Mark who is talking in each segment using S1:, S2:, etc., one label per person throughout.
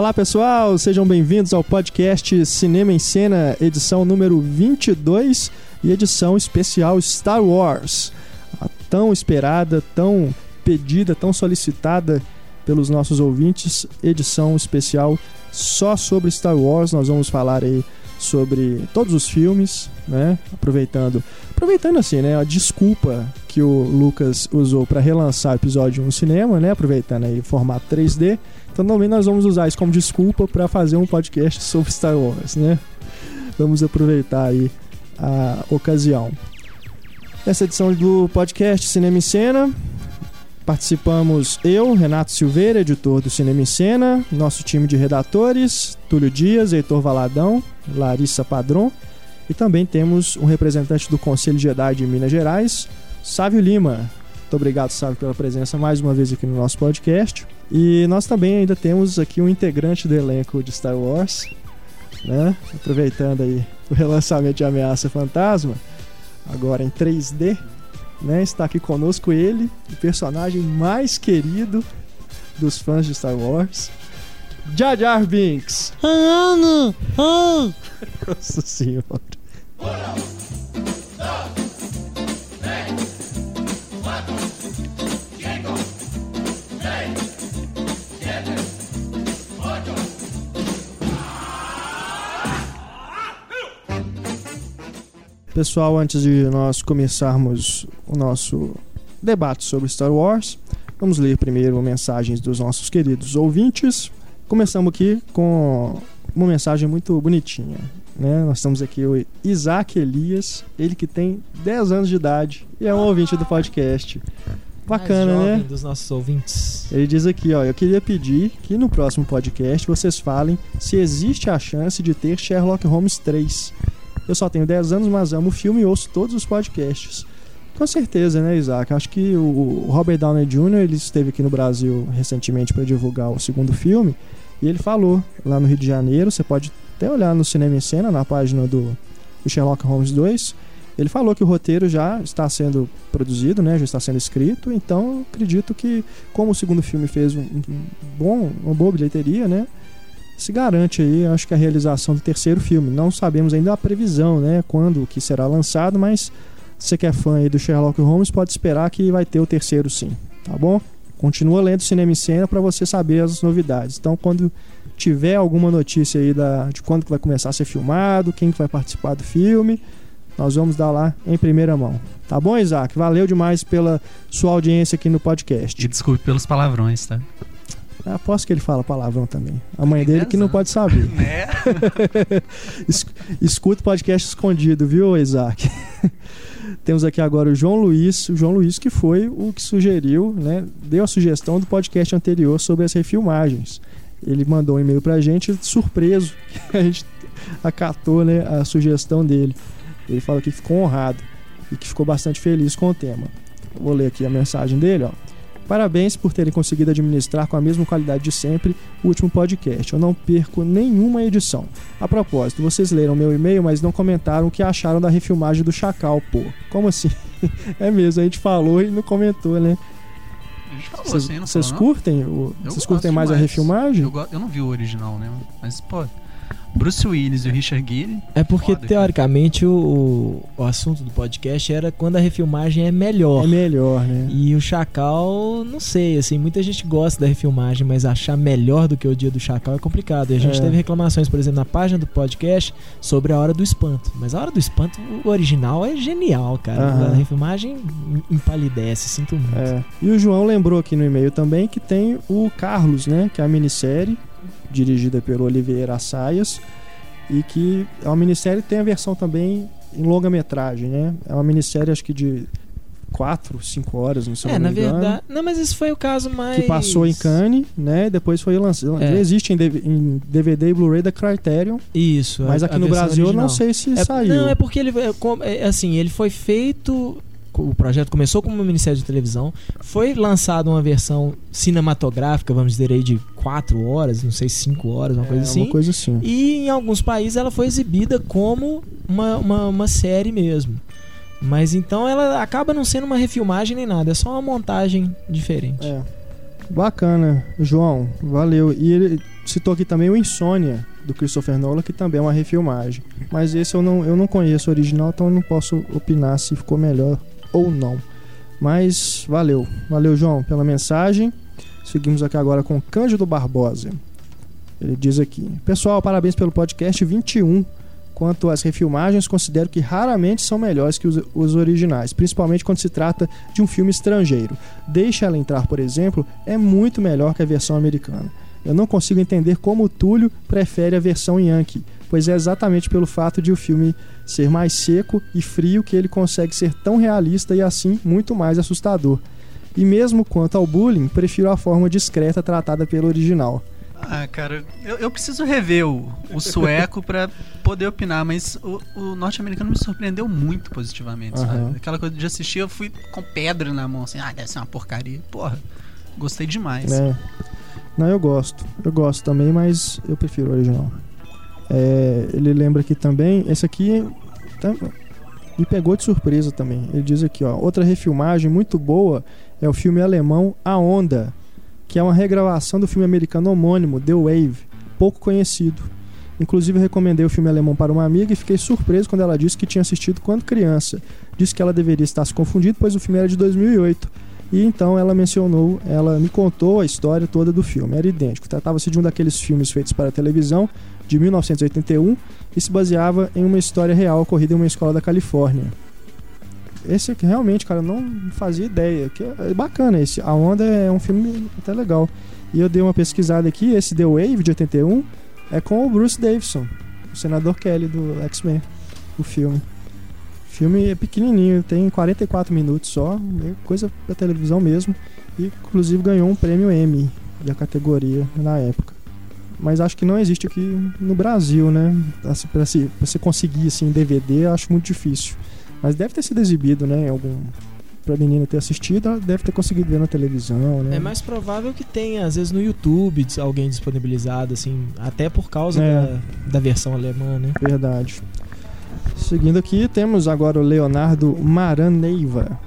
S1: Olá pessoal, sejam bem-vindos ao podcast Cinema em Cena, edição número 22 e edição especial Star Wars. A tão esperada, tão pedida, tão solicitada pelos nossos ouvintes, edição especial só sobre Star Wars. Nós vamos falar aí sobre todos os filmes, né? Aproveitando, aproveitando assim, né, a desculpa que o Lucas usou para relançar o episódio 1 no cinema, né? Aproveitando aí o formato 3D. Então também nós vamos usar isso como desculpa para fazer um podcast sobre Star Wars, né? Vamos aproveitar aí a ocasião. Nessa edição do podcast Cinema em Cena, participamos eu, Renato Silveira, editor do Cinema em Cena, nosso time de redatores, Túlio Dias, Heitor Valadão, Larissa Padron, e também temos um representante do Conselho de Jedi de Minas Gerais, Sávio Lima. Muito obrigado, Sávio, pela presença mais uma vez aqui no nosso podcast. E nós também ainda temos aqui um integrante do elenco de Star Wars, né? Aproveitando aí o relançamento de Ameaça Fantasma, agora em 3D, né? Está aqui conosco ele, o personagem mais querido dos fãs de Star Wars, Jar Jar Binks. Nossa senhora. Pessoal, antes de nós começarmos o nosso debate sobre Star Wars, vamos ler primeiro mensagens dos nossos queridos ouvintes. Começamos aqui com uma mensagem muito bonitinha. Né? Nós estamos aqui o Isaac Elias, ele que tem 10 anos de idade e é um ouvinte do podcast. Bacana, né?
S2: dos nossos ouvintes.
S1: Ele diz aqui, ó, eu queria pedir que no próximo podcast vocês falem se existe a chance de ter Sherlock Holmes 3. Eu só tenho 10 anos, mas amo o filme e ouço todos os podcasts. Com certeza, né, Isaac? Acho que o Robert Downey Jr. ele esteve aqui no Brasil recentemente para divulgar o segundo filme e ele falou lá no Rio de Janeiro. Você pode até olhar no Cinema em Cena, na página do, Sherlock Holmes 2. Ele falou que o roteiro já está sendo produzido, né? Já está sendo escrito. Então, acredito que, como o segundo filme fez um, um bom, uma boa bilheteria, né? Se garante aí, acho que a realização do terceiro filme. Não sabemos ainda a previsão, né? Quando que será lançado, mas você que é fã aí do Sherlock Holmes pode esperar que vai ter o terceiro sim, tá bom? Continua lendo Cinema em Cena para você saber as novidades. Então, quando tiver alguma notícia aí da, de quando que vai começar a ser filmado, quem que vai participar do filme, nós vamos dar lá em primeira mão. Tá bom, Isaac? Valeu demais pela sua audiência aqui no podcast.
S3: E desculpe pelos palavrões, tá?
S1: Aposto que ele fala palavrão também. A mãe dele que não pode saber.
S3: Né?
S1: Es- Escuta o podcast escondido, viu, Isaac? Temos aqui agora o João Luiz, o João Luiz que foi o que sugeriu, né, deu a sugestão do podcast anterior sobre as refilmagens. Ele mandou um e-mail pra gente, surpreso, que a gente acatou, né, a sugestão dele. Ele falou que ficou honrado e que ficou bastante feliz com o tema. Vou ler aqui a mensagem dele, ó. Parabéns por terem conseguido administrar com a mesma qualidade de sempre o último podcast. Eu não perco nenhuma edição. A propósito, vocês leram meu e-mail, mas não comentaram o que acharam da refilmagem do Chacal, pô. Como assim? é mesmo, a gente falou e não comentou, né?
S3: A gente falou
S1: Vocês
S3: assim, não
S1: vocês curtem? Vocês curtem mais a
S3: demais.
S1: refilmagem?
S3: Eu, eu não vi o original, né? Mas, pô, Bruce Willis e o Richard Gere.
S2: É porque,
S3: Foda,
S2: teoricamente, o, o assunto do podcast era quando a refilmagem é melhor.
S1: É melhor, né?
S2: E o Chacal, não sei, assim, muita gente gosta da refilmagem, mas achar melhor do que o dia do Chacal é complicado. E a gente
S1: É.
S2: teve reclamações, por exemplo, na página do podcast sobre a Hora do Espanto. Mas a Hora do Espanto, o original é genial, cara.
S1: Aham.
S2: A refilmagem empalidece, sinto muito.
S1: É. E o João lembrou aqui no e-mail também que tem o Carlos, né? Que é a minissérie dirigida pelo Oliveira Assayas e que é uma minissérie tem a versão também em longa-metragem, né? É uma minissérie acho que de 4, 5 horas, não sei
S2: É, na verdade. Não, mas esse foi o caso mais.
S1: que passou em Cannes, né? Depois foi lançado.
S2: É.
S1: Existe em DV em DVD e Blu-ray da Criterion,
S2: Isso.
S1: mas aqui no Brasil eu não
S2: original.
S1: sei se
S2: É-
S1: saiu.
S2: Não, é porque ele é, é, assim, ele foi feito. O projeto começou como uma minissérie de televisão, foi lançado uma versão cinematográfica, vamos dizer aí, de 4 horas, não sei, 5 horas, uma
S1: É,
S2: coisa assim.
S1: uma coisa assim.
S2: E em alguns países ela foi exibida como uma, uma, uma série mesmo. Mas então ela acaba não sendo uma refilmagem nem nada, é só uma montagem diferente.
S1: É. Bacana, João, valeu. E ele citou aqui também o Insônia, do Christopher Nolan, que também é uma refilmagem. Mas esse eu não, eu não conheço o original, então eu não posso opinar se ficou melhor ou não. Mas valeu, valeu, João, pela mensagem. Seguimos aqui agora com Cândido Barbosa. Ele diz aqui: Pessoal, parabéns pelo podcast 21. Quanto às refilmagens, considero que raramente são melhores que os, os, originais, principalmente quando se trata de um filme estrangeiro. Deixa ela entrar, por exemplo, é muito melhor que a versão americana. Eu não consigo entender como o Túlio prefere a versão Yankee, pois é exatamente pelo fato de o filme ser mais seco e frio que ele consegue ser tão realista e assim muito mais assustador. E mesmo quanto ao bullying, prefiro a forma discreta tratada pelo original.
S3: Ah, cara, eu, eu preciso rever o, o sueco para poder opinar, mas o, o norte-americano me surpreendeu muito positivamente, uhum. sabe? Aquela coisa de assistir, eu fui com pedra na mão, assim, ah, deve ser uma porcaria. Porra, gostei demais.
S1: É. Não, eu gosto. Eu gosto também, mas eu prefiro o original. É, ele lembra aqui também, esse aqui tá, me pegou de surpresa também. Ele diz aqui, ó, outra refilmagem muito boa é o filme alemão A Onda, que é uma regravação do filme americano homônimo The Wave, pouco conhecido. Inclusive, recomendei o filme alemão para uma amiga e fiquei surpreso quando ela disse que tinha assistido quando criança. Disse que ela deveria estar se confundindo, pois o filme era de 2008. E então ela mencionou, ela me contou a história toda do filme. Era idêntico. Tratava-se de um daqueles filmes feitos para televisão de 1981 e se baseava em uma história real ocorrida em uma escola da Califórnia. Esse aqui, realmente, cara, eu não fazia ideia. Que é bacana esse. A Onda é um filme até legal. E eu dei uma pesquisada aqui, esse The Wave de 81 é com o Bruce Davison, o senador Kelly do X-Men, o filme. Filme é pequenininho, tem 44 minutos só, é coisa pra televisão mesmo. E inclusive ganhou um prêmio Emmy da categoria na época. Mas acho que não existe aqui no Brasil, né? Pra, pra você conseguir assim DVD, acho muito difícil. Mas deve ter sido exibido, né? Em algum. Pra menina ter assistido, ela deve ter conseguido ver na televisão, né?
S2: É mais provável que tenha, às vezes, no YouTube alguém disponibilizado, assim, até por causa é. da, da versão alemã, né?
S1: Verdade. Seguindo aqui, temos agora o Leonardo Maraneiva.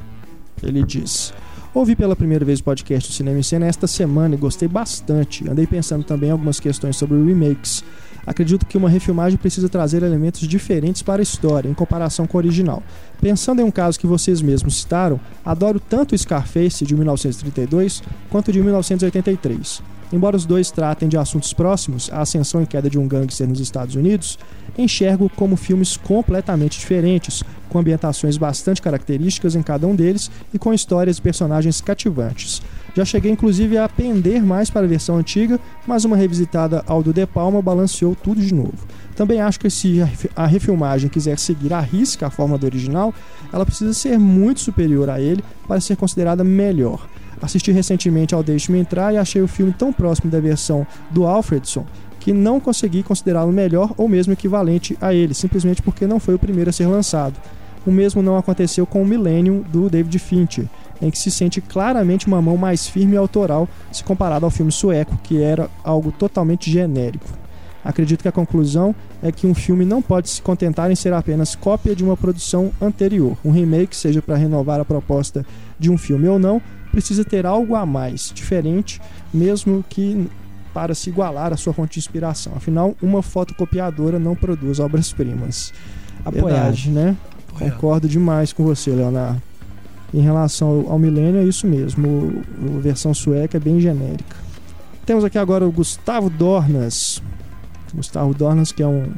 S1: Ele diz: Ouvi pela primeira vez o podcast do Cinema em Cena esta semana e gostei bastante. Andei pensando também em algumas questões sobre remakes. Acredito que uma refilmagem precisa trazer elementos diferentes para a história, em comparação com o original. Pensando em um caso que vocês mesmos citaram, adoro tanto Scarface de 1932 quanto de 1983. Embora os dois tratem de assuntos próximos, a ascensão e queda de um gangster nos Estados Unidos, enxergo como filmes completamente diferentes, com ambientações bastante características em cada um deles e com histórias e personagens cativantes. Já cheguei inclusive a pender mais para a versão antiga, mas uma revisitada ao do De Palma balanceou tudo de novo. Também acho que se a refilmagem quiser seguir à risca a forma do original, ela precisa ser muito superior a ele para ser considerada melhor. Assisti recentemente ao Deixe-me Entrar e achei o filme tão próximo da versão do Alfredson que não consegui considerá-lo melhor ou mesmo equivalente a ele, simplesmente porque não foi o primeiro a ser lançado. O mesmo não aconteceu com o Millennium do David Fincher, em que se sente claramente uma mão mais firme e autoral se comparado ao filme sueco, que era algo totalmente genérico. Acredito que a conclusão é que um filme não pode se contentar em ser apenas cópia de uma produção anterior. Um remake, seja para renovar a proposta de um filme ou não, precisa ter algo a mais, diferente, mesmo que para se igualar à sua fonte de inspiração. Afinal, uma fotocopiadora não produz obras-primas. Verdade, né? Apoiado. Concordo demais com você, Leonardo. Em relação ao, ao Milênio, é isso mesmo. a versão sueca é bem genérica. Temos aqui agora o Gustavo Dornas. Gustavo Dornas, que é um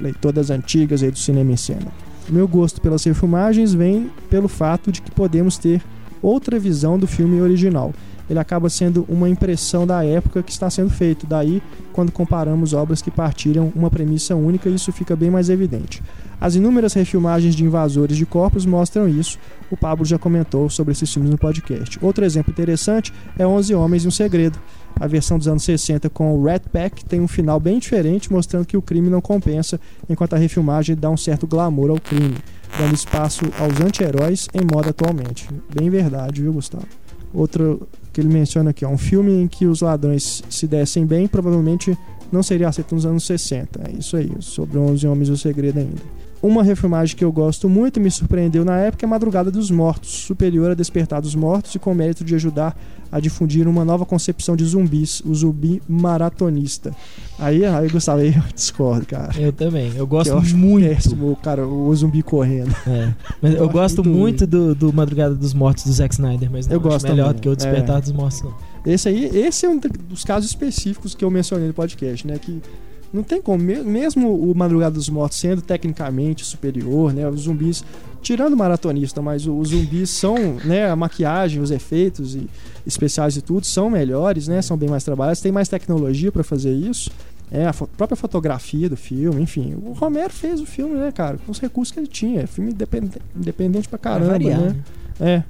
S1: leitor das antigas aí do cinema em cena. Meu gosto pelas refilmagens vem pelo fato de que podemos ter outra visão do filme original. Ele acaba sendo uma impressão da época que está sendo feito. Daí, quando comparamos obras que partiram uma premissa única, isso fica bem mais evidente. As inúmeras refilmagens de invasores de corpos mostram isso. O Pablo já comentou sobre esses filmes no podcast. Outro exemplo interessante é 11 Homens e um Segredo. A versão dos anos 60 com o Rat Pack tem um final bem diferente, mostrando que o crime não compensa, enquanto a refilmagem dá um certo glamour ao crime, dando espaço aos anti-heróis em moda atualmente. Bem verdade, viu, Gustavo? Outro que ele menciona aqui, ó, um filme em que os ladrões se dessem bem, provavelmente não seria aceito nos anos 60. É isso aí, sobre 11 Homens o Segredo ainda. Uma refilmagem que eu gosto muito e me surpreendeu na época é Madrugada dos Mortos, superior a Despertar dos Mortos e com mérito de ajudar a difundir uma nova concepção de zumbis, o zumbi maratonista. Aí, aí Gustavo, aí eu discordo, cara.
S2: Eu também. Eu gosto
S1: Eu
S2: muito.
S1: Péssimo, cara, o zumbi correndo.
S2: É. Mas eu,
S1: Eu
S2: gosto
S1: muito
S2: muito do, do Madrugada dos Mortos do Zack Snyder, mas não
S1: Eu gosto
S2: melhor
S1: também,
S2: do que o Despertar
S1: é.
S2: dos Mortos, não.
S1: Esse aí, esse é um dos casos específicos que eu mencionei no podcast, né? Que não tem como, me- mesmo o Madrugada dos Mortos sendo tecnicamente superior, né? Os zumbis, tirando o maratonista, mas os zumbis são, né? A maquiagem, os efeitos e especiais e tudo são melhores, né? São bem mais trabalhados, tem mais tecnologia pra fazer isso. É, a fo- própria fotografia do filme, enfim. O Romero fez o filme, né, cara? Com os recursos que ele tinha. É filme independente, independente pra caramba,
S2: variar,
S1: né? É.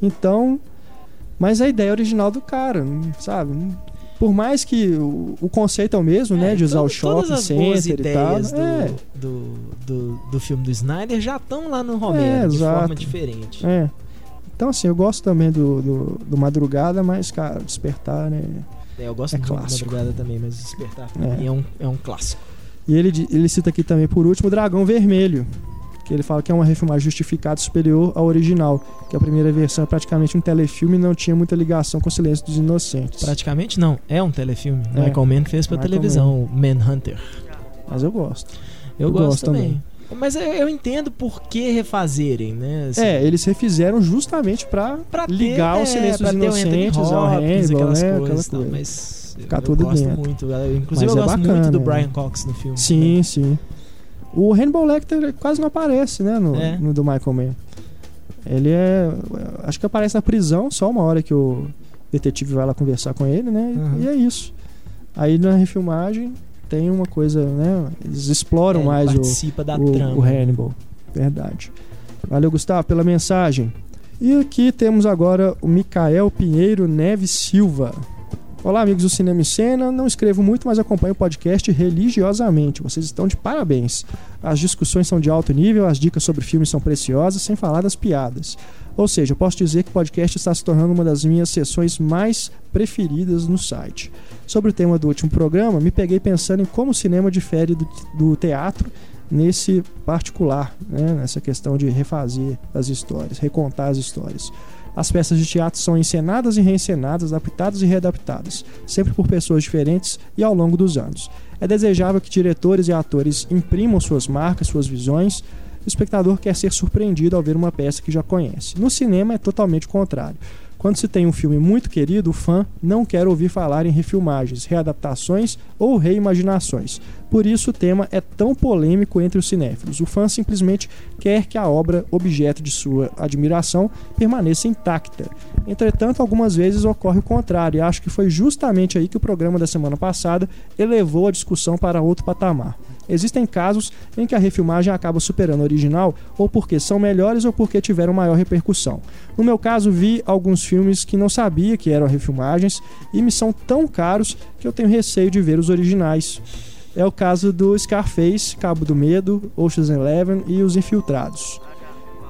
S1: Então. Mas a ideia original do cara, sabe? Por mais que o, o conceito é o mesmo, né? De usar
S2: todo-
S1: o shopping center e tal.
S2: do,
S1: É,
S2: do, do, do filme do Snyder já estão lá no Romero,
S1: É,
S2: de
S1: exato.
S2: forma diferente.
S1: é. Então, assim, eu gosto também do, do, do Madrugada, mas, cara, Despertar, né?
S2: É, eu gosto
S1: É
S2: muito
S1: clássico.
S2: da Madrugada também, mas Despertar pra
S1: É.
S2: mim é um, é um clássico.
S1: E ele, ele cita aqui também, por último, o Dragão Vermelho. Que ele fala que é uma refilmagem justificada superior ao original. Que a primeira versão é praticamente um telefilme e não tinha muita ligação com o Silêncio dos Inocentes.
S2: Praticamente não, é um telefilme.
S1: É.
S2: Michael Mann fez pra
S1: Michael
S2: televisão, o Manhunter.
S1: Mas eu gosto.
S2: Eu,
S1: Eu
S2: gosto,
S1: gosto
S2: também. Mas eu, entendo por que refazerem, né? Assim,
S1: É, eles refizeram justamente pra
S2: pra ter,
S1: ligar o
S2: é,
S1: Silêncio
S2: pra
S1: dos
S2: o
S1: Inocentes ao Hannibal,
S2: aquelas
S1: né?
S2: coisas,
S1: coisa.
S2: mas
S1: Ficar
S2: eu,
S1: tudo
S2: gosto
S1: dentro.
S2: muito. Inclusive
S1: Mas
S2: eu
S1: é
S2: gosto
S1: bacana,
S2: muito do? Brian Cox no filme.
S1: Sim, sim. O Hannibal Lecter quase não aparece, né? No,
S2: É.
S1: no do Michael Mann. Ele é. Acho que aparece na prisão só uma hora que o detetive vai lá conversar com ele, né? E-
S2: Uhum.
S1: E é isso. Aí na refilmagem tem uma coisa, né? Eles exploram
S2: É,
S1: mais o,
S2: participa da
S1: o,
S2: trama.
S1: o Hannibal. Verdade. Valeu, Gustavo, pela mensagem. E aqui temos agora o Micael Pinheiro Neves Silva. Olá, amigos do Cinema e Cena. Não escrevo muito, mas acompanho o podcast religiosamente. Vocês estão de parabéns. As discussões são de alto nível, as dicas sobre filmes são preciosas, sem falar das piadas. Ou seja, posso dizer que o podcast está se tornando uma das minhas sessões mais preferidas no site. Sobre o tema do último programa, me peguei pensando em como o cinema difere do, do teatro nesse particular, né? nessa questão de refazer as histórias, recontar as histórias. As peças de teatro são encenadas e reencenadas, adaptadas e readaptadas, sempre por pessoas diferentes e ao longo dos anos. É desejável que diretores e atores imprimam suas marcas, suas visões. O espectador quer ser surpreendido ao ver uma peça que já conhece. No cinema é totalmente o contrário. Quando se tem um filme muito querido, o fã não quer ouvir falar em refilmagens, readaptações ou reimaginações. Por isso o tema é tão polêmico entre os cinéfilos. O fã simplesmente quer que a obra, objeto de sua admiração, permaneça intacta. Entretanto, algumas vezes ocorre o contrário, e acho que foi justamente aí que o programa da semana passada elevou a discussão para outro patamar. Existem casos em que a refilmagem acaba superando a original, ou porque são melhores ou porque tiveram maior repercussão. No meu caso, vi alguns filmes que não sabia que eram refilmagens e me são tão caros que eu tenho receio de ver os originais. É o caso do Scarface, Cabo do Medo, Ocean's Eleven e Os Infiltrados.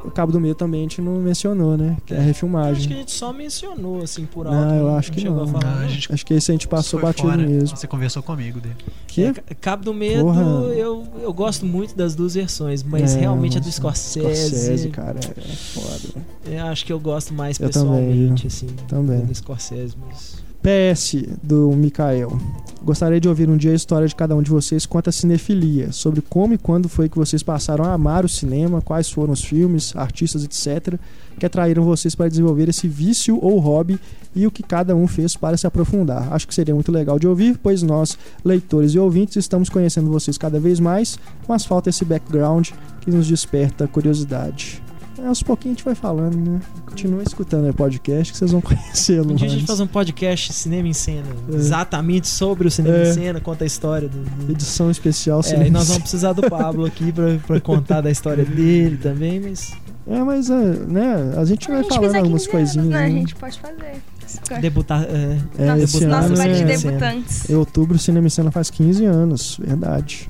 S1: O Cabo do Medo também a gente não mencionou, né? Que é a
S2: Acho que
S1: refilmagem.
S2: a gente só mencionou, assim, por alto.
S1: Não, eu acho que
S2: chegou
S1: não.
S2: a falar,
S3: Não, a
S2: não.
S3: gente
S1: Acho que esse a gente passou batido
S3: fora.
S1: mesmo.
S3: Você conversou comigo dele.
S1: Que?
S2: É, Cabo do Medo,
S1: Porra.
S2: eu, eu gosto muito das duas versões, mas
S1: É,
S2: realmente a do Scorsese,
S1: Scorsese, cara, é foda.
S2: eu acho que eu gosto mais
S1: Eu também,
S2: pessoalmente, assim,
S1: Também.
S2: do Scorsese, mas...
S1: PS do Mikael. Gostaria de ouvir um dia a história de cada um de vocês quanto à cinefilia, sobre como e quando foi que vocês passaram a amar o cinema, quais foram os filmes, artistas, etc., que atraíram vocês para desenvolver esse vício ou hobby e o que cada um fez para se aprofundar. Acho que seria muito legal de ouvir, pois nós, leitores e ouvintes, estamos conhecendo vocês cada vez mais, mas falta esse background que nos desperta curiosidade. É, aos pouquinhos a gente vai falando, né? Continua escutando o podcast que vocês vão conhecê-lo.
S2: Um dia a gente faz um podcast Cinema em Cena,
S1: É.
S2: exatamente sobre o Cinema
S1: É.
S2: em Cena, conta a história do... do-
S1: Edição especial
S2: É,
S1: cinema.
S2: e nós vamos precisar do Pablo aqui pra, pra contar da história dele também, mas
S1: É, mas é, né, a gente
S4: A
S1: vai
S4: gente
S1: falando algumas
S4: 15 anos,
S1: coisinhas.
S4: né? A
S1: né?
S4: gente pode fazer.
S2: debutar... É,
S1: É,
S4: nosso
S1: esse
S4: nosso
S1: ano
S4: de
S1: é-
S4: debutantes.
S1: Em outubro, o Cinema em Cena faz 15 anos, verdade.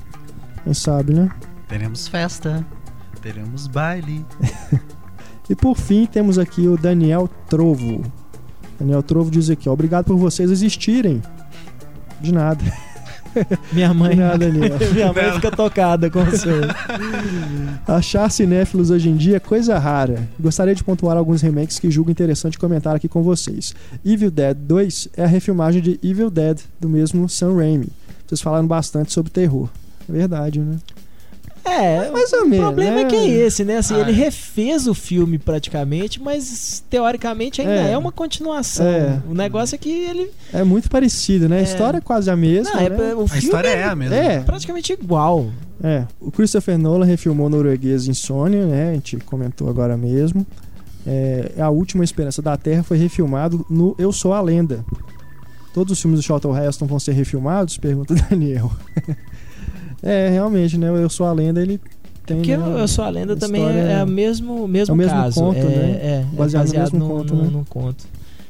S1: Quem sabe, né?
S3: Teremos festa, teremos baile.
S1: E por fim, temos aqui o Daniel Trovo. Daniel Trovo diz aqui, ó, obrigado por vocês existirem. De nada.
S2: Minha mãe.
S1: Nada, Daniel.
S2: Minha mãe fica tocada com o seu.
S1: Achar cinéfilos hoje em dia é coisa rara. Gostaria de pontuar alguns remakes que julgo interessante comentar aqui com vocês. Evil Dead 2 é a refilmagem de Evil Dead, do mesmo Sam Raimi. Vocês falaram bastante sobre terror. É verdade, né?
S2: É,
S1: mais ou
S2: o
S1: menos.
S2: problema
S1: né?
S2: é que é esse, né? Assim,
S3: Ah,
S2: ele
S3: é.
S2: refez o filme praticamente, mas teoricamente ainda
S1: É.
S2: é, uma continuação.
S1: É.
S2: O negócio é que ele.
S1: É muito parecido, né? A
S2: É.
S1: história é quase a mesma.
S2: Não, é,
S1: né?
S2: o
S3: A
S2: filme
S3: história
S2: é
S3: é a mesma.
S1: É.
S2: praticamente igual.
S1: É, o Christopher Nolan refilmou norueguês Insônia, né? A gente comentou agora mesmo. É, a Última Esperança da Terra foi refilmado no Eu Sou a Lenda. Todos os filmes do Charlton Heston vão ser refilmados? Pergunta o Daniel. É, realmente, né? O Eu Sou a Lenda, ele tem.
S2: Porque
S1: né,
S2: Eu Sou a Lenda
S1: a
S2: também
S1: história
S2: é, o mesmo, mesmo,
S1: é o mesmo
S2: caso.
S1: conto,
S2: é,
S1: né?
S2: É, é
S1: Baseado
S2: baseado,
S1: no mesmo
S2: no,
S1: conto,
S2: no-
S1: né?
S2: no conto.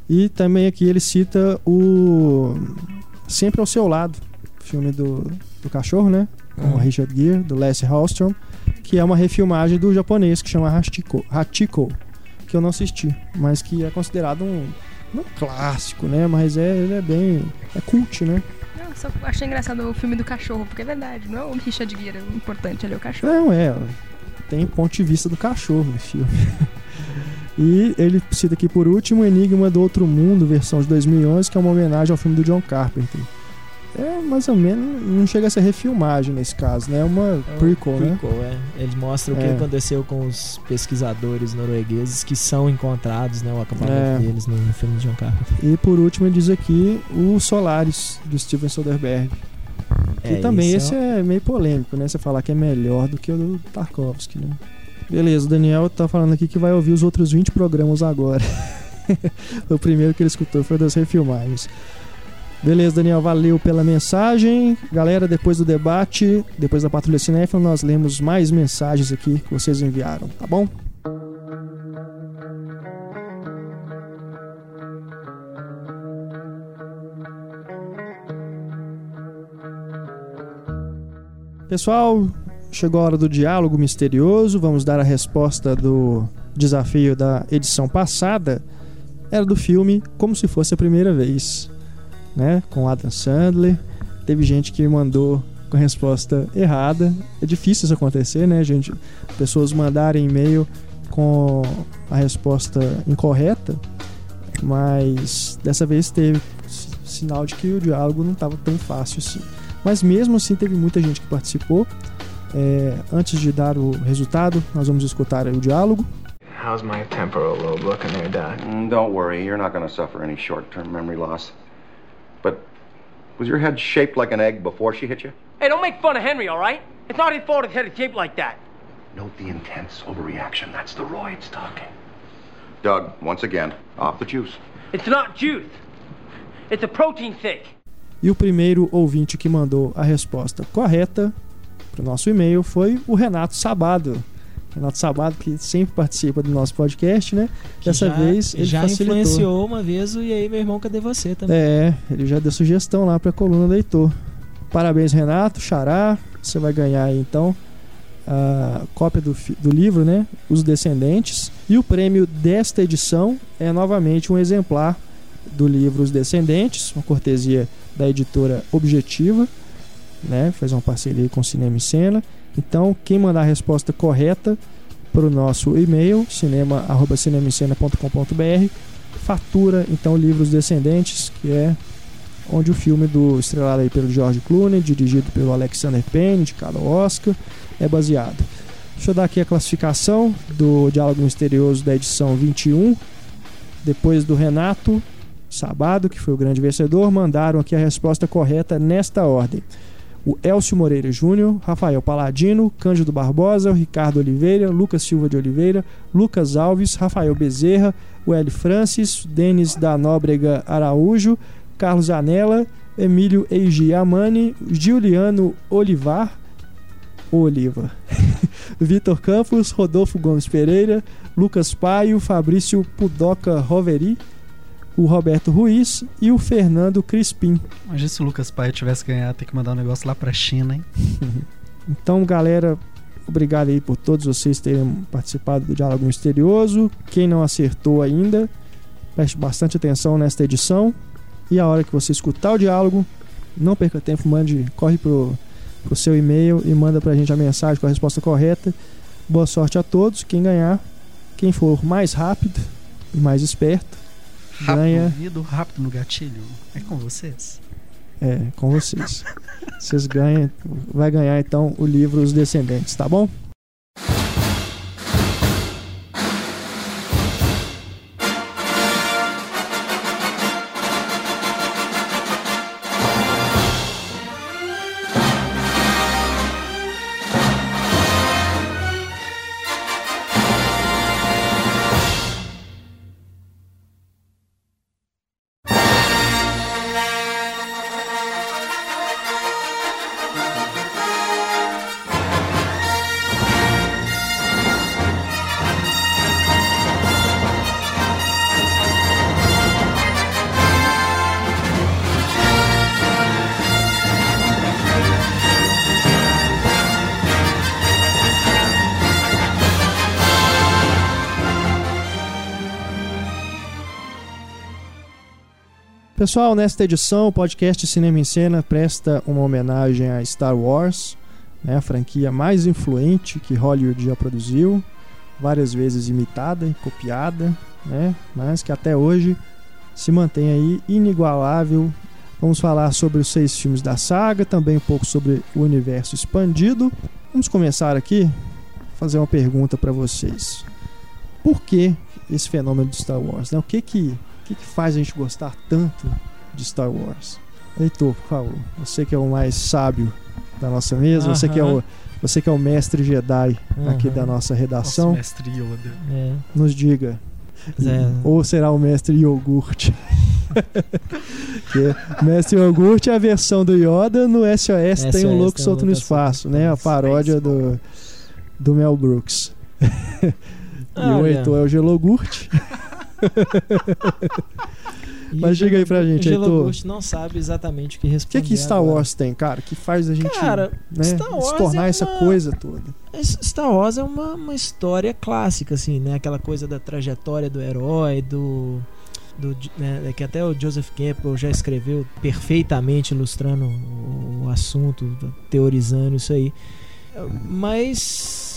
S1: E também aqui ele cita o Sempre ao Seu Lado, filme do, do cachorro, né? Com o
S2: Uhum.
S1: Richard Gere, do Leslie Hallstrom, que é uma refilmagem do japonês que chama Hachiko, Hachiko que eu não assisti, mas que é considerado um não clássico, né? Mas é, ele é bem é cult, né?
S4: Só achei engraçado o filme do cachorro, porque é verdade, não é o Richard Gere, o importante ali é o cachorro.
S1: Não é, tem ponto de vista do cachorro no filme. E ele cita aqui por último Enigma do Outro Mundo, versão de 2011, que é uma homenagem ao filme do John Carpenter. É mais ou menos, não chega a ser refilmagem nesse caso, né? É uma
S2: É
S1: prequel, né?
S2: prequel, é. Ele mostra o que
S1: É.
S2: aconteceu com os pesquisadores noruegueses que são encontrados, né? O acampamento
S1: É.
S2: deles no, no filme de John Carpenter.
S1: E por último ele diz aqui o Solaris, do Steven Soderbergh. Que
S2: É,
S1: também
S2: esse
S1: esse é... meio polêmico, né? Você falar que é melhor do que o do Tarkovsky, né? Beleza, o Daniel tá falando aqui que vai ouvir os outros 20 programas agora. o primeiro que ele escutou foi das refilmagens. Beleza, Daniel, valeu pela mensagem. Galera, depois do debate, depois da Patrulha Cinéfila, nós lemos mais mensagens aqui que vocês enviaram, tá bom? Pessoal, chegou a hora do diálogo misterioso. Vamos dar a resposta do desafio da edição passada. Era do filme Como se fosse a primeira vez, né? Com Adam Sandler. Teve gente que mandou com a resposta errada. É difícil isso acontecer, né, gente? Pessoas mandarem e-mail com a resposta incorreta, mas dessa vez teve sinal de que o diálogo não estava tão fácil assim. Mas mesmo assim teve muita gente que participou. É, antes de dar o resultado, nós vamos escutar aí o diálogo.
S5: How's my temporal lobe looking there, Doc?
S6: Mm, Don't worry, you're not going to suffer any short term memory loss. But was your head shaped like an egg before she hit you?
S7: Hey, don't make fun of Henry, all right? It's not his fault his head is shaped like that.
S6: Note the intense overreaction. That's the roids talking. Doug, once again, off the juice.
S7: It's not juice. It's a protein thick.
S1: E o primeiro ouvinte que mandou a resposta correta para o nosso e-mail foi o Renato Sabado. Renato Sabado, que sempre participa do nosso podcast, né? Dessa
S2: já,
S1: vez ele
S2: já
S1: facilitou.
S2: influenciou uma vez o E aí, meu irmão, cadê você também?
S1: É, ele já deu sugestão lá para a coluna do Heitor. Parabéns, Renato, Xará. Você vai ganhar aí então a cópia do, do livro, né? Os Descendentes. E o prêmio desta edição é novamente um exemplar do livro Os Descendentes, uma cortesia da editora Objetiva, né? Faz uma parceria com o Cinema e Cena. Então, quem mandar a resposta correta para o nosso e-mail, cinema@cinemicena.com.br, fatura então o livro Os Descendentes, que é onde o filme do estrelado aí pelo George Clooney, dirigido pelo Alexander Payne, de cada Oscar, é baseado. Deixa eu dar aqui a classificação do Diálogo Misterioso da edição 21. Depois do Renato Sabado, que foi o grande vencedor, mandaram aqui a resposta correta nesta ordem. O Elcio Moreira Júnior, Rafael Paladino, Cândido Barbosa, Ricardo Oliveira, Lucas Silva de Oliveira, Lucas Alves, Rafael Bezerra, o L. Francis, Denis da Nóbrega Araújo, Carlos Anela, Emílio Eiji Amani, Giuliano Olivar, Oliva, Vitor Campos, Rodolfo Gomes Pereira, Lucas Paio, Fabrício Pudoca Roveri, o Roberto Ruiz e o Fernando Crispim.
S3: Imagina se o Lucas Paia tivesse ganhado, ter que mandar um negócio lá pra China, hein?
S1: Então, galera, obrigado aí por todos vocês terem participado do Diálogo Misterioso. Quem não acertou ainda, preste bastante atenção nesta edição. E a hora que você escutar o diálogo, Não perca tempo, mande, corre pro, pro seu e-mail e manda pra gente a mensagem com a resposta correta. Boa sorte a todos. Quem ganhar, quem for mais rápido e mais esperto,
S3: Rápido
S1: ganha.
S3: ouvido, rápido no gatilho. É com vocês?
S1: É, com vocês. Vocês ganham, vai ganhar então o livro Os Descendentes, tá bom? Pessoal, nesta edição, o podcast Cinema em Cena presta uma homenagem a Star Wars, né, a franquia mais influente que Hollywood já produziu, várias vezes imitada e copiada, né, mas que até hoje se mantém aí inigualável. Vamos falar sobre os seis filmes da saga, também um pouco sobre o universo expandido. Vamos começar aqui fazer uma pergunta para vocês. Por que esse fenômeno de Star Wars? Né? O que que o que, que faz a gente gostar tanto de Star Wars? Heitor, por favor, você que é o mais sábio da nossa mesa, você que é o você que é o mestre Jedi aqui da nossa redação,
S3: Nosso mestre Yoda.
S2: É,
S1: nos diga.
S2: é.
S1: Ou será o mestre iogurte? que mestre iogurte é a versão do Yoda no SOS, tem um
S2: SOS,
S1: louco
S2: tem um
S1: solto no
S2: louco solto no
S1: espaço, né? A paródia do, do Mel Brooks. e o
S2: Olha.
S1: Heitor é o gelogurte. Mas
S2: o
S1: diga aí pra gente,
S2: o Gelo
S1: Heitor.
S2: Ghost não sabe exatamente o que
S1: O
S2: responder.
S1: que, que Star
S2: agora.
S1: Wars tem, cara? Que faz a gente
S2: Cara,
S1: né, se tornar
S2: é
S1: essa
S2: uma-
S1: coisa toda?
S2: Star Wars é uma, uma história clássica, assim, né? Aquela coisa da trajetória do herói, do. do né, que até o Joseph Campbell já escreveu perfeitamente ilustrando o, o assunto, teorizando isso aí. Mas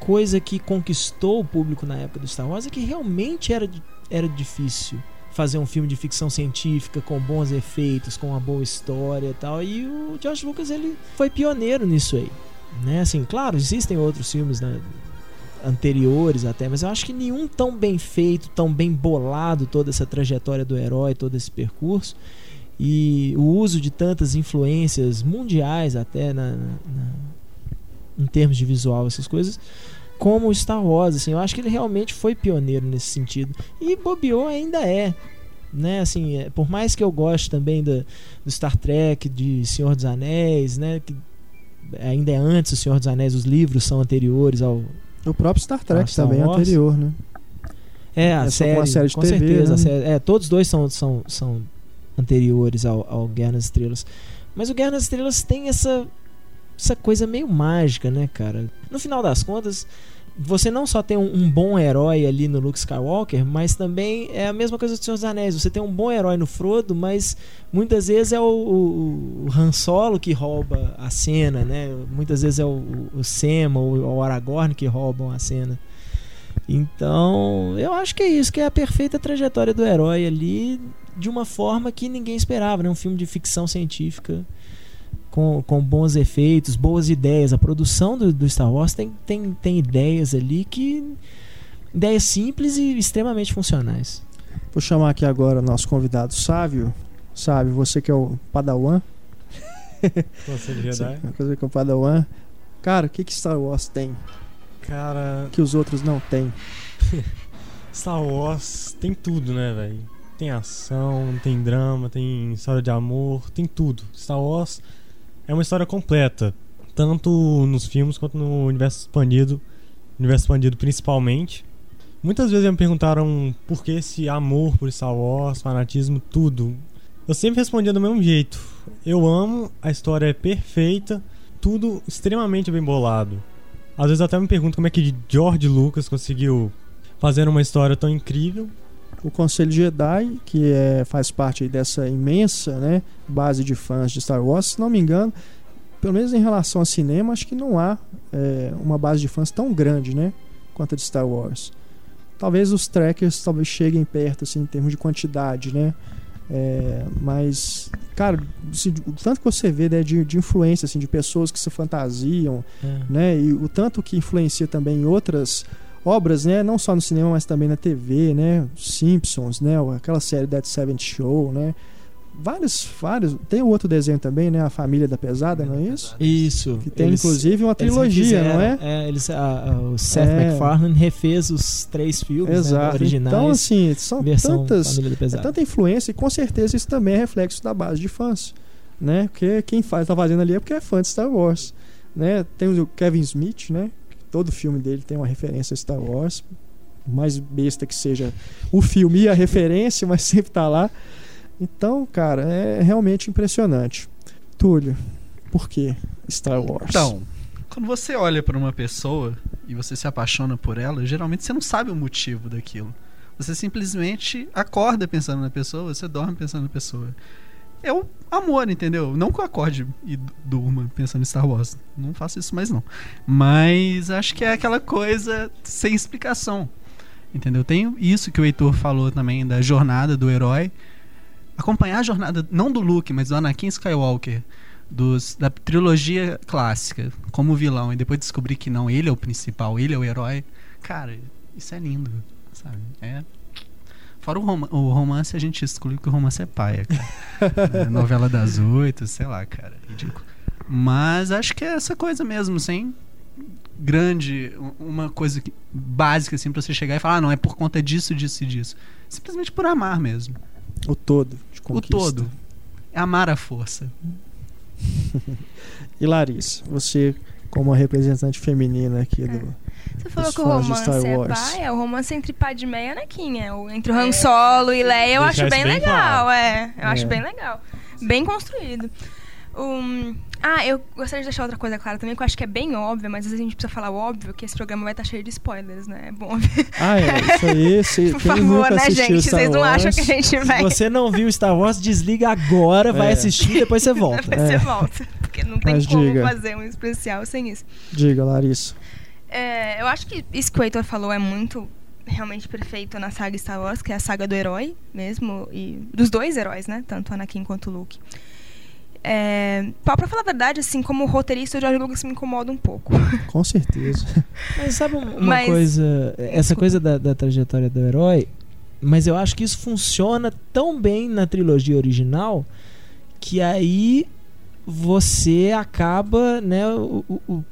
S2: coisa que conquistou o público na época do Star Wars é que realmente era, era difícil fazer um filme de ficção científica com bons efeitos, com uma boa história e tal. E o George Lucas ele foi pioneiro nisso aí né? Assim, claro, existem outros filmes né, anteriores até, mas eu acho que nenhum tão bem feito, tão bem bolado toda essa trajetória do herói, todo esse percurso e o uso de tantas influências mundiais até na- na- em termos de visual essas coisas como o Star Wars assim eu acho que ele realmente foi pioneiro nesse sentido e bobeou ainda é né assim é, por mais que eu goste também da, do Star Trek de Senhor dos Anéis né que ainda é antes do Senhor dos Anéis, os livros são anteriores ao.
S1: O próprio Star Trek
S2: Star
S1: também é anterior, né?
S2: É, a
S1: É
S2: série.
S1: série
S2: com
S1: TV,
S2: certeza.
S1: né?
S2: série- é, todos dois são, são, são anteriores ao, ao Guerra nas Estrelas. Mas o Guerra nas Estrelas tem essa, essa coisa meio mágica, né, cara? No final das contas, você não só tem um, um bom herói ali no Luke Skywalker, mas também é a mesma coisa do Senhor dos Anéis. Você tem um bom herói no Frodo, mas muitas vezes é o, o, o Han Solo que rouba a cena, né? Muitas vezes é o, o Sam ou o Aragorn que roubam a cena. Então, eu acho que é isso, que é a perfeita trajetória do herói ali, de uma forma que ninguém esperava, né? Um filme de ficção científica com, com bons efeitos, boas ideias. A produção do, do Star Wars tem, tem, tem ideias ali que. ideias simples e extremamente funcionais.
S1: Vou chamar aqui agora o nosso convidado Sávio. Sávio, você que é o Padawan.
S8: Conselho Jedi.
S1: Você que é o Padawan. Cara, o que, que Star Wars tem
S8: Cara,
S1: que os outros não têm?
S8: Star Wars tem tudo, né, velho? Tem ação, tem drama, tem história de amor, tem tudo. Star Wars é uma história completa, tanto nos filmes quanto no universo expandido, universo expandido principalmente. Muitas vezes me perguntaram por que esse amor por Star Wars, fanatismo, tudo. Eu sempre respondia do mesmo jeito. Eu amo, a história é perfeita, tudo extremamente bem bolado. Às vezes até me pergunto como é que George Lucas conseguiu fazer uma história tão incrível
S1: o Conselho Jedi, que é, faz parte dessa imensa né, base de fãs de Star Wars, se não me engano, pelo menos em relação ao cinema, acho que não há é, uma base de fãs tão grande né, quanto a de Star Wars. Talvez os trackers talvez cheguem perto assim, em termos de quantidade, né? É, mas, cara, assim, o tanto que você vê né, de, de influência assim, de pessoas que se fantasiam,
S2: É.
S1: né? E o tanto que influencia também em outras obras, né? Não só no cinema, mas também na TV, né? Simpsons, né? Aquela série Dead Seventh Show, né? Vários, vários. Tem o outro desenho também, né? A Família da Pesada, não é isso?
S2: Isso.
S1: Que tem
S2: Eles-
S1: inclusive uma trilogia, não é?
S2: refizeram, eles, a- a- o Seth
S1: É.
S2: MacFarlane refez os três filmes né,
S1: Exato.
S2: originais.
S1: Então, assim, são tantas. É tanta influência e com certeza isso também é reflexo da base de fãs, né? Porque quem faz, tá fazendo ali é porque é fã de Star Wars, né? Tem o Kevin Smith, né? Todo filme dele tem uma referência a Star Wars, mais besta que seja o filme e a referência, mas sempre tá lá. Então, cara, é realmente impressionante. Túlio, por que Star Wars?
S3: Então, quando você olha pra uma pessoa e você se apaixona por ela, geralmente você não sabe o motivo daquilo. Você simplesmente acorda pensando na pessoa, você dorme pensando na pessoa. É o amor, entendeu? Não que eu acorde e du- durma pensando em Star Wars. Não faço isso mais não. Mas acho que é aquela coisa sem explicação. Entendeu? Tem isso que o Heitor falou também da jornada do herói. Acompanhar a jornada, não do Luke, mas do Anakin Skywalker, dos, da trilogia clássica, como vilão, e depois descobrir que não, ele é o principal, ele é o herói. Cara, isso é lindo, sabe? É. Fora o, rom o romance, a gente exclui que o romance é paia, cara. É novela das oito, sei lá, cara. Ridículo. Mas acho que é essa coisa mesmo, sem grande, uma coisa que- básica assim pra você chegar e falar, ah, não, é por conta disso, disso e disso. Simplesmente por amar mesmo.
S1: O todo de
S3: O todo. É amar a força.
S1: E Larissa, você como a representante feminina aqui do
S4: Você falou
S1: Os
S4: que o romance é
S1: Wars.
S4: pai, é o romance entre Padmé e Anakin, é o entre o Han Solo e Leia, eu
S8: Deixar
S4: acho bem,
S8: bem
S4: legal,
S8: claro.
S4: é, eu acho
S1: É.
S4: bem legal, bem construído. Um, ah, eu gostaria de deixar outra coisa clara também, que eu acho que é bem óbvio, mas às vezes a gente precisa falar o óbvio, que esse programa vai estar cheio de spoilers, né? É bom.
S1: Ah, é, isso aí, se,
S4: Por
S1: quem
S4: favor,
S1: nunca
S4: né, gente?
S1: Star
S4: Vocês não
S1: Wars,
S4: acham que a gente
S2: Se
S4: vai.
S2: você não viu Star Wars, desliga agora, vai
S1: É.
S2: assistir e depois você volta.
S4: Depois você volta. Porque não tem
S1: Mas
S4: como
S1: diga.
S4: fazer um especial sem isso.
S1: Diga, Larissa.
S4: É, eu acho que isso que o Heitor falou é muito realmente perfeito na saga Star Wars, que é a saga do herói mesmo, e dos dois heróis, né? Tanto Anakin quanto Luke. É, pra falar a verdade, assim, como roteirista, o George Lucas me incomoda um pouco.
S1: Com certeza.
S2: Mas sabe um- uma
S4: Mas-
S2: coisa, essa coisa da, da trajetória do herói, mas eu acho que isso funciona tão bem na trilogia original que aí você acaba né,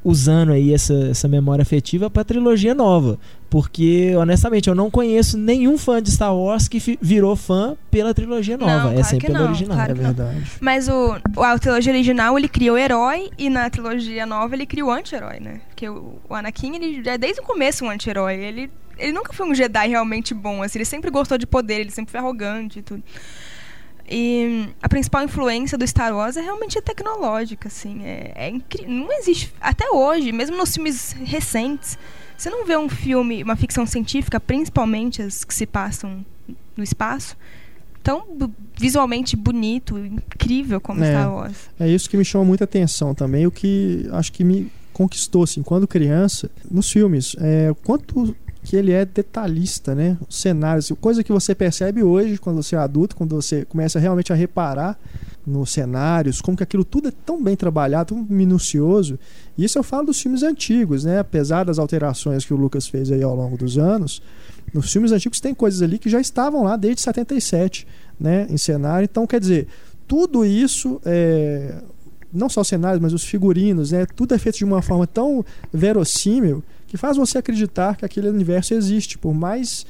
S2: usando aí essa, essa memória afetiva pra trilogia nova. Porque, honestamente, eu não conheço nenhum fã de Star Wars que virou fã pela trilogia
S4: Não,
S2: nova. é
S4: claro
S2: sempre
S4: que
S2: pela
S4: não,
S2: original.
S4: claro
S1: É
S4: não.
S1: verdade.
S4: Mas o, a trilogia original, ele cria o herói, e na trilogia nova, ele cria o anti-herói, né? Porque o, o Anakin, ele é desde o começo um anti-herói. Ele, ele nunca foi um Jedi realmente bom, assim. Ele sempre gostou de poder, ele sempre foi arrogante e tudo. E a principal influência do Star Wars é realmente tecnológica, assim. É, é incrível. Não existe. Até hoje, mesmo nos filmes recentes, você não vê um filme, uma ficção científica, principalmente as que se passam no espaço, tão visualmente bonito, incrível como
S1: É.
S4: Star Wars.
S1: É isso que me chama muita atenção também, o que acho que me conquistou, assim, quando criança, nos filmes, é, quanto que ele é detalhista, né? Os cenários, coisa que você percebe hoje, quando você é adulto, quando você começa realmente a reparar nos cenários, como que aquilo tudo é tão bem trabalhado, tão minucioso. Isso eu falo dos filmes antigos, né? Apesar das alterações que o Lucas fez aí ao longo dos anos, nos filmes antigos tem coisas ali que já estavam lá desde 77, né? Em cenário. Então, quer dizer, tudo isso é, não só os cenários, mas os figurinos, né? Tudo é feito de uma forma tão verossímil que faz você acreditar que aquele universo existe, por mais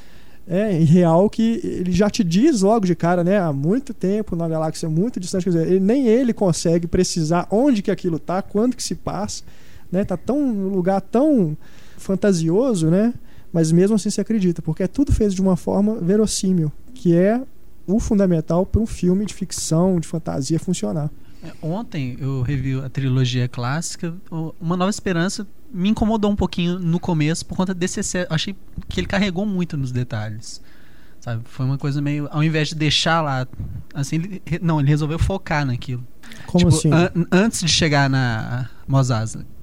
S1: é, irreal que ele já te diz logo de cara, né? Há muito tempo, na galáxia muito distante, quer dizer, ele- nem ele consegue precisar onde que aquilo tá, quando que se passa, né? Tá tão um lugar tão fantasioso, né? Mas mesmo assim se acredita, porque é tudo feito de uma forma verossímil, que é o fundamental para um filme de ficção, de fantasia funcionar.
S3: É, Ontem eu revi a trilogia clássica. Uma Nova Esperança me incomodou um pouquinho no começo por conta desse excesso. Achei que ele carregou muito nos detalhes. Sabe? Foi uma coisa meio. Ao invés de deixar lá. Assim, ele, não, ele resolveu focar naquilo.
S1: Como
S3: Tipo,
S1: assim?
S3: an- antes de chegar na Mos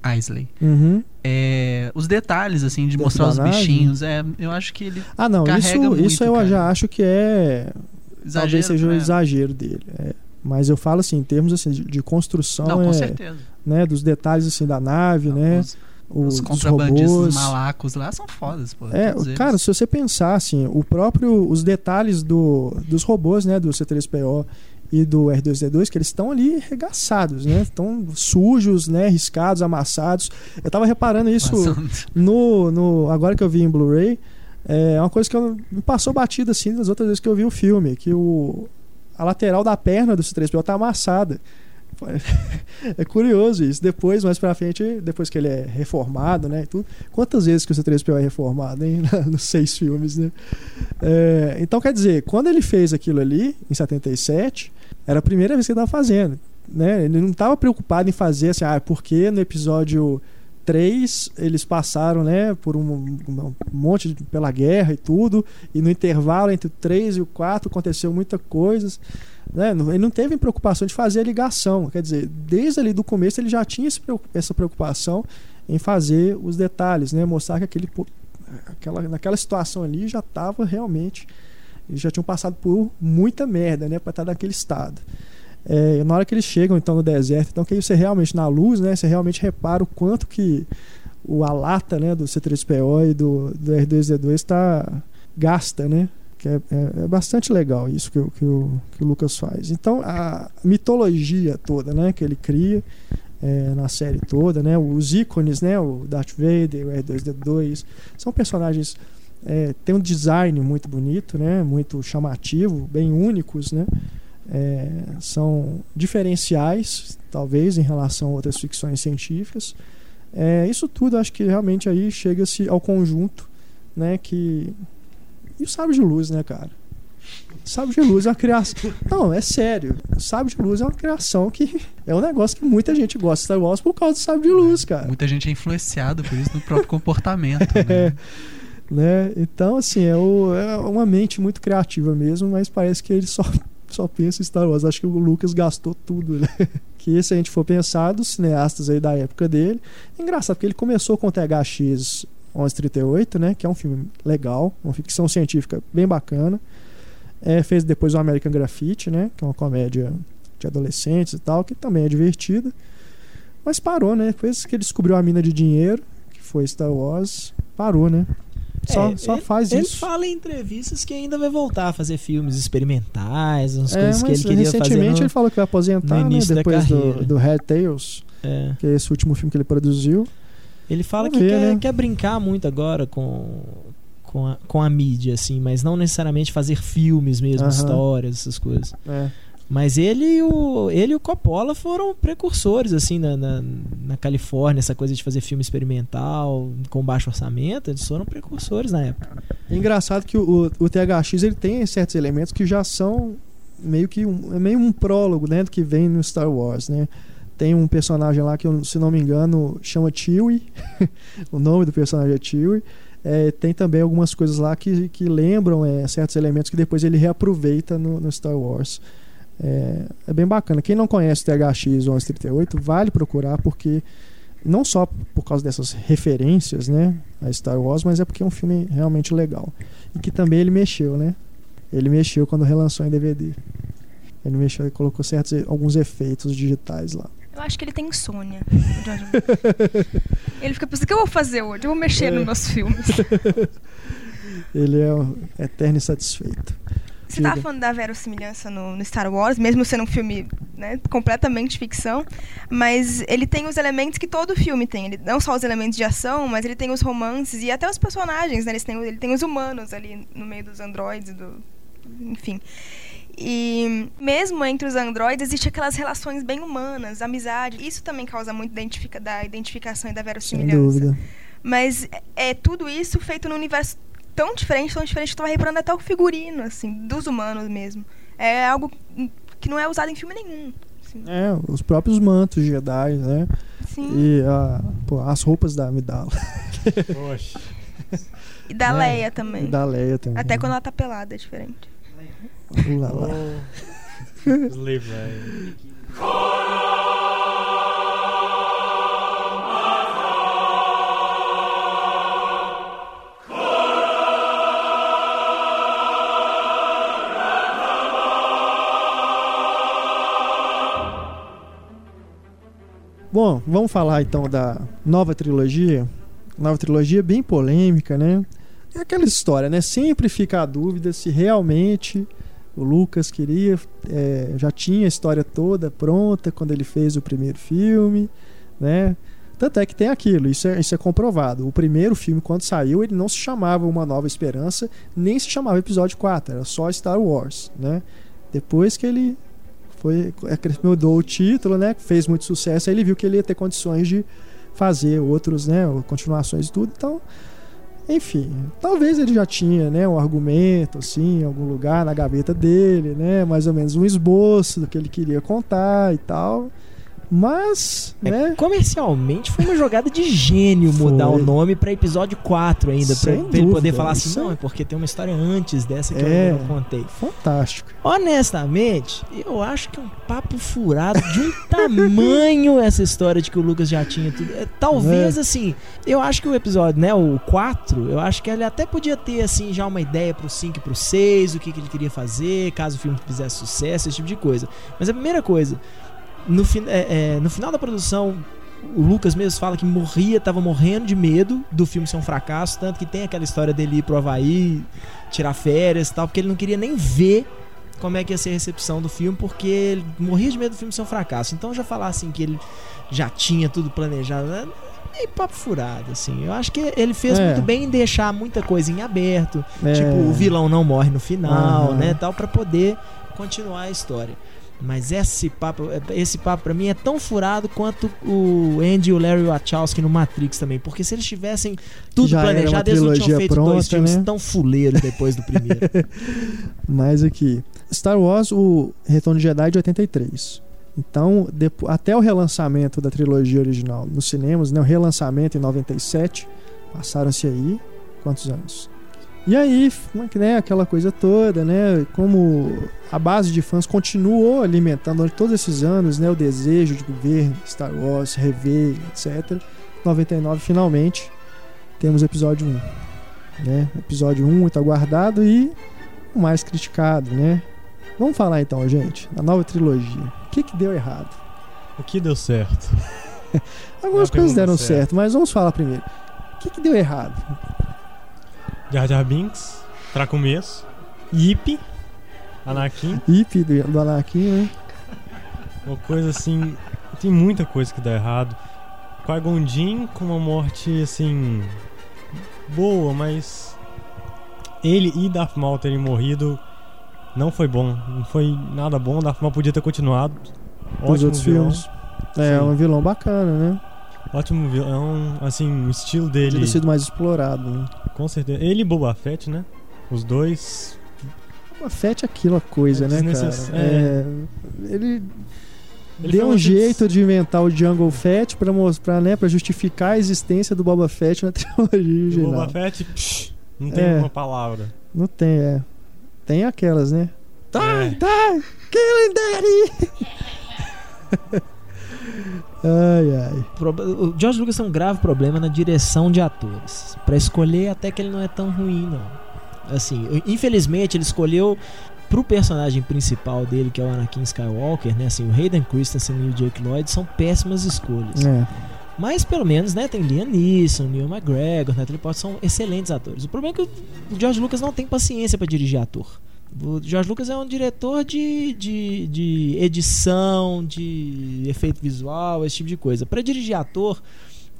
S3: Eisley-.
S1: Uhum.
S3: é, os detalhes, assim, de mostrar os
S1: nave?
S3: bichinhos. É, eu acho que ele.
S1: Ah, não,
S3: Carrega
S1: isso,
S3: muito,
S1: isso eu
S3: cara.
S1: já acho que é.
S3: Exagero,
S1: talvez seja o
S3: né?
S1: exagero dele. é. Mas eu falo assim, em termos assim, de, de construção,
S3: Não, com
S1: é,
S3: certeza.
S1: né, dos detalhes assim da nave, né,
S3: Os,
S1: os,
S3: os contrabandistas
S1: robôs.
S3: malacos lá são fodas, pô.
S1: É,
S3: eles.
S1: cara, se você pensar assim, o próprio os detalhes do, dos robôs, né, do C3PO e do R2D2, que eles estão ali regaçados, né? Estão sujos, né, riscados, amassados. Eu tava reparando isso
S3: Passando.
S1: no, no agora que eu vi em Blu-ray, é uma coisa que eu, me passou batida assim nas outras vezes que eu vi o filme, que o a lateral da perna do C3PO tá amassada. É curioso isso. Depois, mais pra frente, depois que ele é reformado, né? tudo, quantas vezes que o C3PO é reformado, hein? Nos seis filmes, né? É, então, quer dizer, quando ele fez aquilo ali, em 77, era a primeira vez que ele tava fazendo. Né? Ele não estava preocupado em fazer assim, ah, porque no episódio 3 eles passaram né, por um, um monte de, pela guerra e tudo, e no intervalo entre o 3 e o 4 aconteceu muita coisa. Né? Ele não teve preocupação de fazer a ligação. Quer dizer, desde ali do começo ele já tinha essa preocupação em fazer os detalhes, né? mostrar que aquele, aquela, naquela situação ali já estava realmente. Eles já tinham passado por muita merda né, para estar naquele estado. É, na hora que eles chegam então no deserto, então que você realmente na luz, né, você realmente repara o quanto que o a lata, né, do C3PO e do, do R2D2 está gasta, né? Que é, é- é bastante legal isso que, que, o, que o Lucas faz. Então a mitologia toda, né, que ele cria é, na série toda, né, os ícones, né, o Darth Vader, o R2D2, são personagens é, tem um design muito bonito, né, muito chamativo, bem únicos, né? é, são diferenciais, talvez, em relação a outras ficções científicas. É, isso tudo acho que realmente aí chega-se ao conjunto, né? Que. E o Sábio de Luz, né, cara? Sábio de Luz é uma criação. Não, é sério. O Sábio de Luz é uma criação que é um negócio que muita gente gosta de Star Wars por causa do Sábio de Luz, cara.
S3: Muita gente é influenciada por isso no próprio comportamento.
S1: É,
S3: né?
S1: né? Então, assim, é, o- é uma mente muito criativa mesmo, mas parece que ele só, só pensa em Star Wars. Acho que o Lucas gastou tudo, né? Que se a gente for pensar dos cineastas aí da época dele, é engraçado, porque ele começou com o THX 1138, né? Que é um filme legal, uma ficção científica bem bacana. É, fez depois o American Graffiti, né? Que é uma comédia de adolescentes e tal, que também é divertida. Mas parou, né? Depois que ele descobriu a mina de dinheiro, que foi Star Wars, parou, né? Só,
S2: É,
S1: só
S2: ele-
S1: faz
S2: ele
S1: isso.
S2: fala em entrevistas que ainda vai voltar a fazer filmes experimentais, umas
S1: É,
S2: coisas que ele queria fazer.
S1: recentemente ele falou que vai aposentar, né? Depois do, do Red Tails,
S2: É.
S1: que é esse último filme que ele produziu.
S2: Ele fala
S1: Vamos
S2: que
S1: ver,
S2: quer,
S1: né?
S2: quer brincar muito agora com, com, a, com a mídia, assim, mas não necessariamente fazer filmes mesmo,
S1: Aham.
S2: histórias, essas coisas.
S1: É.
S2: Mas ele e o, ele e o Coppola foram precursores, assim, na, na, na Califórnia, essa coisa de fazer filme experimental, com baixo orçamento, eles foram precursores na época.
S1: É engraçado que o, o, o THX ele tem certos elementos que já são meio que um, é meio um prólogo, né, do que vem no Star Wars, né? Tem um personagem lá que, se não me engano, chama Chewie. o nome do personagem é Chewie. É, tem também algumas coisas lá que, que lembram é, certos elementos que depois ele reaproveita no, no Star Wars. É, é bem bacana. Quem não conhece o THX 1138, vale procurar, porque não só por causa dessas referências né, a Star Wars, mas é porque é um filme realmente legal. E que também ele mexeu, né? Ele mexeu quando relançou em DVD. Ele mexeu e colocou certos alguns efeitos digitais lá.
S4: Eu acho que ele tem insônia. ele fica pensando, o que eu vou fazer hoje? Eu vou mexer
S1: É.
S4: nos meus filmes.
S1: Ele é um eterno insatisfeito.
S4: Você tava
S1: Diga.
S4: falando da verossimilhança no, no Star Wars, mesmo sendo um filme né, completamente ficção, mas ele tem os elementos que todo filme tem. Ele, não só os elementos de ação, mas ele tem os romances e até os personagens, né? Eles têm, ele tem os humanos ali no meio dos androides, do, enfim. E mesmo entre os androides existe aquelas relações bem humanas, amizade. Isso também causa muito identifica, da identificação e da
S1: Sem
S4: verossimilhança.
S1: dúvida.
S4: Mas é é tudo isso feito num universo tão diferente, tão diferente que eu tava reparando até o figurino, assim, dos humanos mesmo. É algo que não é usado em filme nenhum. assim.
S1: É, os próprios mantos Jedi, né?
S4: Sim.
S1: E a, pô, as roupas da Amidala.
S8: Poxa.
S4: E da
S1: É.
S4: Leia também.
S1: E da Leia também.
S4: Até quando ela tá pelada, é diferente.
S1: Lá, lá.
S8: Slave Ryan.
S1: Bom, vamos falar então da nova trilogia. Nova trilogia bem polêmica, né? É aquela história, né? Sempre fica a dúvida se realmente o Lucas queria, é, já tinha a história toda pronta quando ele fez o primeiro filme, né? Tanto é que tem aquilo, isso é, isso é comprovado. O primeiro filme, quando saiu, ele não se chamava Uma Nova Esperança, nem se chamava Episódio 4, era só Star Wars, né? Depois que ele foi é, mudou o título, né? Fez muito sucesso, aí ele viu que ele ia ter condições de fazer outros, né? Continuações e tudo. Então, enfim, talvez ele já tinha, né? Um argumento, assim, em algum lugar na gaveta dele, né? Mais ou menos um esboço do que ele queria contar e tal. Mas,
S2: É,
S1: né?
S2: comercialmente foi uma jogada de gênio mudar
S1: Foi.
S2: o nome pra episódio 4 ainda. Pra ele poder falar assim,
S1: isso
S2: não,
S1: é-
S2: é porque tem uma história antes dessa que
S1: É.
S2: eu não contei.
S1: Fantástico.
S2: Honestamente, eu acho que é um papo furado de um tamanho essa história de que o Lucas já tinha tudo. É, Talvez,
S1: É.
S2: assim, eu acho que o episódio, né, o 4, eu acho que ele até podia ter, assim, já uma ideia pro 5 e pro 6, o que, que ele queria fazer, caso o filme fizesse sucesso, esse tipo de coisa. Mas a primeira coisa, no, fin é, é, no final da produção, o Lucas mesmo fala que morria, tava morrendo de medo do filme ser um fracasso, tanto que tem aquela história dele ir pro Havaí, tirar férias e tal, porque ele não queria nem ver como é que ia ser a recepção do filme, porque ele morria de medo do filme ser um fracasso. Então já falar assim que ele já tinha tudo planejado, é meio papo furado, assim. Eu acho que ele fez
S1: É.
S2: muito bem em deixar muita coisa em aberto,
S1: É.
S2: tipo, o vilão não morre no final,
S1: Aham.
S2: né, tal, pra poder continuar a história. Mas esse papo, esse papo pra mim é tão furado quanto o Andy, o Larry Wachowski no Matrix também. Porque se eles tivessem tudo
S1: Já
S2: planejado, eles não tinham feito dois
S1: pronta,
S2: filmes
S1: né?
S2: tão fuleiros depois do primeiro.
S1: Mas aqui, Star Wars, o Retorno de Jedi de 83. Então, depo- até o relançamento da trilogia original nos cinemas, né, o relançamento em 97, passaram-se aí quantos anos? E aí, né, aquela coisa toda, né, como a base de fãs continuou alimentando durante todos esses anos, né, o desejo de ver Star Wars, rever, etc. 99 finalmente temos episódio 1, né? Episódio 1 muito aguardado e o mais criticado, né? Vamos falar então, gente, da nova trilogia. O que que deu errado?
S8: O que deu certo?
S1: Algumas
S8: É
S1: coisas deram
S8: certa.
S1: certo, mas vamos falar primeiro. O que que deu errado?
S8: Jar Jar Binks, pra começo. Yip, Anakin.
S1: Ip do, do Anakin, né?
S8: Uma coisa assim. Tem muita coisa que dá errado. Qui-Gon Jinn com uma morte assim. boa, mas. Ele e Darth Maul terem morrido não foi bom. Não foi nada bom. Darth Maul podia ter continuado. Ótimo
S1: outros
S8: vilão.
S1: filmes. É,
S8: Sim.
S1: um vilão bacana, né?
S8: Ótimo vilão. Assim, o estilo
S1: Podia
S8: dele.
S1: ter sido mais explorado, né?
S8: Com certeza. Ele e Boba Fett, né? Os dois.
S1: Uma Fett é aquilo a coisa,
S8: É
S1: né, cara?
S8: desnecess-
S1: É, ele
S8: Ele
S1: deu um jeito de inventar o Jungle Fett pra mostrar, né, para justificar a existência do Boba Fett na trilogia
S8: o
S1: original.
S8: Boba Fett, psh, não tem
S1: É.
S8: uma palavra.
S1: Não tem, é. Tem aquelas, né? Tá,
S8: É.
S1: tá, killing daddy! ai, ai.
S2: O George Lucas tem um grave problema na direção de atores. Pra escolher, até que ele não é tão ruim, não. Assim, infelizmente, ele escolheu pro personagem principal dele, que é o Anakin Skywalker, né? Assim, o Hayden Christensen e o Jake Lloyd são péssimas escolhas.
S1: É.
S2: Mas pelo menos, né, tem Liam Neeson, Neil McGregor, Natalie Portman, são excelentes atores. O problema é que o George Lucas não tem paciência pra dirigir ator. O George Lucas é um diretor de, de, de edição, de efeito visual, esse tipo de coisa. Pra dirigir ator,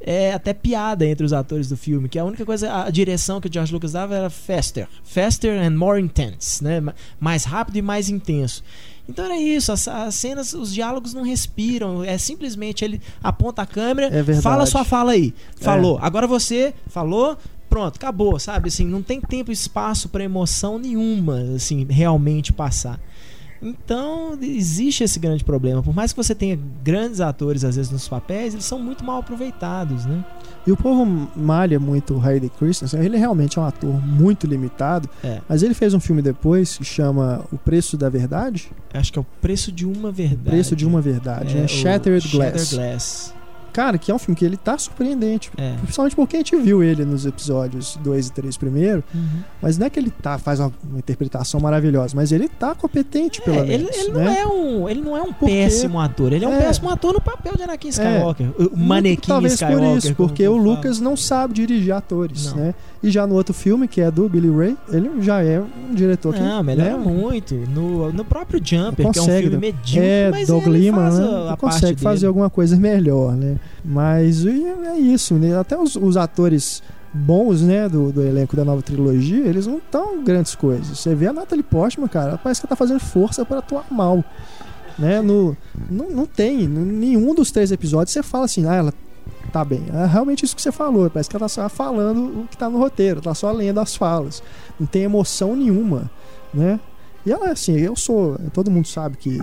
S2: é até piada entre os atores do filme, que a única coisa, a direção que o George Lucas dava era faster. Faster and more intense, né? Ma- Mais rápido e mais intenso. Então era isso, as, as cenas, os diálogos não respiram, é simplesmente ele aponta a câmera,
S1: É
S2: fala sua fala aí. Falou. Agora você falou, pronto, acabou, sabe? Assim, não tem tempo e espaço pra emoção nenhuma, assim, realmente passar. Então, existe esse grande problema. Por mais que você tenha grandes atores, às vezes, nos papéis, eles são muito mal aproveitados, né?
S1: E o povo malha muito o Hayden Christensen. Ele realmente é um ator muito limitado.
S2: É.
S1: Mas ele fez um filme depois que chama O Preço da Verdade.
S2: Acho que é o preço de uma verdade.
S1: O Preço de uma Verdade,
S2: É,
S1: né? Shattered Glass.
S2: Shattered Glass.
S1: Cara, que é um filme que ele tá surpreendente.
S2: É.
S1: Principalmente porque a gente viu ele nos episódios 2 e 3 primeiro.
S2: Uhum.
S1: Mas não é que ele tá, faz uma, uma interpretação maravilhosa, mas ele tá competente, pelo
S2: É, ele,
S1: menos.
S2: ele
S1: né?
S2: não é um, ele não é um
S1: Porque-
S2: péssimo ator. Ele é um
S1: É.
S2: péssimo ator no papel de Anakin Skywalker. O manequim
S1: Talvez
S2: Skywalker.
S1: por isso, porque o. Lucas não sabe dirigir atores,
S2: Não.
S1: né? E já no outro filme, que é do Billy Ray, ele já é um diretor que.
S2: Não, melhora
S1: né,
S2: muito. No, no próprio Jumper, que é um
S1: Consegue,
S2: filme medíocre,
S1: É,
S2: mas
S1: Doug
S2: ele
S1: Liman,
S2: faz
S1: né?
S2: a, a
S1: Ele consegue fazer alguma coisa melhor, né? Mas é isso, né? Até os, os atores bons, né, do, do elenco da nova trilogia, eles não estão grandes coisas. Você vê a Natalie Portman, cara, parece que ela tá fazendo força para atuar mal. Né? No, não, não tem, em nenhum dos três episódios você fala assim, ah, ela tá bem. É realmente isso que você falou, parece que ela tá só falando o que tá no roteiro, tá só lendo as falas. Não tem emoção nenhuma, né? E ela, assim, eu sou, todo mundo sabe que,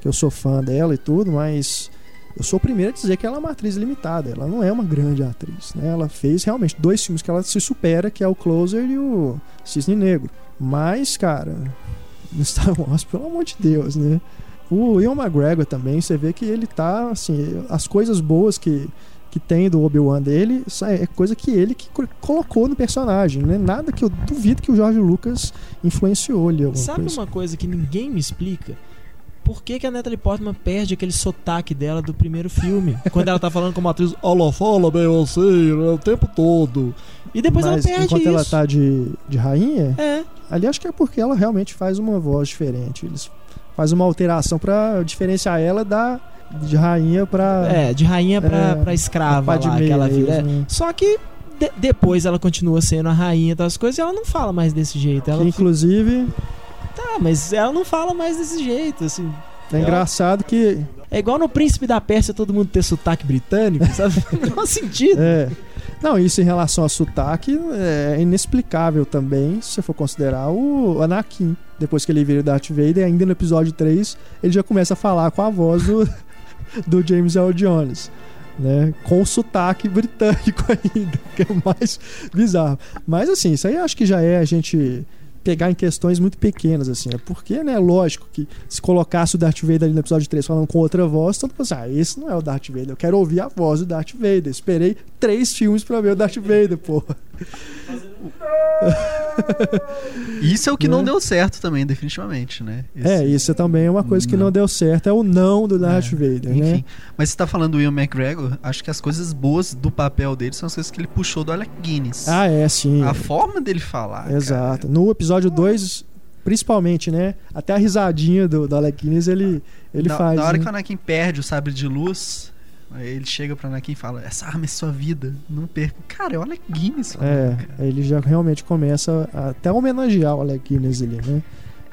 S1: que eu sou fã dela e tudo, mas eu sou o primeiro a dizer que ela é uma atriz limitada. Ela não é uma grande atriz, né? Ela fez realmente dois filmes que ela se supera, que é o Closer e o Cisne Negro. Mas, cara, no Star Wars, pelo amor de Deus, né? O Ian McGregor também, você vê que ele tá, assim, as coisas boas que, que tem do Obi-Wan dele é coisa que ele que co- colocou no personagem, né? Nada que eu duvido que o Jorge Lucas influenciou ali
S2: Sabe
S1: coisa.
S2: uma coisa que ninguém me explica? Por que, que a Natalie Portman perde aquele sotaque dela do primeiro filme? quando ela tá falando como atriz, ela fala bem assim, né, o tempo todo. E depois
S1: Mas
S2: ela perde
S1: enquanto
S2: isso.
S1: ela tá de, de rainha,
S2: É,
S1: ali acho que é porque ela realmente faz uma voz diferente. Eles fazem uma alteração pra diferenciar ela da de rainha pra
S2: é, de rainha pra,
S1: É,
S2: pra escrava lá, que ela vira. É.
S1: mesmo.
S2: Só que de- depois ela continua sendo a rainha das coisas e ela não fala mais desse jeito. Ela
S1: Que, inclusive
S2: tá, mas ela não fala mais desse jeito, assim.
S1: é engraçado que
S2: É igual no Príncipe da Pérsia todo mundo ter sotaque britânico, sabe? Não faz sentido.
S1: É. Não, isso em relação ao sotaque é inexplicável também, se você for considerar o Anakin. Depois que ele vira o Darth Vader, ainda no episódio 3, ele já começa a falar com a voz do, do James Earl Jones. Né, com o sotaque britânico ainda, que é mais bizarro. Mas assim, isso aí acho que já é a gente pegar em questões muito pequenas, assim. É porque, né, lógico que se colocasse o Darth Vader ali no episódio 3 falando com outra voz, todo mundo pensa, ah, esse não é o Darth Vader, eu quero ouvir a voz do Darth Vader. Esperei três filmes pra ver o Darth Vader, porra.
S3: Isso é o que não
S1: Né?
S3: deu certo também, definitivamente, né?
S1: É, isso também é uma coisa que não,
S3: Não.
S1: deu certo, é o não do Darth
S3: É,
S1: Vader,
S3: Enfim.
S1: né?
S3: Mas você tá falando do Ian McGregor, acho que as coisas boas do papel dele são as coisas que ele puxou do Alec Guinness.
S1: Ah, é, sim.
S3: A forma dele falar.
S1: Exato. No episódio 2, principalmente, né? Até a risadinha do, do Alec Guinness ele, ele
S3: na,
S1: faz.
S3: Na hora
S1: né?
S3: que o Anakin perde o sabre de luz, aí ele chega pro Anakin e fala: Essa arma é sua vida, não perca. Cara, é o Alec Guinness. falando,
S1: É,
S3: cara.
S1: ele já realmente começa a até homenagear o Alec Guinness ali, né?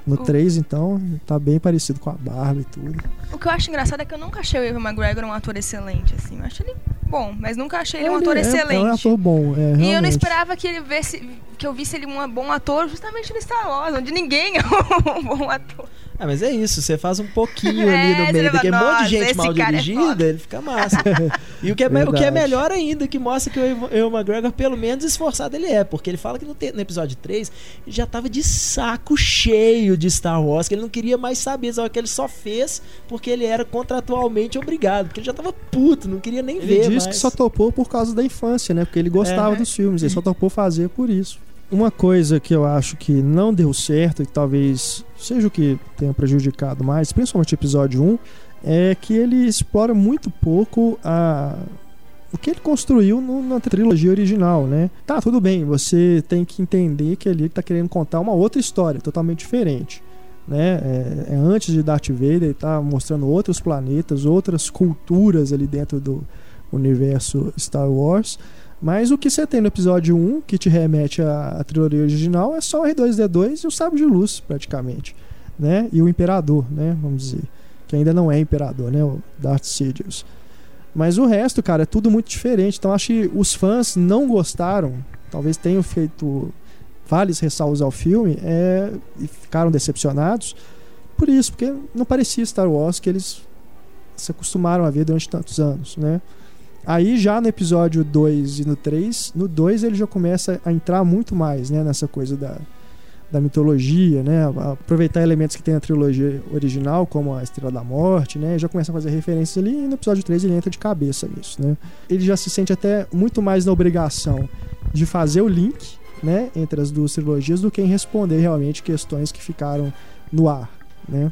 S1: No
S4: O-
S1: 3, então, tá bem parecido com a barba e tudo.
S4: O que eu acho engraçado é que eu nunca achei o Evan McGregor um ator excelente, assim. Eu acho ele bom, mas nunca achei ele um ator
S1: é,
S4: excelente.
S1: É um ator bom, é,
S4: E eu não esperava que ele visse, que eu visse ele um bom ator justamente no Star Wars, onde ninguém é um bom ator.
S2: Ah, mas é isso, você faz um pouquinho
S4: É,
S2: ali no
S4: você
S2: meio daquele monte
S4: "Nossa,
S2: de gente mal
S4: é
S2: dirigida,
S4: foda."
S2: ele fica massa. e o que, é, o que é melhor ainda, que mostra que o Ewan- McGregor, pelo menos esforçado ele é, porque ele fala que no, te- no episódio 3 ele já tava de saco cheio de Star Wars, que ele não queria mais saber, só que ele só fez porque ele era contratualmente obrigado, porque ele já tava puto, não queria nem
S1: Ele
S2: ver
S1: diz
S2: mais.
S1: que só topou por causa da infância, né? Porque ele gostava
S2: É.
S1: dos filmes, ele só topou fazer por isso. Uma coisa que eu acho que não deu certo, e talvez seja o que tenha prejudicado mais, principalmente o episódio 1, é que ele explora muito pouco a o que ele construiu no- na trilogia original, né? Tá, tudo bem, você tem que entender que ele tá querendo contar uma outra história, totalmente diferente. Né? É, é antes de Darth Vader, ele tá mostrando outros planetas, outras culturas ali dentro do universo Star Wars. Mas o que você tem no episódio 1, que te remete à, à trilogia original, é só o R2D2 e o Sábio de Luz, praticamente. Né? E o Imperador, né? Vamos dizer. Que ainda não é Imperador, né? O Darth Sidious. Mas o resto, cara, é tudo muito diferente. Então acho que os fãs não gostaram. Talvez tenham feito várias ressalvas ao filme é, e ficaram decepcionados por isso, porque não parecia Star Wars que eles se acostumaram a ver durante tantos anos, né? Aí já no episódio 2 e no 3, no 2 ele já começa a entrar muito mais, né, nessa coisa da, da mitologia, né, aproveitar elementos que tem na trilogia original, como a Estrela da Morte, né, já começa a fazer referências ali e no episódio 3 ele entra de cabeça nisso, né. Ele já se sente até muito mais na obrigação de fazer o link, né, entre as duas trilogias do que em responder realmente questões que ficaram no ar, né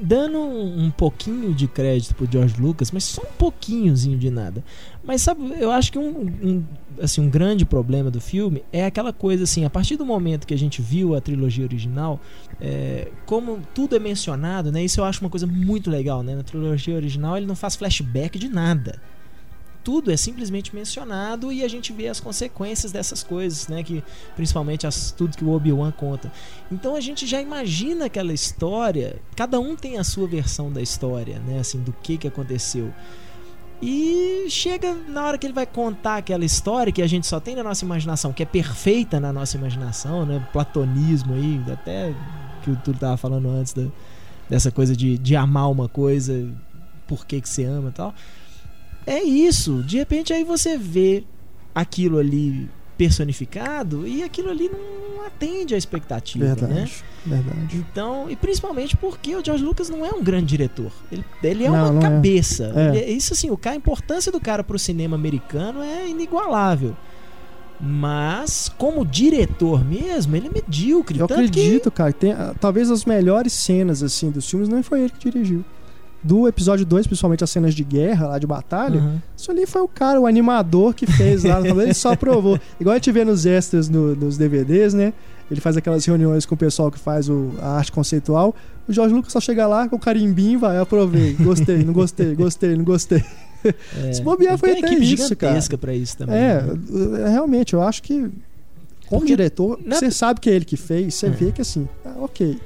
S2: dando um, pouquinho de crédito pro George Lucas, mas só um pouquinhozinho de nada. Mas sabe, eu acho que um, um, assim, um grande problema do filme é aquela coisa assim, a partir do momento que a gente viu a trilogia original, é, como tudo é mencionado, né? Isso eu acho uma coisa muito legal, né? Na trilogia original ele não faz flashback de nada tudo é simplesmente mencionado e a gente vê as consequências dessas coisas, né? Que principalmente as, tudo que o Obi-Wan conta. Então a gente já imagina aquela história. Cada um tem a sua versão da história, né? Assim do que que aconteceu. E chega na hora que ele vai contar aquela história que a gente só tem na nossa imaginação, que é perfeita na nossa imaginação, né? Platonismo aí, até que o Túlio tava falando antes da, dessa coisa de, de amar uma coisa, por que, que você ama e tal é isso. De repente aí você vê aquilo ali personificado e aquilo ali não atende à expectativa,
S1: verdade,
S2: né?
S1: Verdade.
S2: Então, e principalmente porque o George Lucas não é um grande diretor. Ele, ele é
S1: não,
S2: uma
S1: não é.
S2: cabeça.
S1: É.
S2: Ele, isso assim, o, a importância do cara pro cinema americano é inigualável. Mas, como diretor mesmo, ele é medíocre.
S1: Eu acredito,
S2: que...
S1: cara, tem, talvez as melhores cenas assim dos filmes não foi ele que dirigiu do episódio 2, principalmente as cenas de guerra lá de batalha,
S2: Uhum.
S1: isso ali foi o cara, o animador que fez lá. ele só provou. Igual a gente vê nos extras no- nos DVDs, né? Ele faz aquelas reuniões com o pessoal que faz o- a arte conceitual. O Jorge Lucas só chega lá com o carimbinho, vai, aprovei, gostei, não gostei, gostei, não gostei.
S2: É,
S1: Se bobear, foi até isso, cara.
S2: pra isso também.
S1: É,
S2: né?
S1: é, realmente, eu acho que como
S2: Porque
S1: diretor,
S2: na-
S1: você sabe que é ele que fez, você
S2: É.
S1: vê que assim, ah, ok.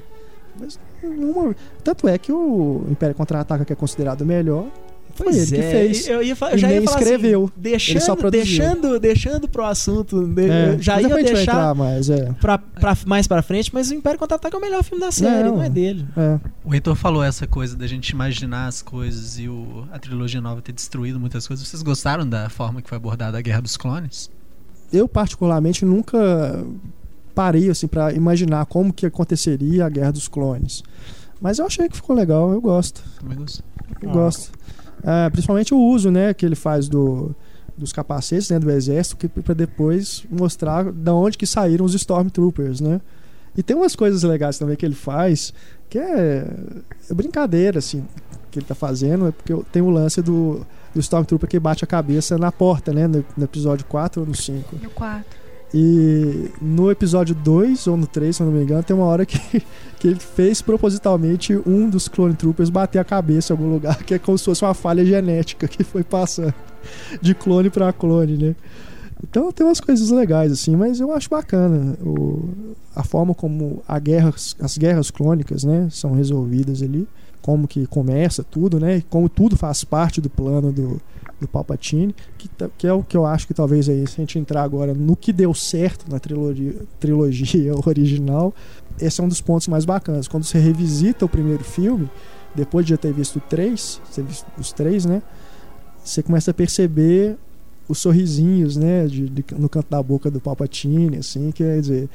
S1: Mas nenhuma- tanto é que o Império Contra-Ataca, que é considerado o melhor, foi
S2: Pois
S1: ele
S2: é,
S1: que fez.
S2: Eu, ia, fa- eu já ia
S1: nem
S2: falar
S1: escreveu.
S2: assim,
S1: Ele só
S2: deixando,
S1: produziu.
S2: deixando, deixando pro assunto, de-
S1: É,
S2: já
S1: mas
S2: ia
S1: vai
S2: deixar
S1: entrar mais, é.
S2: pra, pra- mais pra frente, mas o Império Contra-Ataca é o melhor filme da série, não,
S1: Não.
S2: é dele.
S1: É.
S3: O Heitor falou essa coisa da gente imaginar as coisas e o, a trilogia nova ter destruído muitas coisas. Vocês gostaram da forma que foi abordada a Guerra dos Clones?
S1: Eu, particularmente, nunca parei assim para imaginar como que aconteceria a Guerra dos Clones. Mas eu achei que ficou legal, eu gosto.
S3: Também gostei.
S1: Eu
S8: Ah.
S1: gosto. Ah, principalmente o uso, né, que ele faz do, dos capacetes, né, do exército, que para depois mostrar da onde que saíram os Stormtroopers, né? E tem umas coisas legais também que ele faz, que é, é brincadeira, assim, que ele tá fazendo, é porque tem o lance do, do Stormtrooper que bate a cabeça na porta, né, no, no episódio 4 ou no 5.
S4: No 4.
S1: E no episódio 2 ou no 3, se eu não me engano, tem uma hora que, que ele fez propositalmente um dos Clone Troopers bater a cabeça em algum lugar, que é como se fosse uma falha genética que foi passando de clone pra clone, né? Então tem umas coisas legais assim, mas eu acho bacana o, a forma como a guerra, as guerras clônicas, né, são resolvidas ali, como que começa tudo, né, como tudo faz parte do plano do, do Palpatine, que, que é o que eu acho que talvez aí, se a gente entrar agora no que deu certo na trilogia, trilogia original, esse é um dos pontos mais bacanas. Quando você revisita o primeiro filme, depois de já ter visto três, visto os três, né? Você começa a perceber os sorrisinhos, né, de, de- no canto da boca do Palpatine, assim, quer dizer,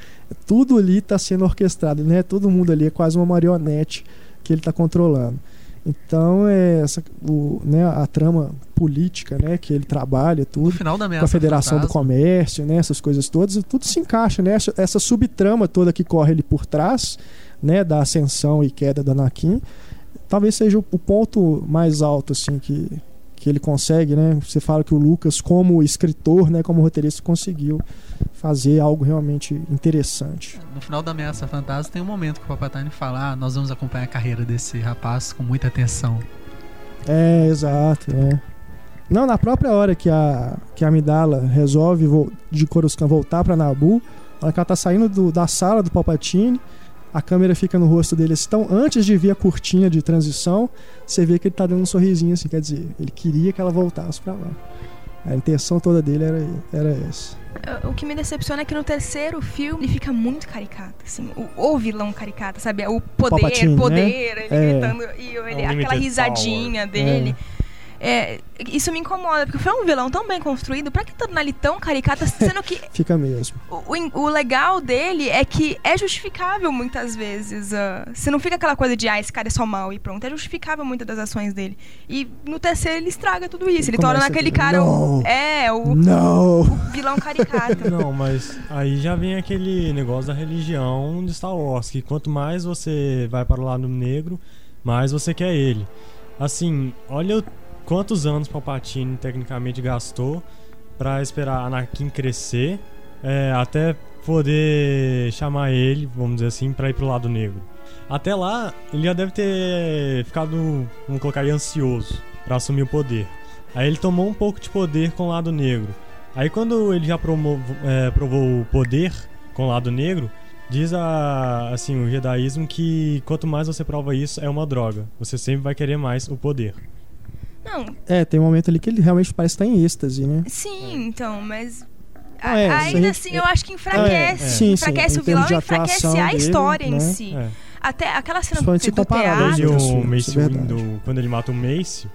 S1: tudo ali está sendo orquestrado, né? Todo mundo ali é quase uma marionete que ele está controlando. Então, é essa, o, né, a trama política, né, que ele trabalha, tudo,
S3: final da
S1: com a Federação do Comércio, né, essas coisas todas, tudo se encaixa, né? Essa, essa subtrama toda que corre ali por trás, né, da ascensão e queda do Anakin, talvez seja o, o ponto mais alto assim que que ele consegue, né? Você fala que o Lucas, como escritor, né, como roteirista, conseguiu fazer algo realmente interessante.
S3: No final da ameaça fantasma tem um momento que o Palpatine fala: ah, nós vamos acompanhar a carreira desse rapaz com muita atenção.
S1: É, exato, é. Não, na própria hora que a, que a Amidala resolve de Coruscant voltar pra Nabu, na hora que ela tá saindo do- da sala do Palpatine, a câmera fica no rosto dele. assim. Então, antes de vir a cortina de transição, você vê que ele tá dando um sorrisinho assim, quer dizer, ele queria que ela voltasse pra lá. A intenção toda dele era, era essa.
S4: O que me decepciona é que no terceiro filme ele fica muito caricato, assim, o, o vilão caricato, sabe? O poder,
S1: Palpatine,
S4: poder,
S1: né?
S4: ele
S1: É.
S4: gritando, e ele, aquela risadinha dele. É, isso me incomoda, porque foi um vilão tão bem construído, pra que tornar ele tão caricato, sendo que
S1: Fica mesmo.
S4: o, o- o legal dele é que é justificável muitas vezes. ah, você não fica aquela coisa de, ah, esse cara é só mal e pronto. É justificável muitas das ações dele. E no terceiro ele estraga tudo isso.
S1: Ele
S4: Ele, torna aquele cara. o- é, o,
S1: Não!
S4: o vilão caricato.
S8: Não, mas aí já vem aquele negócio da religião de Star Wars, que quanto mais você vai para o lado negro, mais você quer ele. Assim, olha o- quantos anos Palpatine tecnicamente gastou pra esperar Anakin crescer, é, até poder chamar ele, vamos dizer assim, pra ir pro lado negro. Até lá, ele já deve ter ficado, vamos colocar aí, ansioso pra assumir o poder. Aí ele tomou um pouco de poder com o lado negro. Aí quando ele já promo- é, provou o poder com o lado negro, diz a, assim, o jedaísmo que quanto mais você prova isso, é uma droga. Você sempre vai querer mais o poder.
S4: Não,
S1: É, tem um momento ali que ele realmente parece estar em êxtase, né?
S4: sim, então, mas.
S1: Ah, é,
S4: a-
S1: isso
S4: ainda
S1: aí-
S4: assim, eu acho que enfraquece.
S1: É, sim, sim,
S4: enfraquece
S1: em
S4: o vilão e enfraquece a
S1: dele,
S4: história em
S1: né?
S4: si.
S8: É.
S4: Até aquela cena do
S1: comparar
S4: teatro.
S8: E o Mace
S1: é.
S8: Windu, quando ele mata o Mace,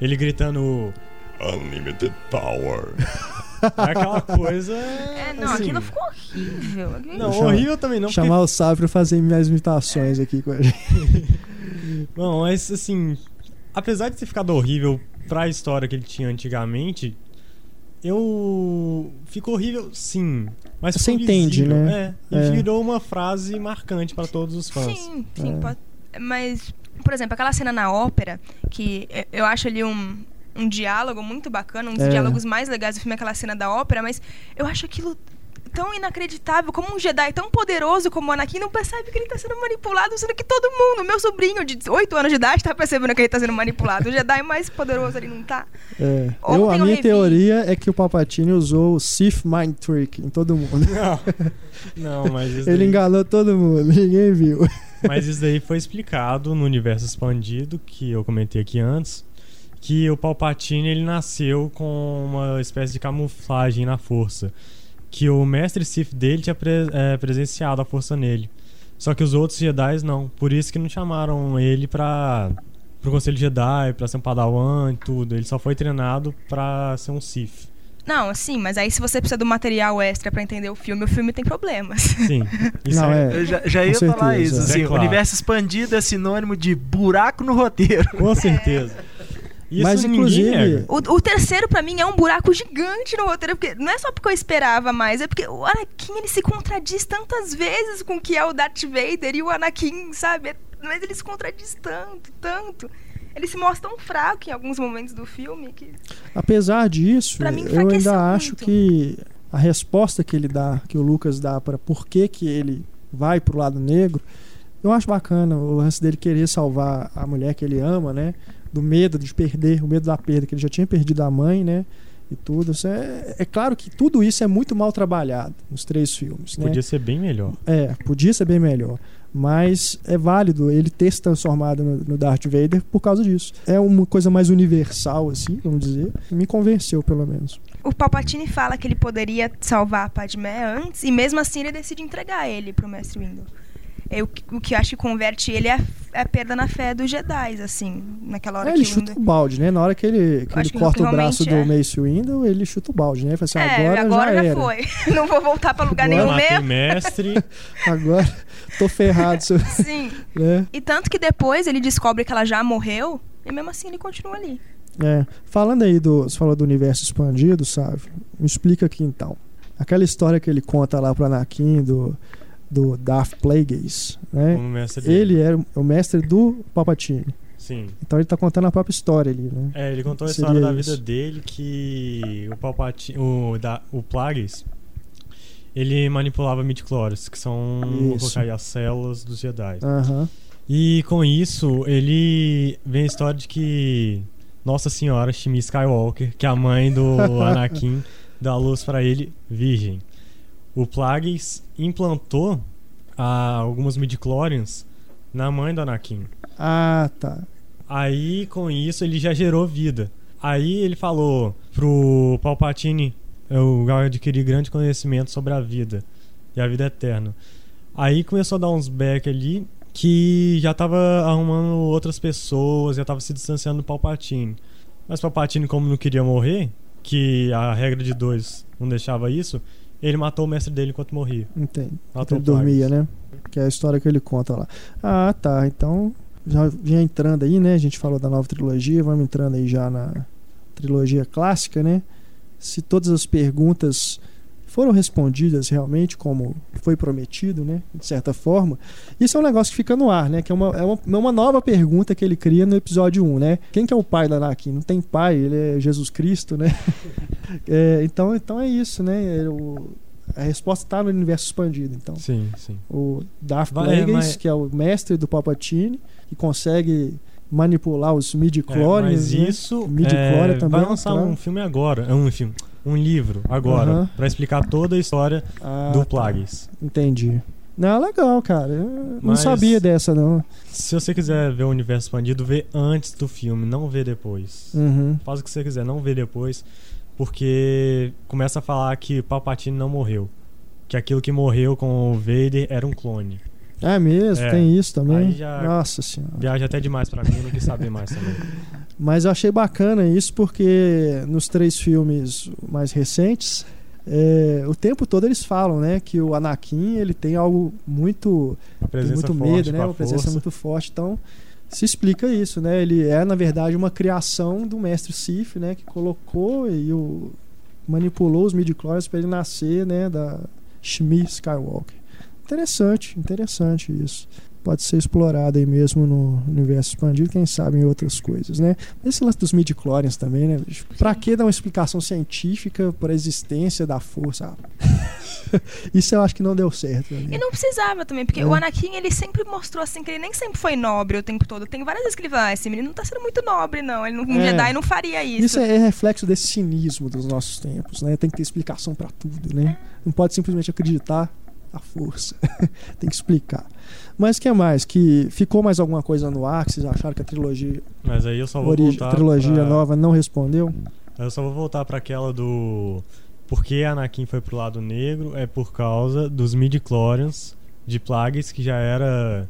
S8: ele gritando Unlimited Power. é aquela coisa.
S4: É, não,
S8: assim,
S4: aquilo ficou horrível.
S8: Não,
S1: Chama-
S8: horrível também não, porque
S1: Chamar o Sábio pra fazer minhas imitações aqui com a gente.
S8: Não, mas assim, apesar de ter ficado horrível pra história que ele tinha antigamente, eu. Ficou horrível, sim. Mas
S1: Você entende,
S8: visível,
S1: né?
S8: É, e
S1: É.
S8: virou uma frase marcante pra todos os fãs.
S4: Sim, sim,
S1: É.
S4: pode- mas, por exemplo, aquela cena na ópera, que eu- eu acho ali um, um diálogo muito bacana, um dos
S1: É.
S4: diálogos mais legais do filme é aquela cena da ópera, mas eu acho aquilo tão inacreditável, como um Jedi tão poderoso como o Anakin não percebe que ele tá sendo manipulado, sendo que todo mundo, meu sobrinho de 8 anos de idade tá percebendo que ele tá sendo manipulado. O Jedi mais poderoso ele não tá.
S1: É. Eu, a minha
S4: revi.
S1: teoria é que o Palpatine usou o Sith Mind Trick em todo mundo.
S8: Não, mas isso,
S1: Ele
S8: daí,
S1: enganou todo mundo, ninguém viu.
S8: mas isso daí foi explicado no universo expandido, que eu comentei aqui antes. Que o Palpatine ele nasceu com uma espécie de camuflagem na força. Que o mestre Sith dele tinha pre- é, presenciado a força nele. Só que os outros Jedi não. Por isso que não chamaram ele pra, pro Conselho Jedi, pra ser um Padawan e tudo. Ele só foi treinado pra ser um Sith.
S4: Não, sim, mas aí se você precisa do material extra pra entender o filme, o filme tem problemas.
S8: Sim. Isso
S1: Não,
S8: é,
S1: é.
S9: Eu já, já ia
S1: Com
S9: falar
S1: certeza.
S9: isso. Assim,
S8: É claro.
S9: Universo expandido é sinônimo de buraco no roteiro.
S8: Com certeza. Isso
S1: Mas, inclusive.
S4: O, o terceiro, pra mim, é um buraco gigante no roteiro, porque não é só porque eu esperava mais, é porque o Anakin ele se contradiz tantas vezes com o que é o Darth Vader e o Anakin, sabe? Mas ele se contradiz tanto, tanto. Ele se mostra tão fraco em alguns momentos do filme que.
S1: Apesar disso,
S4: Pra mim,
S1: eu ainda acho
S4: muito.
S1: que a resposta que ele dá, que o Lucas dá para por que, que ele vai pro lado negro, eu acho bacana o lance dele querer salvar a mulher que ele ama, né? Do medo de perder, o medo da perda, que ele já tinha perdido a mãe, né? E tudo. Isso é, é claro que tudo isso é muito mal trabalhado nos três filmes, né?
S8: Podia ser bem melhor.
S1: É, podia ser bem melhor. Mas é válido ele ter se transformado no, no Darth Vader por causa disso. É uma coisa mais universal, assim, vamos dizer. Me convenceu, pelo menos.
S4: O Palpatine fala que ele poderia salvar a Padmé antes, e mesmo assim ele decide entregar ele pro Mestre Windu. É, o, que- eu acho que converte ele é a, a perda na fé dos Jedi, assim, naquela hora
S1: É,
S4: que
S1: ele chuta
S4: Windu-
S1: o balde, né? Na hora que ele, que ele
S4: que
S1: corta o braço do
S4: realmente
S1: Mace Windu, ele chuta o balde, né? Ele fala assim,
S4: É,
S1: agora,
S4: agora
S1: já,
S4: já,
S1: era.
S4: foi. Não vou voltar pra lugar
S1: Agora
S4: nenhum mesmo.
S8: mestre.
S1: Agora tô ferrado,
S4: Sim.
S1: né?
S4: E tanto que depois ele descobre que ela já morreu, e mesmo assim ele continua ali.
S1: É. Falando aí do. Você falou do universo expandido, sabe? Me explica aqui então. Aquela história que ele conta lá pro Anakin do, do Darth Plagueis, né? Ele era o mestre do Palpatine.
S8: Sim.
S1: Então ele tá contando a própria história ali, né?
S8: É, ele contou a
S1: Seria
S8: história da
S1: isso.
S8: vida dele que o Palpatine, o, da, o Plagueis, ele manipulava midichlorians, que são colocar as células dos Jedi.
S1: Aham.
S8: E com isso, ele vem a história de que Nossa Senhora Shmi Skywalker, que é a mãe do Anakin, dá luz pra ele virgem. O Plagueis implantou ah, algumas midichlorians na mãe do Anakin.
S1: Ah, tá.
S8: Aí, com isso, ele já gerou vida. Aí ele falou pro Palpatine eu adquiri grande conhecimento sobre a vida e a vida eterna. Aí começou a dar uns back ali que já tava arrumando outras pessoas, já tava se distanciando do Palpatine. Mas Palpatine, como não queria morrer, que a regra de dois não deixava isso, ele matou o mestre dele enquanto morria.
S1: Entende.
S8: Matou
S1: ele dormia, né? Que é a história que ele conta lá. Ah, tá. Então, já vinha entrando aí, né? A gente falou da nova trilogia, vamos entrando aí já na trilogia clássica, né? Se todas as perguntas foram respondidas realmente como foi prometido, né? De certa forma. Isso é um negócio que fica no ar, né? Que é uma, é uma, é uma nova pergunta que ele cria no episódio 1, né? Quem que é o pai da Anakin? Não tem pai, ele é Jesus Cristo, né? É, então, então é isso, né? É o- a resposta está no universo expandido, então.
S8: Sim, sim.
S1: O Darth Plagueis,
S8: é, mas-
S1: que é o mestre do Palpatine, que consegue manipular os
S8: É,
S1: midi-chlorians,
S8: mas
S1: né?
S8: isso
S1: Midi-chlorian
S8: é,
S1: também
S8: vai
S1: é um
S8: lançar um filme agora, é um filme, um livro agora,
S1: Aham.
S8: pra explicar toda a história
S1: Ah,
S8: do
S1: tá.
S8: Plagueis.
S1: Entendi. Não, legal, cara. Eu não
S8: Mas-
S1: sabia dessa, não.
S8: Se você quiser ver o universo expandido, vê antes do filme, não vê depois.
S1: Uhum.
S8: Faz o que você quiser, não vê depois, porque começa a falar que Palpatine não morreu. Que aquilo que morreu com o Vader era um clone.
S1: Ah, mesmo?
S8: É.
S1: Tem isso também?
S8: Aí já-
S1: Nossa senhora.
S8: Viaja até demais pra mim, não quis saber mais também.
S1: Mas eu achei bacana isso porque nos três filmes mais recentes, é, o tempo todo eles falam, né, que o Anakin ele tem algo muito tem
S8: presença
S1: muito
S8: forte
S1: medo, né, uma presença
S8: força.
S1: muito forte. Então se explica isso, né? Ele é na verdade uma criação do mestre Sif, né, que colocou e o manipulou os midi-chlorians para ele nascer, né, da Shmi Skywalker. Interessante, interessante isso. Pode ser explorado aí mesmo no universo expandido, quem sabe em outras coisas, né? Esse lance dos midi-chlorians também, né? Pra que dar uma explicação científica para a existência da força? Isso eu acho que não deu certo. né?
S4: E não precisava também, porque
S1: É.
S4: o Anakin, ele sempre mostrou assim que ele nem sempre foi nobre o tempo todo. Tem várias vezes que ele fala, ah, esse menino não tá sendo muito nobre, não. Ele não, um
S1: É.
S4: Jedi não faria isso.
S1: Isso é reflexo desse cinismo dos nossos tempos, né? Tem que ter explicação pra tudo, né? Não pode simplesmente acreditar a força. Tem que explicar. Mas o que mais? Que ficou mais alguma coisa no ar que vocês acharam que a trilogia,
S8: Mas aí eu só vou voltar
S1: trilogia
S8: pra...
S1: nova não respondeu?
S8: Eu só vou voltar pra aquela do por que Anakin foi pro lado negro é por causa dos midi-chlorians de Plagueis que já era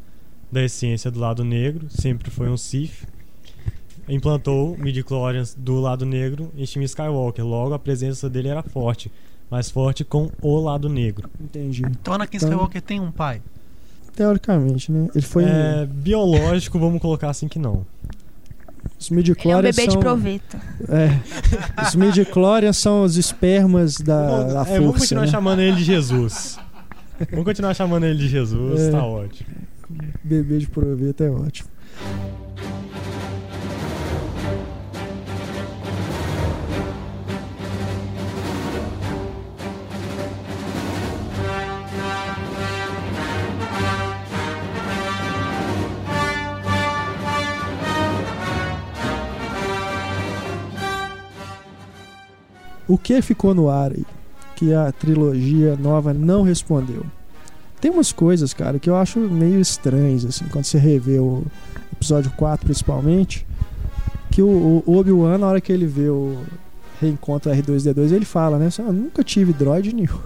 S8: da essência do lado negro, sempre foi um Sith. Implantou midi-chlorians do lado negro em Shmi Skywalker. Logo a presença dele era forte, mais forte com o lado negro.
S1: Entendi.
S3: Então Anakin
S1: Então-
S3: Skywalker tem um pai.
S1: Teoricamente, né? Ele foi.
S8: É, biológico, vamos colocar assim que não.
S1: Os
S4: Ele é um
S1: midi-chlorians
S4: bebê de
S1: são.
S4: proveta.
S1: É, os midi-chlorians são os espermas da, da
S8: É, vamos
S1: força.
S8: continuar
S1: né?
S8: chamando ele de Jesus. Vamos continuar chamando ele de Jesus,
S1: É.
S8: tá ótimo.
S1: Bebê de proveta é ótimo. O que ficou no ar aí? Que a trilogia nova não respondeu. Tem umas coisas, cara, que eu acho meio estranhas, assim, quando você revê o episódio 4, principalmente. Que o, o Obi-Wan, na hora que ele vê o reencontro R2D2, ele fala, né? assim, "Ah, Eu nunca tive droid nenhum.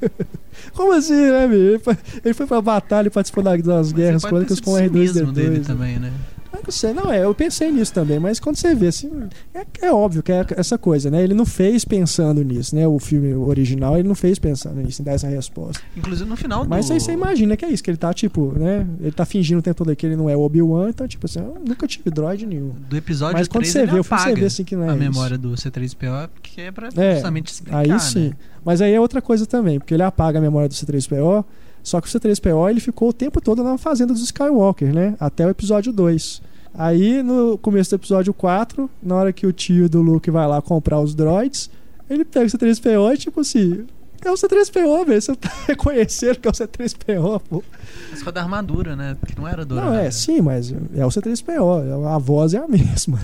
S1: Como assim, né, meu? Ele foi, ele foi pra batalha e participou da- das guerras crônicas com o
S3: cinismo
S1: R2D2.
S3: dele
S1: né?
S3: também, né?
S1: Eu não sei, não é, eu pensei nisso também, mas quando você vê assim, é, é óbvio que é essa coisa, né? Ele não fez pensando nisso, né? O filme original, ele não fez pensando nisso, em dar essa resposta.
S3: Inclusive no final do...
S1: Mas aí você imagina que é isso, que ele tá tipo, né? Ele tá fingindo o tempo todo que ele não é o Obi-Wan, então tipo assim, eu nunca tive droid nenhum.
S3: Do episódio
S1: Mas quando
S3: 3,
S1: você vê, eu fui você ver assim que não é
S3: a
S1: isso.
S3: memória do C3PO, que é pra
S1: É,
S3: justamente explicar,
S1: Aí sim.
S3: né?
S1: Mas aí é outra coisa também, porque ele apaga a memória do C3PO, só que o C3PO ele ficou o tempo todo na fazenda dos Skywalker, né? Até o episódio 2. Aí no começo do episódio 4, na hora que o tio do Luke vai lá comprar os droids, ele pega o C3PO e tipo assim. É o C3PO, velho. Você tá reconhecendo que é o C3PO, pô.
S3: Mas foi da armadura, né? Que não era dourada.
S1: Não, é, sim, mas é o C3PO. A voz é a mesma.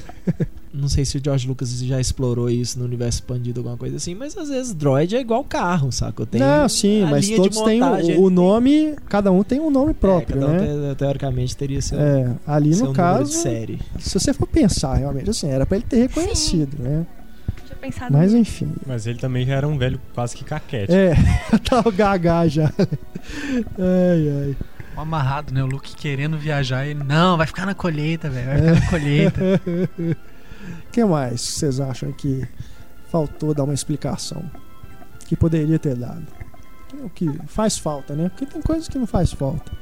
S2: Não sei se o George Lucas já explorou isso no universo expandido, alguma coisa assim, mas às vezes droid é igual carro, saca? Tem
S1: Não, sim,
S2: a
S1: mas todos têm o, o nome. Cada um tem um nome próprio,
S2: é, cada um
S1: né?
S2: te- teoricamente teria seu,
S1: É, ali
S2: seu
S1: no
S2: número
S1: caso.
S2: de série.
S1: Se você for pensar realmente, assim, era pra ele ter reconhecido, né?
S4: Já pensado
S1: Mas enfim.
S8: Mas ele também já era um velho quase que caquete.
S1: É, tá o gaga já. Ai, ai.
S3: Um amarrado, né? O Luke querendo viajar. Ele, não, vai ficar na colheita, velho. Vai ficar na colheita.
S1: O que mais vocês acham que faltou dar uma explicação? Que poderia ter dado? O que faz falta, né? Porque tem coisas que não faz falta.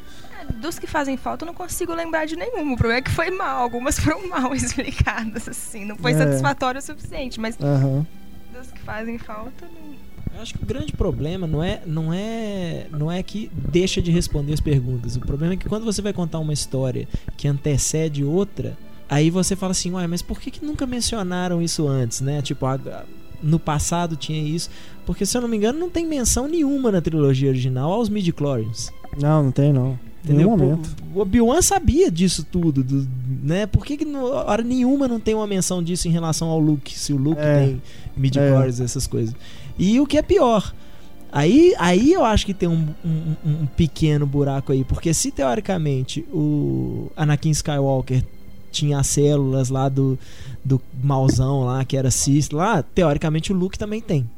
S4: Dos que fazem falta, eu não consigo lembrar de nenhum. O problema é que foi mal. Algumas foram mal explicadas, assim. Não foi
S1: É.
S4: satisfatório o suficiente. Mas
S1: Aham.
S4: dos que fazem falta, não.
S2: Eu acho que o grande problema não é, não é, não é que deixa de responder as perguntas. O problema é que quando você vai contar uma história que antecede outra, aí você fala assim, uai, mas por que, que nunca mencionaram isso antes, né? Tipo, a- a- no passado tinha isso. Porque, se eu não me engano, não tem menção nenhuma na trilogia original aos midi-chlorians.
S1: Não, não tem não.
S2: Entendeu?
S1: nenhum momento.
S2: O Obi-Wan sabia disso tudo, do- né? Por que, que no- hora nenhuma não tem uma menção disso em relação ao Luke? Se o Luke
S1: É.
S2: tem midi-chlorians, essas coisas. E o que é pior, aí, aí eu acho que tem um, um- um pequeno buraco aí, porque se teoricamente o Anakin Skywalker tinha as células lá do, do mauzão lá, que era Cis lá, teoricamente o Luke também tem.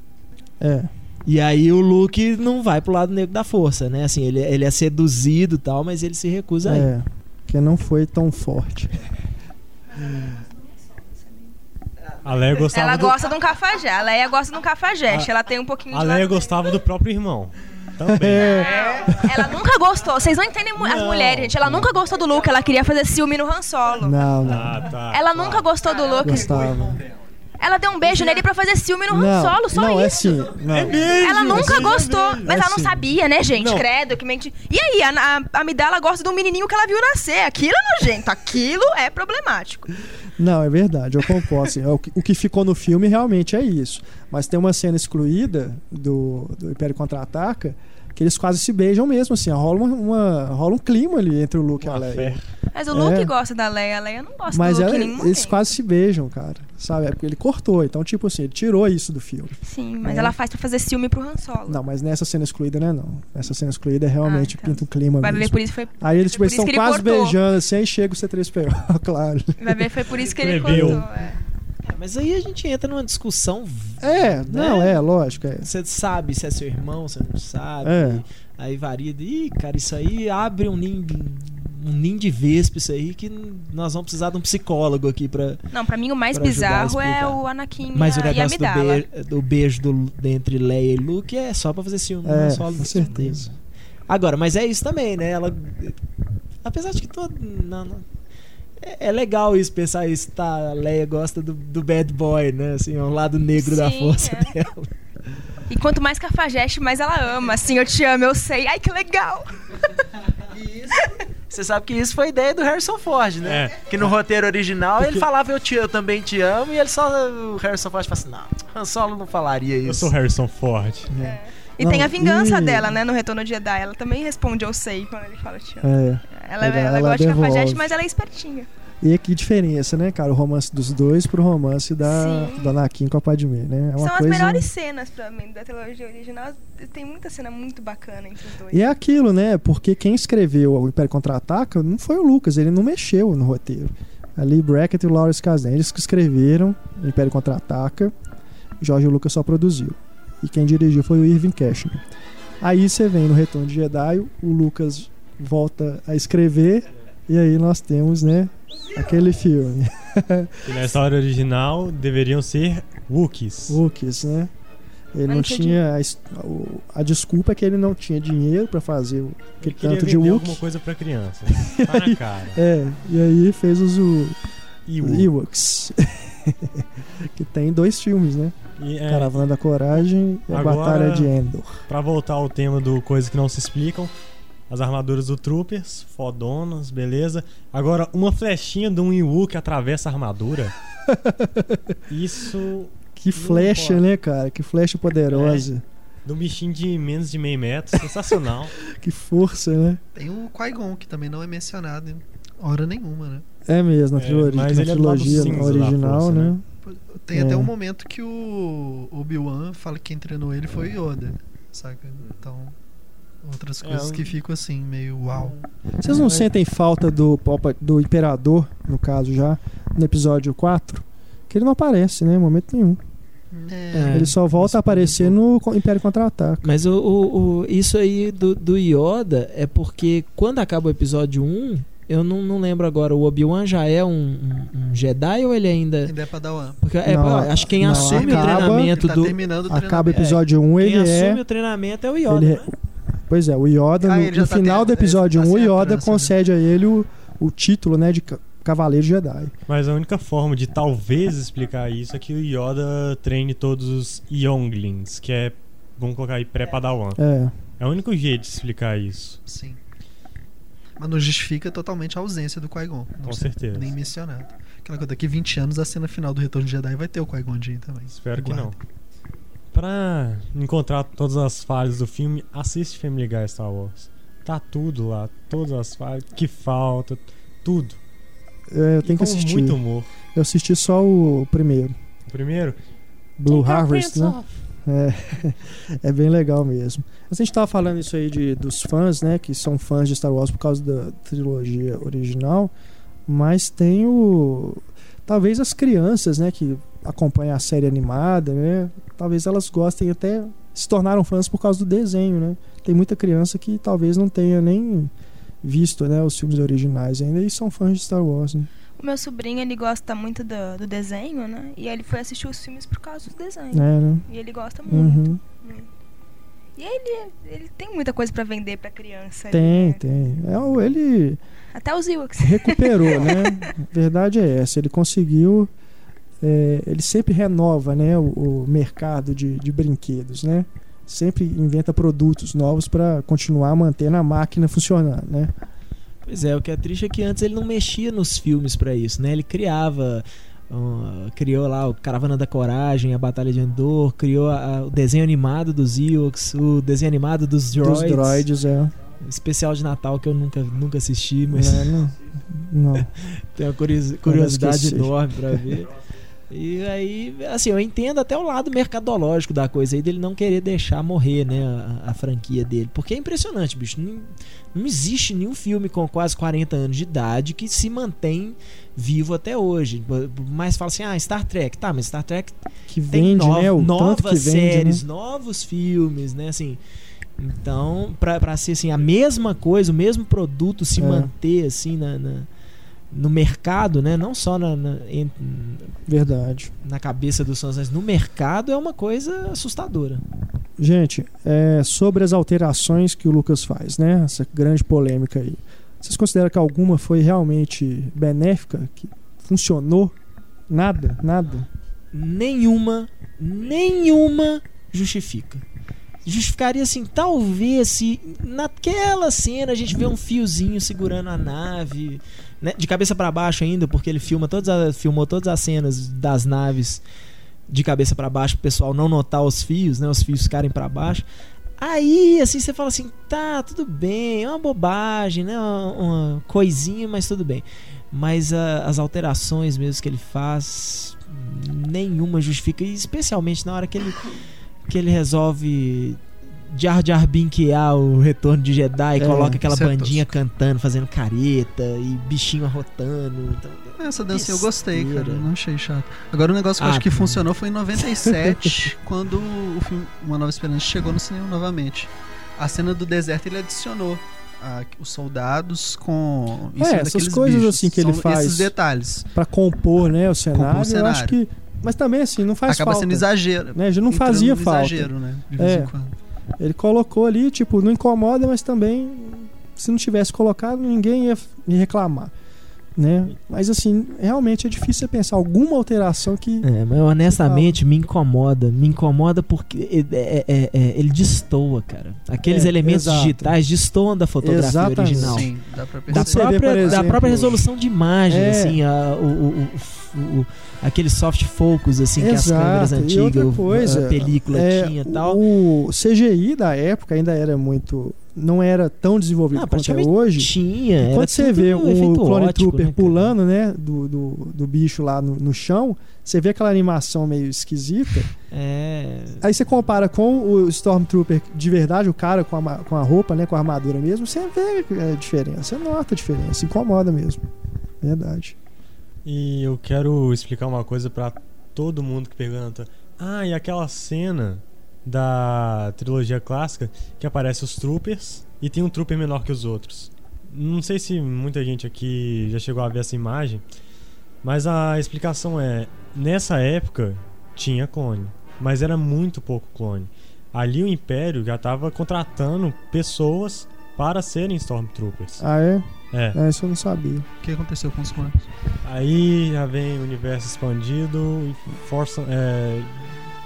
S1: É.
S2: E aí o Luke não vai pro lado negro da força, né? Assim, ele, ele é seduzido e tal, mas ele se recusa aí.
S1: É. Porque não foi tão forte.
S8: A Leia gostava
S4: Ela
S8: do...
S4: gosta de um cafajé. A Leia gosta de um cafajeste. Ela tem um pouquinho
S8: A
S4: de.
S8: Leia
S4: lado-
S8: gostava do próprio irmão. Também.
S1: É.
S4: Ela nunca gostou. Vocês não entendem mu- as
S8: Não.
S4: mulheres, gente. Ela nunca gostou do Luke. Ela queria fazer ciúme no Han Solo.
S1: Não, não.
S8: Ah, tá.
S4: Ela nunca gostou do Luke.
S1: Gostava.
S4: Ela deu um beijo nele pra fazer ciúme no Han
S1: Não,
S4: Solo, só
S1: não, é
S4: isso.
S1: assim. Não.
S4: Ela nunca gostou, mas
S1: É
S4: ela não
S1: sim.
S4: sabia, né, gente?
S8: Não.
S4: Credo, que mente. E aí, a, a, a Amidala gosta de um menininho que ela viu nascer. Aquilo é nojento, aquilo é problemático.
S1: Não, é verdade, eu concordo. assim, o, que, o que ficou no filme realmente é isso. Mas tem uma cena excluída do, do Império Contra-Ataca que eles quase se beijam mesmo, assim. Rola, uma, uma- rola um clima ali entre o Luke e a
S8: Uma
S1: Leia.
S8: fé.
S4: Mas o Luke
S1: É.
S4: gosta da Leia, a Leia não gosta
S1: Mas
S4: do Luke
S1: ela- eles quase se beijam, cara. Sabe? É porque ele cortou. Então, tipo assim, ele tirou isso do filme.
S4: Sim, mas
S1: É.
S4: ela faz pra fazer ciúme pro Han Solo.
S1: Não, mas nessa cena excluída não é não. Nessa cena excluída é realmente
S4: Ah, então.
S1: pinta um clima
S4: Vai ver
S1: mesmo.
S4: por isso foi.
S1: Aí eles, tipo, estão quase
S4: cortou.
S1: beijando assim, aí chega o C3PO, claro.
S4: Vai ver foi por isso que ele cortou. é.
S2: É, mas aí a gente entra numa discussão.
S1: É,
S2: né?
S1: não, é, lógico. É.
S2: Você sabe se é seu irmão, você não sabe.
S1: É.
S2: Aí varia. de- Ih, cara, isso aí abre um ninho, um ninho de vespa, isso aí, que nós vamos precisar de um psicólogo aqui pra.
S4: Não, pra mim o mais bizarro é o Anakin
S2: Mas o
S4: e
S2: negócio do, be- do beijo do, entre Leia e Luke é só pra fazer ciúme. não
S1: É,
S2: só
S1: com certeza.
S2: Agora, mas é isso também, né? Ela. Apesar de que todo. Não, não- é, é legal isso, pensar isso, tá? A Leia gosta do, do bad boy, né? Assim, é um lado negro da
S4: Sim,
S2: força
S4: é.
S2: dela.
S4: E quanto mais cafajeste, mais ela ama. Assim, eu te amo, eu sei. Ai, que legal.
S2: Você sabe que isso foi ideia do Harrison Ford, né?
S8: É.
S2: Que no roteiro original ele falava eu te eu também te amo e ele só o Harrison Ford fala assim, não, Han Solo não falaria isso.
S8: Eu sou Harrison Ford.
S4: E
S1: Não,
S4: tem a vingança
S1: e-
S4: dela, né, no Retorno de Jedi. Ela também responde eu sei quando ele fala te amo.
S1: É.
S4: Ela,
S1: Ela-
S4: ela,
S1: ela
S4: gosta de cafajeste, mas ela é espertinha.
S1: E que diferença, né, cara? O romance dos dois pro romance da,
S4: Sim.
S1: do Anakin com a Padmé, né? É uma
S4: São
S1: coisa...
S4: as melhores cenas pra mim da trilogia original. Tem muita cena muito bacana entre os dois.
S1: E é aquilo, né? Porque quem escreveu o Império Contra-Ataca não foi o Lucas, ele não mexeu no roteiro. Ali Brackett e o Lawrence Kasdan, eles que escreveram o Império Contra-Ataca, Jorge Lucas só produziu. E quem dirigiu foi o Irving Cashman. Aí você vem no Retorno de Jedi, o Lucas volta a escrever, e aí nós temos, né, aquele filme.
S8: E na história original deveriam ser Wookiees.
S1: Wookiees, né? Ele
S4: Mas
S1: não
S4: tinha.
S1: A, a desculpa é que ele não tinha dinheiro pra fazer o- tanto de Wookiee.
S8: alguma coisa pra criança. Tá na cara.
S1: É, e aí fez os Ewoks. que tem dois filmes, né?
S8: e, é,
S1: Caravana da Coragem e a
S8: Agora-
S1: Batalha de Endor.
S8: Pra voltar ao tema do Coisas que não se explicam, as armaduras do Troopers, fodonas, beleza. Agora, uma flechinha de um Ewok atravessa a armadura. Isso
S1: Que flecha, né, cara? Que flecha poderosa.
S8: de um bichinho de menos de meio metro. Sensacional.
S1: Que força, né?
S10: Tem o Qui-Gon, que também não é mencionado em hora nenhuma, né?
S1: É mesmo, na,
S8: É,
S1: trilogia,
S8: mas
S1: na
S8: é do
S1: trilogia
S8: da
S1: original,
S8: força,
S1: né?
S8: né?
S10: Tem
S1: É.
S10: até um momento que o Obi-Wan fala que quem treinou ele foi Yoda, saca? Então, outras
S8: É,
S10: coisas
S8: um-
S10: que ficam assim, meio uau.
S1: Vocês não sentem falta do, do Imperador, no caso já, no episódio 4? Que ele não aparece, né? Em momento nenhum.
S2: É.
S1: Ele só volta a aparecer no Império Contra-Ataca.
S2: Mas o, o- o- isso aí do, do Yoda é porque quando acaba o episódio 1, eu não, não lembro agora, o Obi-Wan já é um, um- um Jedi ou ele ainda.
S10: Ainda é Padawan.
S2: Porque, é,
S1: Não,
S2: acho que quem
S1: não,
S2: assume o
S1: acaba-
S2: treinamento
S10: Ele tá
S2: do.
S10: o
S1: Acaba o
S10: treinamento.
S1: episódio 1,
S2: Quem
S1: ele
S2: assume
S1: é.
S2: o treinamento é o Yoda.
S1: Ele é-
S2: né?
S1: Pois é, o Yoda,
S10: Ah,
S1: no, no
S10: tá
S1: final do episódio
S10: tá
S1: 1, o
S10: sem a
S1: Yoda
S10: né?
S1: concede a ele o, o título né, de ca- Cavaleiro Jedi.
S8: Mas a única forma de talvez explicar isso é que o Yoda treine todos os Younglings, que é, vamos colocar aí, pré-padawan.
S1: É.
S8: É o único jeito de explicar isso.
S10: Sim. Mas não justifica totalmente a ausência do Qui-Gon. Não
S8: Com certeza.
S10: Nem mencionado. Aquela coisa, daqui 20 anos, a cena final do Retorno de Jedi vai ter o Qui-Gon Jinn também.
S8: Espero que não. Pra encontrar todas as falhas do filme, assiste Family Guy Star Wars. Tá tudo lá, todas as falhas, que falta, tudo.
S1: É, eu tenho que
S8: com
S1: assistir.
S8: muito humor.
S1: Eu assisti só o primeiro,
S8: O primeiro,
S1: Blue
S8: Take our
S1: Harvest, né?
S8: off.
S1: É, é bem legal mesmo. A gente tava falando isso aí de, dos fãs, né? Que são fãs de Star Wars por causa da trilogia original. Mas tem o. Talvez as crianças, né? Que acompanham a série animada, né? Talvez elas gostem até. Se tornaram fãs por causa do desenho, né? Tem muita criança que talvez não tenha nem visto né, os filmes originais ainda e são fãs de Star Wars, né?
S4: O meu sobrinho, ele gosta muito do, do desenho, né? E ele foi assistir os filmes por causa do desenho.
S1: É, né?
S4: E ele gosta muito.
S1: Uhum.
S4: E ele, ele tem muita coisa pra vender pra criança.
S1: Tem,
S4: né?
S1: tem. É, o- ele
S4: Até os Ewoks.
S1: recuperou, né? Verdade é essa. Ele conseguiu. É, ele sempre renova, né, o, o mercado de, de brinquedos, né? Sempre inventa produtos novos para continuar mantendo a máquina funcionando, né?
S2: Pois é, o que é triste é que antes ele não mexia nos filmes pra isso, né? Ele criava. criou lá o Caravana da Coragem, a Batalha de Endor, criou a- a- o desenho animado dos Ewoks, o desenho animado dos droids.
S1: Dos droids, é.
S2: Especial de Natal que eu nunca, nunca assisti, mas
S1: É, não, não.
S2: tenho uma curios- curiosidade enorme pra ver. E aí, assim, eu entendo até o lado mercadológico da coisa aí dele não querer deixar morrer, né, a, a franquia dele. Porque é impressionante, bicho. Não, não existe nenhum filme com quase 40 anos de idade que se mantém vivo até hoje. Mas fala assim, ah, Star Trek. Tá, mas Star Trek
S1: Que vende,
S2: no-
S1: né? O
S2: novas
S1: tanto que vende,
S2: séries,
S1: né?
S2: novos filmes, né, assim... Então, pra, pra ser assim, a mesma coisa, o mesmo produto se
S1: É.
S2: manter assim na, na- no mercado, né? Não só na, na, em-
S1: Verdade.
S2: na cabeça dos fãs, mas no mercado é uma coisa assustadora.
S1: Gente, é, sobre as alterações que o Lucas faz, né? Essa grande polêmica aí. Vocês consideram que alguma foi realmente benéfica? Que funcionou? Nada? Nada?
S2: Nenhuma, nenhuma justifica. Justificaria assim, talvez se naquela cena a gente vê um fiozinho segurando a nave, né, de cabeça pra baixo ainda, porque ele filma todas as, filmou todas as cenas das naves de cabeça pra baixo, pro pessoal não notar os fios, né, os fios ficarem pra baixo. Aí, assim, você fala assim, tá, tudo bem, é uma bobagem, né, uma, uma coisinha, mas tudo bem. Mas ah, as alterações mesmo que ele faz, nenhuma justifica, especialmente na hora que ele, que ele resolve Jar Jar Binkear o retorno de Jedi,
S1: É,
S2: coloca aquela
S10: é
S2: bandinha cantando, fazendo careta e bichinho arrotando. Então,
S10: Essa dança eu gostei, cara. Eu não achei chato. Agora o negócio que eu
S2: Ah,
S10: acho que
S2: tá.
S10: funcionou foi em 97, quando o filme Uma Nova Esperança chegou no cinema novamente. A cena do deserto ele adicionou ah, os soldados com
S1: É, essas coisas
S10: bichos.
S1: assim que ele
S10: São
S1: faz.
S10: Esses detalhes.
S1: Pra compor, né, o cenário, eu
S10: cenário.
S1: acho que. Mas também assim, não faz
S10: Acaba
S1: falta.
S10: sendo exagero.
S1: né? Já não
S10: entrando
S1: fazia falta.
S10: exagero, né? De vez
S1: É.
S10: em quando.
S1: Ele colocou ali, tipo, não incomoda, mas também se não tivesse colocado, ninguém ia me reclamar. Né? Mas assim, realmente é difícil você pensar alguma alteração que.
S2: É, mas honestamente me incomoda. Me incomoda porque é, é, é, é, ele destoa, cara. Aqueles
S1: É,
S2: elementos
S1: exato.
S2: digitais destoam da fotografia
S1: Exatamente.
S2: original.
S10: Sim, dá pra
S2: Da
S10: perceber.
S1: vê,
S2: própria, da própria resolução de imagem,
S1: É.
S2: assim, a, o, o, o, o- aquele soft focus, assim, que as câmeras
S1: Exato.
S2: Antigas,
S1: coisa,
S2: a película
S1: é,
S2: tinha e tal.
S1: O CGI da época ainda era muito. Não era tão desenvolvido
S2: Ah,
S1: quanto é hoje.
S2: Tinha.
S1: Quando você vê um Clone
S2: ótico,
S1: Trooper
S2: né,
S1: pulando, né, do, do, do bicho lá no, no chão, você vê aquela animação meio esquisita.
S2: É.
S1: Aí você compara com o Stormtrooper de verdade, o cara com a, com a roupa, né, com a armadura mesmo, você vê a diferença, você nota a diferença, incomoda mesmo. Verdade.
S8: E eu quero explicar uma coisa pra todo mundo que pergunta: Ah, e aquela cena da trilogia clássica que aparece os troopers e tem um trooper menor que os outros. Não sei se muita gente aqui já chegou a ver essa imagem, mas a explicação é: nessa época tinha clone, mas era muito pouco clone. Ali o Império já estava contratando pessoas para serem Stormtroopers.
S1: Ah, é?
S8: É.
S1: É, isso eu não sabia.
S10: O que aconteceu com os clones?
S8: Aí já vem o universo expandido Force. É...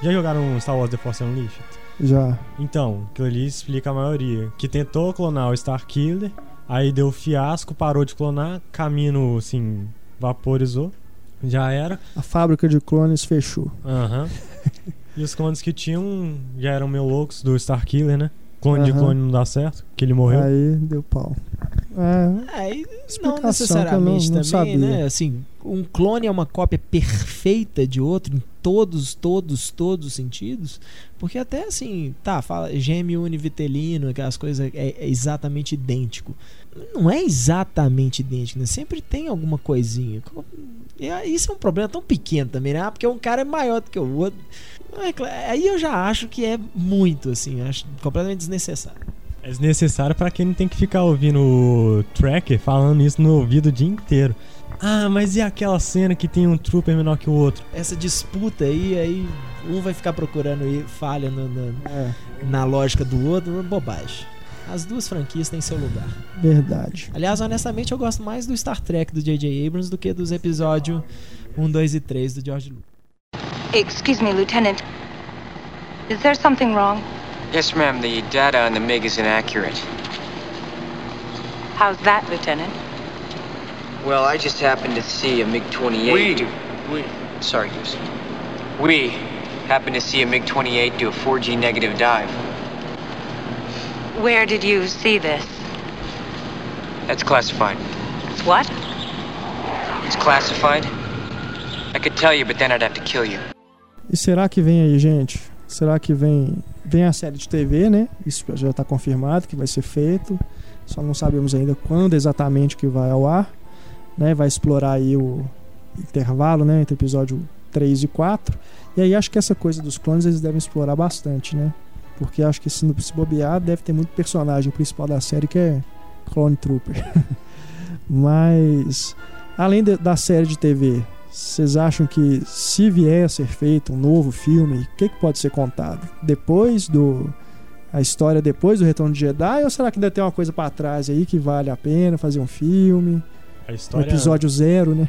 S8: Já jogaram Star Wars The Force Unleashed?
S1: Já.
S8: Então, aquilo ali explica a maioria. Que tentou clonar o Starkiller, aí deu fiasco, parou de clonar, caminho assim, vaporizou. Já era.
S1: A fábrica de clones fechou.
S8: Aham. e os clones que tinham já eram meio loucos do Starkiller, né? Clone de
S1: Aham.
S8: clone não dá certo, que ele morreu.
S1: Aí deu pau. É,
S2: É, não necessariamente
S1: não- não
S2: também,
S1: sabia.
S2: né? Assim, um clone é uma cópia perfeita de outro em todos, todos, todos os sentidos. Porque até assim, tá, fala gêmeo univitelino, aquelas coisas é, é exatamente idêntico. Não é exatamente idêntico, né? Sempre tem alguma coisinha. E isso é um problema tão pequeno também, né? Ah, porque um cara é maior do que o outro. É Aí eu já acho que é muito, assim, acho completamente desnecessário.
S8: É desnecessário pra quem não tem que ficar ouvindo o tracker falando isso no ouvido o dia inteiro. Ah, mas e aquela cena que tem um trooper menor que o outro?
S2: essa disputa aí, aí um vai ficar procurando aí falha no- no-
S1: é,
S2: na lógica do outro, bobagem. As duas franquias têm seu lugar.
S1: verdade.
S2: Aliás, honestamente, eu gosto mais do Star Trek do J.J. Abrams do que dos episódios 1, 2 e 3 do George Lucas.
S11: Excuse me, Lieutenant. Is there something wrong?
S12: Yes, ma'am. The data on the MiG is inaccurate.
S11: How's that, Lieutenant?
S12: Well, I just happened to see a MiG 28.
S7: We-
S12: do- We... Sorry, Goose. We happened to see a MiG 28 do a 4G negative dive.
S11: Where did you see this?
S12: That's classified.
S11: What?
S12: It's classified. I could tell you, but then I'd have to kill you.
S1: E será que vem aí, gente? Será que vem vem a série de TV, né? Isso já está confirmado que vai ser feito. Só não sabemos ainda quando exatamente que vai ao ar, né? Vai explorar aí o intervalo, né, entre episódio 3 e 4. E aí acho que essa coisa dos clones eles devem explorar bastante, né? Porque acho que se, não- se bobear, deve ter muito personagem principal da série que é Clone Trooper. Mas além de- da série de TV, vocês acham que se vier a ser feito um novo filme, o que, que pode ser contado? Depois do. A história depois do Retorno de Jedi? Ou será que ainda tem uma coisa pra trás aí que vale a pena fazer um filme?
S8: A
S1: Um
S8: história,
S1: episódio zero, né?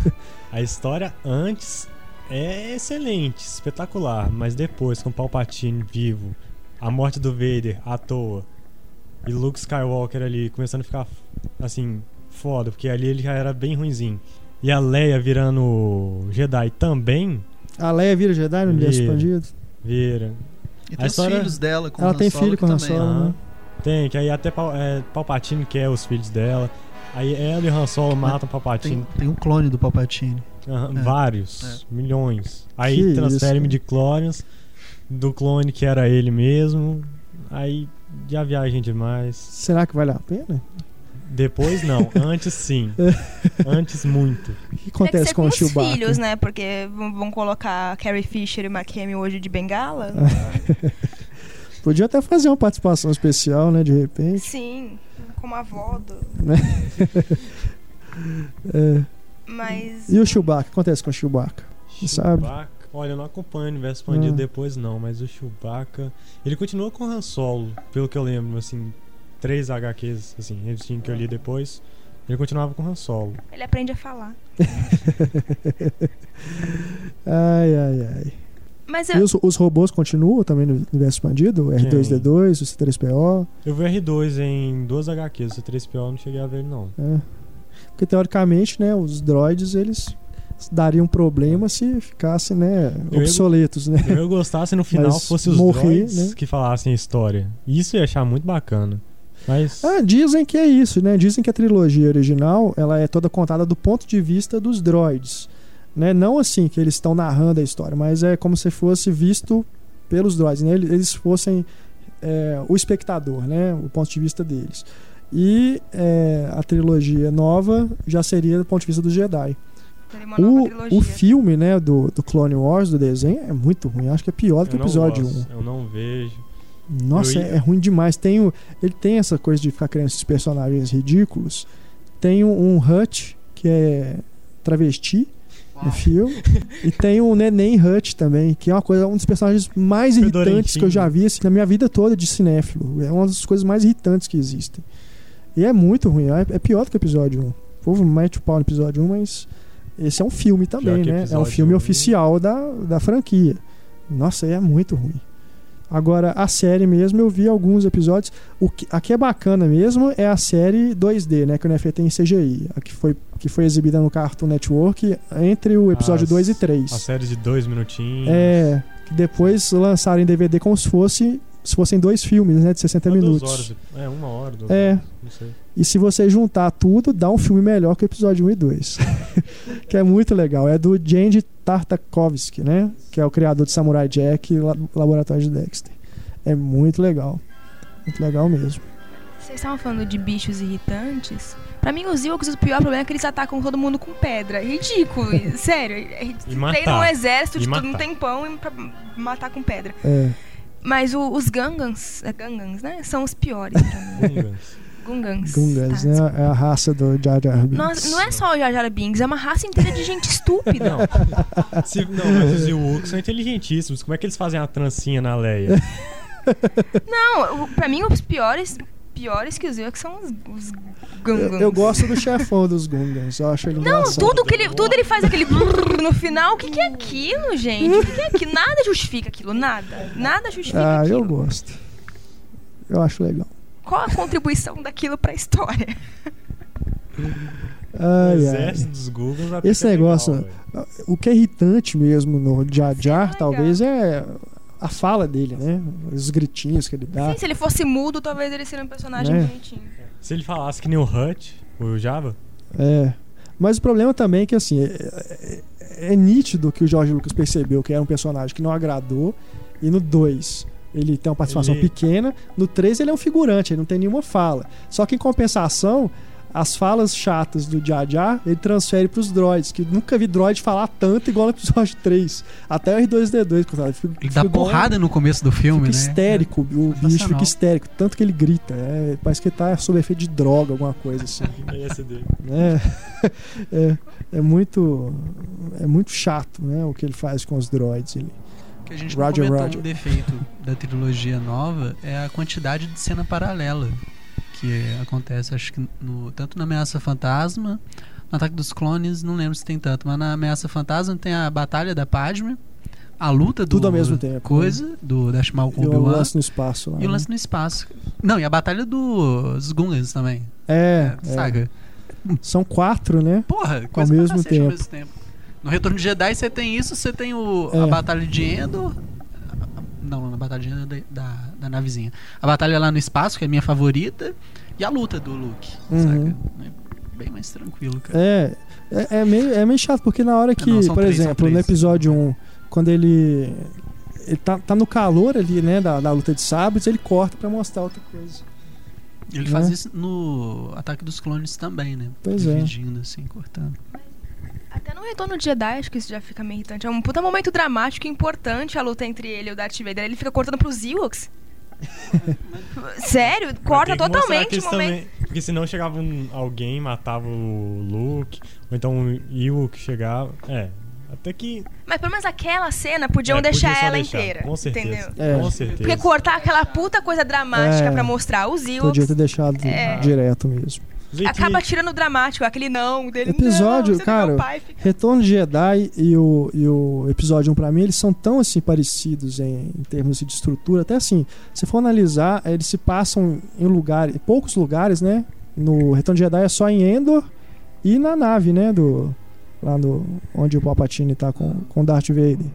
S8: a história antes é excelente, espetacular, mas depois com Palpatine vivo, a morte do Vader à toa e Luke Skywalker ali começando a ficar assim foda, porque ali ele já era bem ruinzinho. E a Leia virando Jedi também,
S1: A Leia vira Jedi no universo
S8: Vira.
S1: expandido?
S10: E
S8: vira.
S10: tem
S8: A
S10: os
S8: história-
S10: filhos dela com
S1: Ela
S10: Han
S1: tem
S10: Solo
S1: filho
S10: que
S1: com Han. Solo,
S8: Aham.
S1: né?
S8: Tem, que aí até Pal- é, Palpatine quer os filhos dela. Aí ela e Han Solo matam Palpatine.
S10: Tem, tem um clone do Palpatine.
S8: Aham,
S10: É.
S8: Vários, milhões. Aí
S1: Que
S8: transfere-me
S1: isso,
S8: de clones do clone que era ele mesmo. Aí já viagem demais.
S1: Será que vale a pena?
S8: Depois não, antes sim. Antes muito.
S1: O que
S4: Tem que
S1: acontece
S4: ser
S1: com
S4: com
S1: o
S4: os
S1: Chewbacca?
S4: filhos, né? Porque vão colocar Carrie Fisher e Mark Hamill hoje de bengala.
S1: Podia até fazer uma participação especial, né? De repente.
S4: Sim, como avó do...
S1: Né? É.
S4: Mas...
S1: E o Chewbacca? O que acontece com o Chewbacca? Você sabe?
S8: Chewbacca. Olha, eu não acompanho o universo expandido
S1: Ah.
S8: depois não, mas o Chewbacca. Ele continua com Han Solo, pelo que eu lembro, assim. Três HQs, assim, revistinho que eu li depois. Ele continuava com Han Solo.
S4: Ele aprende a falar.
S1: Ai, ai, ai.
S4: Mas
S1: E
S4: eu...
S1: os, os robôs continuam também no universo expandido? O R2D2, o C3PO?
S8: Eu vi o R2 em duas HQs, o C3PO eu não cheguei a ver ele não.
S1: É. Porque teoricamente, né, os droids eles dariam problema se ficassem, né,
S8: Eu ia-
S1: obsoletos, né?
S8: Eu ia gostar se no final
S1: Mas
S8: fosse os
S1: morrer,
S8: droids
S1: né?
S8: que falassem a história. Isso eu ia achar muito bacana. Mas.
S1: Ah, dizem que é isso, né? Dizem que a trilogia original ela é toda contada do ponto de vista dos droids. Né? Não assim que eles estão narrando a história, mas é como se fosse visto pelos droids, né? Eles- fossem é, o espectador, né? O ponto de vista deles. E é, a trilogia nova já seria do ponto de vista dos Jedi. O, o filme, né, do, do Clone Wars, do desenho, é muito ruim. Acho que é pior do que o episódio 1.
S8: Eu não vejo.
S1: Nossa, é, é, ruim demais. Tem o, ele tem essa coisa de ficar criando esses personagens ridículos. Tem um, um Hutch, que é travesti no filme. e tem o Neném Hutch também, que é uma coisa, um dos personagens mais irritantes que eu já vi assim, na minha vida toda de cinéfilo. É uma das coisas mais irritantes que existem. E é muito ruim, é, é pior do que o episódio 1. O povo mete o pau no episódio 1, mas esse é um filme também, né? É um filme 1... oficial da, da franquia. Nossa, é muito ruim. Agora, a série mesmo, eu vi alguns episódios. O que, a que é bacana mesmo é a série 2D, né? Que não é feita em CGI. A que foi, que foi exibida no Cartoon Network entre o episódio 2 e 3.
S8: A série de dois minutinhos.
S1: É, que depois lançaram em DVD como se fosse se fossem dois filmes, né, de 60
S8: uma
S1: minutos.
S8: Horas, é, uma hora, duas
S1: é.
S8: horas, não sei.
S1: E se você juntar tudo, dá um filme melhor que o episódio 1 e 2. que é muito legal. É do Jandy Tartakovsky, né? Que é o criador de Samurai Jack e Laboratório de Dexter. É muito legal. Muito legal mesmo.
S4: Vocês estavam falando de bichos irritantes. Pra mim, os Ewoks, o pior problema é que eles atacam todo mundo com pedra. É ridículo, sério. É, treinam um exército de todo um tempão pra matar com pedra.
S1: É.
S4: Mas o, os Gangans, é Gangans, né? São os piores pra mim. Gungans.
S1: Gungans, tá, né? É a raça do Jar Jar Binks.
S4: Nossa, não é só o Jar Jar Binks, é uma raça inteira de gente estúpida.
S8: Não, Se, não mas os Ewoks são inteligentíssimos. Como é que eles fazem a trancinha na Leia?
S4: não, pra mim os piores piores que os Ewoks são os, os Gungans.
S1: Eu, eu, gosto do chefão dos Gungans, eu acho ele
S4: Não, tudo, que ele, tudo ele faz aquele no final. O que, que é aquilo, gente? O que, que é aquilo? Nada justifica aquilo, nada. Nada justifica
S1: ah,
S4: aquilo.
S1: Ah, eu gosto. Eu acho legal.
S4: Qual a contribuição daquilo pra história?
S1: Ai,
S8: o exército ai. dos Gungans
S1: Esse negócio, legal, o que é irritante mesmo no Jar Jar, é talvez, é a fala dele, né? Os gritinhos que ele dá.
S4: Sim, se ele fosse mudo, talvez ele seria um personagem é. bonitinho.
S8: Se ele falasse que nem o Hut, o Java.
S1: É. Mas o problema também é que, assim, é, é, é nítido que o George Lucas percebeu que era um personagem que não agradou. E no 2, ele tem uma participação ele... pequena. No 3, ele é um figurante, ele não tem nenhuma fala. Só que, em compensação, as falas chatas do Jar Jar, ele transfere pros droids, que nunca vi droid falar tanto igual no episódio 3. Até o R2D2,
S10: ele, fica, ele dá porrada no começo do filme,
S1: fica
S10: né?
S1: histérico, é, o bicho fica histérico, tanto que ele grita. É, parece que ele tá sob efeito de droga, alguma coisa assim. é, é, é muito é muito chato, né, o que ele faz com os droids. Ele,
S10: o que a gente Roger, comentou Roger. um defeito da trilogia nova é a quantidade de cena paralela que acontece, acho que no, tanto na Ameaça Fantasma, no Ataque dos Clones, não lembro se tem tanto, mas na Ameaça Fantasma tem a Batalha da Padme, a luta do
S1: Tudo ao mesmo tempo.
S10: Coisa, né? do Dash Mal com
S1: o o lance no espaço. Lá,
S10: e o lance no espaço. Não, e a Batalha dos Gungans também.
S1: É. é saga. É. São quatro, né?
S10: Porra, ao mesmo, tempo. ao mesmo tempo. No Retorno de Jedi você tem isso, você tem o, é. a Batalha de Endor, não, na batalha da, da, da, navezinha. A batalha lá no espaço, que é a minha favorita, e a luta do Luke, uhum. saca? É bem mais tranquilo, cara.
S1: É, é, é, meio, é meio chato, porque na hora que, não, por três, exemplo, no episódio 1, quando ele. Ele tá, tá no calor ali, né, da, da luta de sabres, ele corta para mostrar outra coisa.
S10: Ele né? faz isso no Ataque dos Clones também, né?
S1: Pois é.
S10: Dividindo, é. assim, cortando.
S4: Até no Retorno de Jedi, acho que isso já fica meio irritante. É um puta momento dramático e importante a luta entre ele e o Darth Vader. Ele fica cortando pros Ewoks. Sério, corta totalmente o momento. Também,
S8: porque senão chegava um, alguém, matava o Luke, ou então o Ewok chegava. É, até que.
S4: Mas pelo menos aquela cena podiam é, deixar podia ela deixar. inteira.
S8: Com certeza.
S4: Entendeu?
S8: É. Com certeza.
S4: Porque cortar aquela puta coisa dramática é. pra mostrar os Ewoks.
S1: Podia ter deixado é. direto mesmo.
S4: Acaba tirando o dramático, aquele não dele.
S1: Episódio,
S4: não,
S1: cara, Retorno de Jedi e o, e o episódio 1 pra mim, eles são tão assim parecidos em, em termos de estrutura. Até assim, se for analisar, eles se passam em lugares, em poucos lugares, né? No Retorno de Jedi é só em Endor e na nave, né? Do, lá no, onde o Palpatine tá com, com Darth Vader.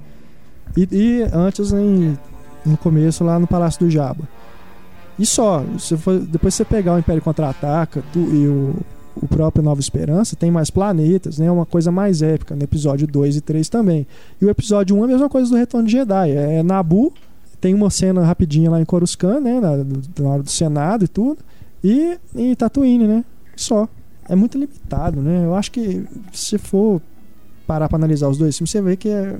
S1: E, e antes, em, no começo, lá no Palácio do Jabba. E só, se for, depois você pegar o Império Contra-Ataca e o, o próprio Nova Esperança, tem mais planetas, né? Uma coisa mais épica no episódio 2 e 3 também. E o episódio 1 é a mesma coisa do Retorno de Jedi. É, é Nabu, tem uma cena rapidinha lá em Coruscant, né? Na, na hora do Senado e tudo. E em Tatooine, né? Só. É muito limitado, né? Eu acho que se for parar pra analisar os dois filmes, você vê que é,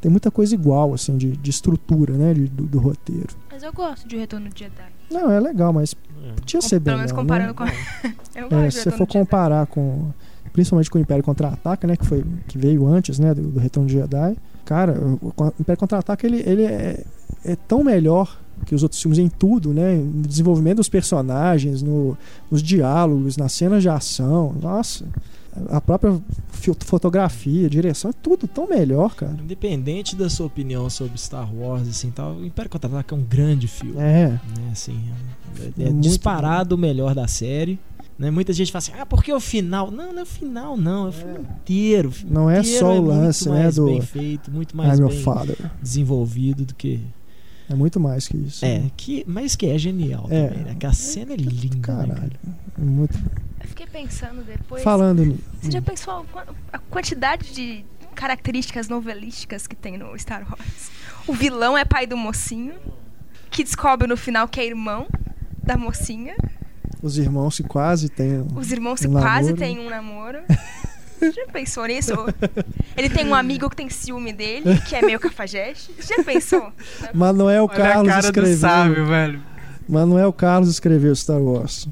S1: tem muita coisa igual, assim, de, de estrutura, né? De, do, do, roteiro.
S4: Mas eu gosto de Retorno de Jedi.
S1: Não, é legal, mas é. podia ser bem.
S4: Pelo menos comparando né?
S1: com. eu gosto é, se você for comparar com. Principalmente com o Império Contra-Ataca, né? Que, foi, que veio antes, né? Do, do Retorno de Jedi. Cara, o, o Império Contra-Ataca, ele, ele é, é tão melhor que os outros filmes em tudo, né? No desenvolvimento dos personagens, no, nos diálogos, nas cenas de ação. Nossa, a própria fotografia, direção, é tudo tão melhor, cara.
S2: Independente da sua opinião sobre Star Wars, assim, tal, o Império Contra-Ataca é um grande filme.
S1: É.
S2: Né? Assim, é, é disparado o melhor da série. Né? Muita gente fala assim, ah, porque o final? Não, não é o final, não, é o filme é. inteiro. O filme
S1: não é só o lance,
S2: né?
S1: Do...
S2: bem feito, muito mais bem desenvolvido do que
S1: é muito mais que isso.
S2: É, que, mas que é genial é, também, né? Que a cena é linda. Né,
S1: caralho. Né, muito.
S4: Eu fiquei pensando depois.
S1: Falando nisso.
S4: Você já pensou a quantidade de características novelísticas que tem no Star Wars? O vilão é pai do mocinho, que descobre no final que é irmão da mocinha.
S1: Os irmãos se quase têm.
S4: Os irmãos se quase têm um namoro. Já pensou nisso? Ele tem um amigo que tem ciúme dele, que é meio cafajeste. Já pensou?
S1: Manuel Olha Carlos a cara escreveu. Do
S3: sábio, velho.
S1: Manuel Carlos escreveu Star Wars.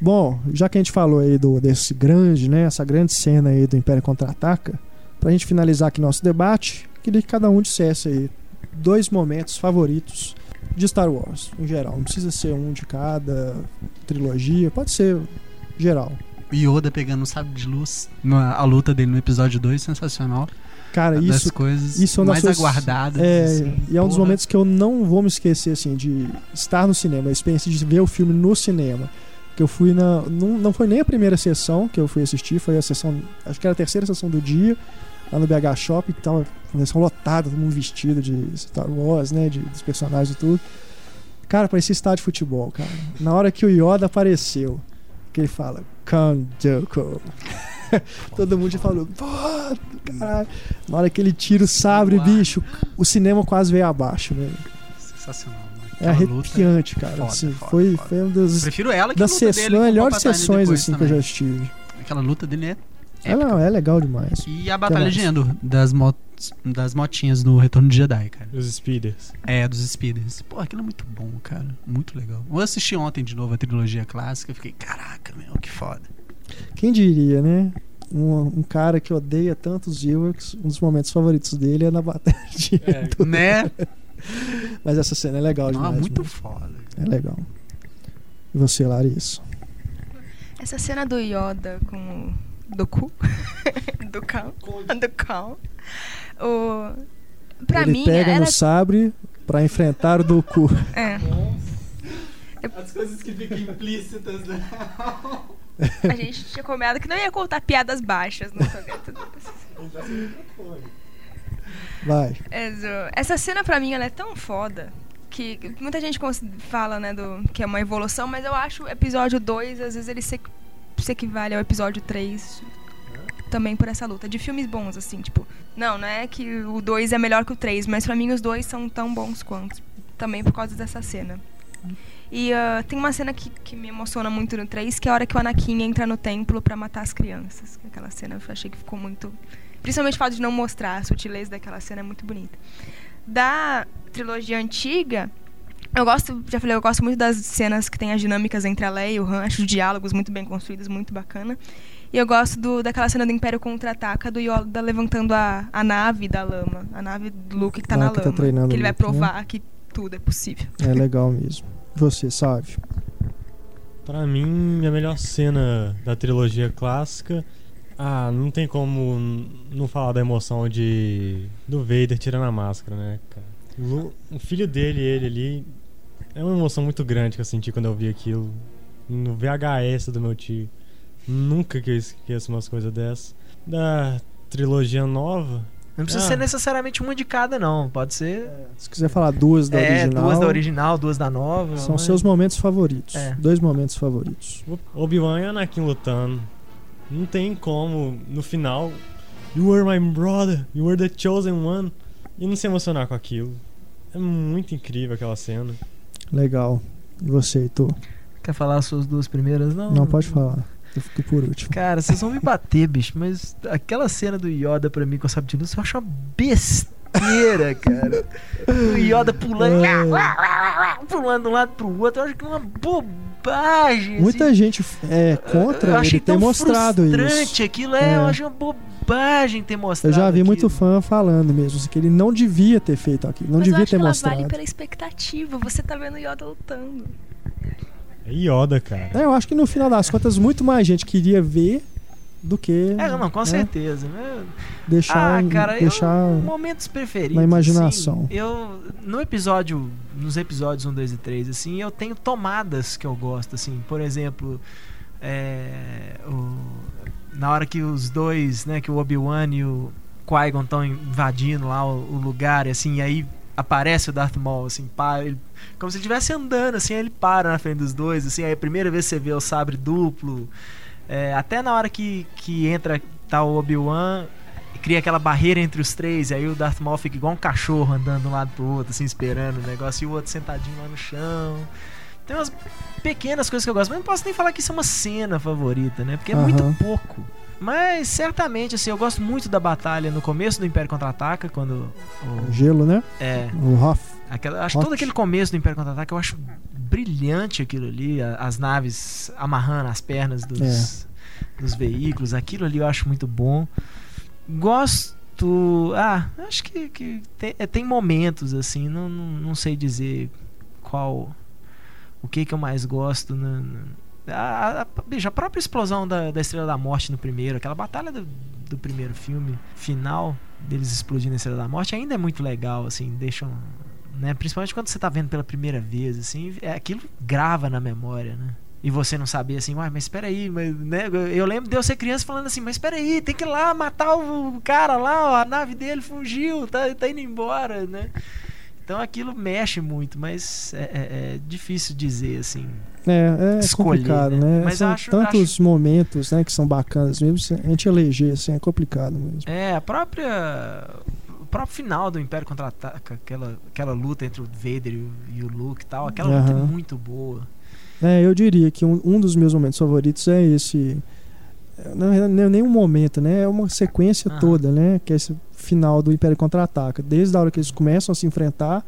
S1: Bom, já que a gente falou aí do, desse grande, né, essa grande cena aí do Império Contra-Ataca, pra gente finalizar aqui nosso debate, queria que cada um dissesse aí dois momentos favoritos de Star Wars, em geral. Não precisa ser um de cada trilogia, pode ser geral.
S3: Yoda pegando o sábio de luz, na, a luta dele no episódio 2, sensacional.
S1: Cara, isso,
S3: das coisas
S1: isso é
S3: mais
S1: suas,
S3: aguardadas.
S1: É, assim, e é um dos momentos que eu não vou me esquecer, assim, de estar no cinema, a experiência de ver o filme no cinema. Que eu fui na. Não, não foi nem a primeira sessão que eu fui assistir, foi a sessão. Acho que era a terceira sessão do dia, lá no BH Shop, que tava uma sessão lotada, todo mundo vestido de Star Wars, né? De, dos personagens e tudo. Cara, parecia estádio de futebol, cara. Na hora que o Yoda apareceu, que ele fala, Kanjoko. Todo mundo já falou, pô, caralho. Na hora que ele tira o sabre, bicho, o cinema quase veio abaixo, velho.
S3: Sensacional.
S1: É arrepiante, cara. Foda, assim, foda, foi, foda. foi uma das,
S3: Prefiro ela que
S1: das ses melhores sessões assim, que eu já estive.
S3: Aquela luta dele é.
S1: É, não, é legal demais.
S3: E a batalha de Endor das, motos, das motinhas no Retorno de Jedi, cara.
S8: Dos Speeders.
S3: É, dos Speeders. Pô, aquilo é muito bom, cara. Muito legal. Eu assisti ontem de novo a trilogia clássica. Fiquei, caraca, meu, que foda.
S1: Quem diria, né? Um, um, cara que odeia tanto os Ewoks, um dos momentos favoritos dele é na batalha de
S3: é, Né?
S1: Mas essa cena é legal demais.
S3: Ah, muito
S1: né?
S3: foda.
S1: É legal. E você, Larissa?
S4: Essa cena do Yoda com do cu. Do cão. Do cão. O pra
S1: Ele
S4: mim
S1: pega
S4: era...
S1: no sabre para enfrentar o do cu.
S4: É.
S3: As coisas que ficam implícitas né?
S4: a gente tinha combinado que não ia contar piadas baixas no
S1: vai.
S4: Essa cena pra mim ela é tão foda que muita gente fala né do que é uma evolução mas eu acho o episódio 2 às vezes ele se se equivale ao episódio 3 também por essa luta. De filmes bons, assim, tipo. Não, não é que o 2 é melhor que o 3, mas para mim os dois são tão bons quanto. Também por causa dessa cena. E uh, tem uma cena que, que me emociona muito no 3, que é a hora que o Anakin entra no templo para matar as crianças. Aquela cena eu achei que ficou muito. Principalmente o fato de não mostrar a sutileza daquela cena é muito bonita. Da trilogia antiga, eu gosto, já falei, eu gosto muito das cenas que tem as dinâmicas entre a Leia e o Han, acho os diálogos muito bem construídos, muito bacana. E eu gosto do, daquela cena do Império contra-ataca, do Yoda levantando a, a nave da lama, a nave do Luke que tá ah, na
S1: que
S4: lama.
S1: Tá
S4: que ele vai
S1: Luke, né?
S4: provar
S1: né?
S4: que tudo é possível.
S1: É legal mesmo. Você, sabe?
S8: Para mim, a melhor cena da trilogia clássica ah, não tem como não falar da emoção de do Vader tirando a máscara, né, cara? O filho dele, ele ali, é uma emoção muito grande que eu senti quando eu vi aquilo. No VHS do meu tio. Nunca que eu esqueço umas coisas dessas. Da trilogia nova.
S2: Não precisa ah. ser necessariamente uma de cada, não. Pode ser.
S1: É, se quiser falar duas da
S2: é,
S1: original.
S2: Duas da original, duas da nova.
S1: São mas... seus momentos favoritos. É. Dois momentos favoritos.
S8: Obi-Wan e Anakin lutando. Não tem como, no final. You were my brother, you were the chosen one. E não se emocionar com aquilo. É muito incrível aquela cena.
S1: Legal. E você, Heitor?
S2: Quer falar as suas duas primeiras? Não,
S1: não pode falar. Eu fico por último.
S2: Cara, vocês vão me bater, bicho, mas aquela cena do Yoda pra mim com a sabre de luz eu acho uma besteira, cara. O Yoda pulando, é. pulando de um lado pro outro, eu acho que é uma bobagem.
S1: Muita
S2: assim.
S1: gente é contra ele ter mostrado isso.
S2: aquilo, é, é, eu acho uma bobagem ter mostrado.
S1: Eu já vi
S2: aquilo.
S1: muito fã falando mesmo, assim, que ele não devia ter feito aquilo, não
S4: Mas
S1: devia
S4: eu acho
S1: ter
S4: que
S1: mostrado.
S4: Ela vale pela expectativa, você tá vendo Yoda lutando.
S8: É Yoda, cara.
S1: É, eu acho que no final das contas, muito mais gente queria ver do que.
S2: É, não, com
S1: né?
S2: certeza.
S1: Deixar,
S2: ah, cara,
S1: deixar
S2: eu, momentos preferidos.
S1: na imaginação.
S2: Assim, eu no episódio, nos episódios 1, 2 e 3, assim, eu tenho tomadas que eu gosto, assim. Por exemplo, é, o, na hora que os dois, né, que o Obi-Wan e o Qui-Gon estão invadindo lá o, o lugar, assim, e aí aparece o Darth Maul, assim, para, ele, como se ele estivesse andando, assim, aí ele para na frente dos dois, assim, aí a primeira vez que você vê o sabre duplo, é, até na hora que, que entra tá o Obi-Wan cria aquela barreira entre os três, e aí o Darth Maul fica igual um cachorro andando de um lado pro outro, assim, esperando o negócio, e o outro sentadinho lá no chão. Tem umas pequenas coisas que eu gosto, mas não posso nem falar que isso é uma cena favorita, né? Porque é
S1: Aham.
S2: muito pouco. Mas certamente, assim, eu gosto muito da batalha no começo do Império Contra-Ataca, quando o,
S1: O gelo, né?
S2: é,
S1: O Hoth.
S2: Aquela, acho
S1: Hot.
S2: todo aquele começo do Império Contra-Ataque eu acho brilhante aquilo ali, as naves amarrando as pernas dos,
S1: É.
S2: dos veículos, aquilo ali eu acho muito bom. Gosto. Ah, acho que, que tem, é, tem momentos assim, não, não, não sei dizer qual. O que que eu mais gosto. No, no- a, a, bicho, a própria explosão da, da Estrela da Morte no primeiro, aquela batalha do, do primeiro filme, final, deles explodindo a Estrela da Morte, ainda é muito legal, assim, deixam. Né? Principalmente quando você tá vendo pela primeira vez, assim, é, aquilo grava na memória, né? E você não sabia assim, uai, mas espera aí, mas, né? Eu lembro de eu ser criança falando assim, mas espera aí, tem que ir lá matar o cara lá, ó, a nave dele fugiu, tá, tá indo embora, né? Então aquilo mexe muito, mas é, é- é difícil dizer assim.
S1: É, é
S2: Escolher,
S1: complicado,
S2: né?
S1: né?
S2: Mas
S1: São
S2: acho-
S1: tantos momentos né, que são bacanas mesmo, a gente eleger, assim, é complicado mesmo.
S2: É, a própria. O próprio final do Império Contra-Ataca, aquela, aquela luta entre o Vader e o, e o Luke e tal, aquela luta é muito boa.
S1: É, eu diria que um, um dos meus momentos favoritos é esse. é, verdade, não é nem um momento, né? É uma sequência
S2: Aham.
S1: toda, né? Que é esse final do Império Contra-Ataca. Desde a hora que eles começam a se enfrentar,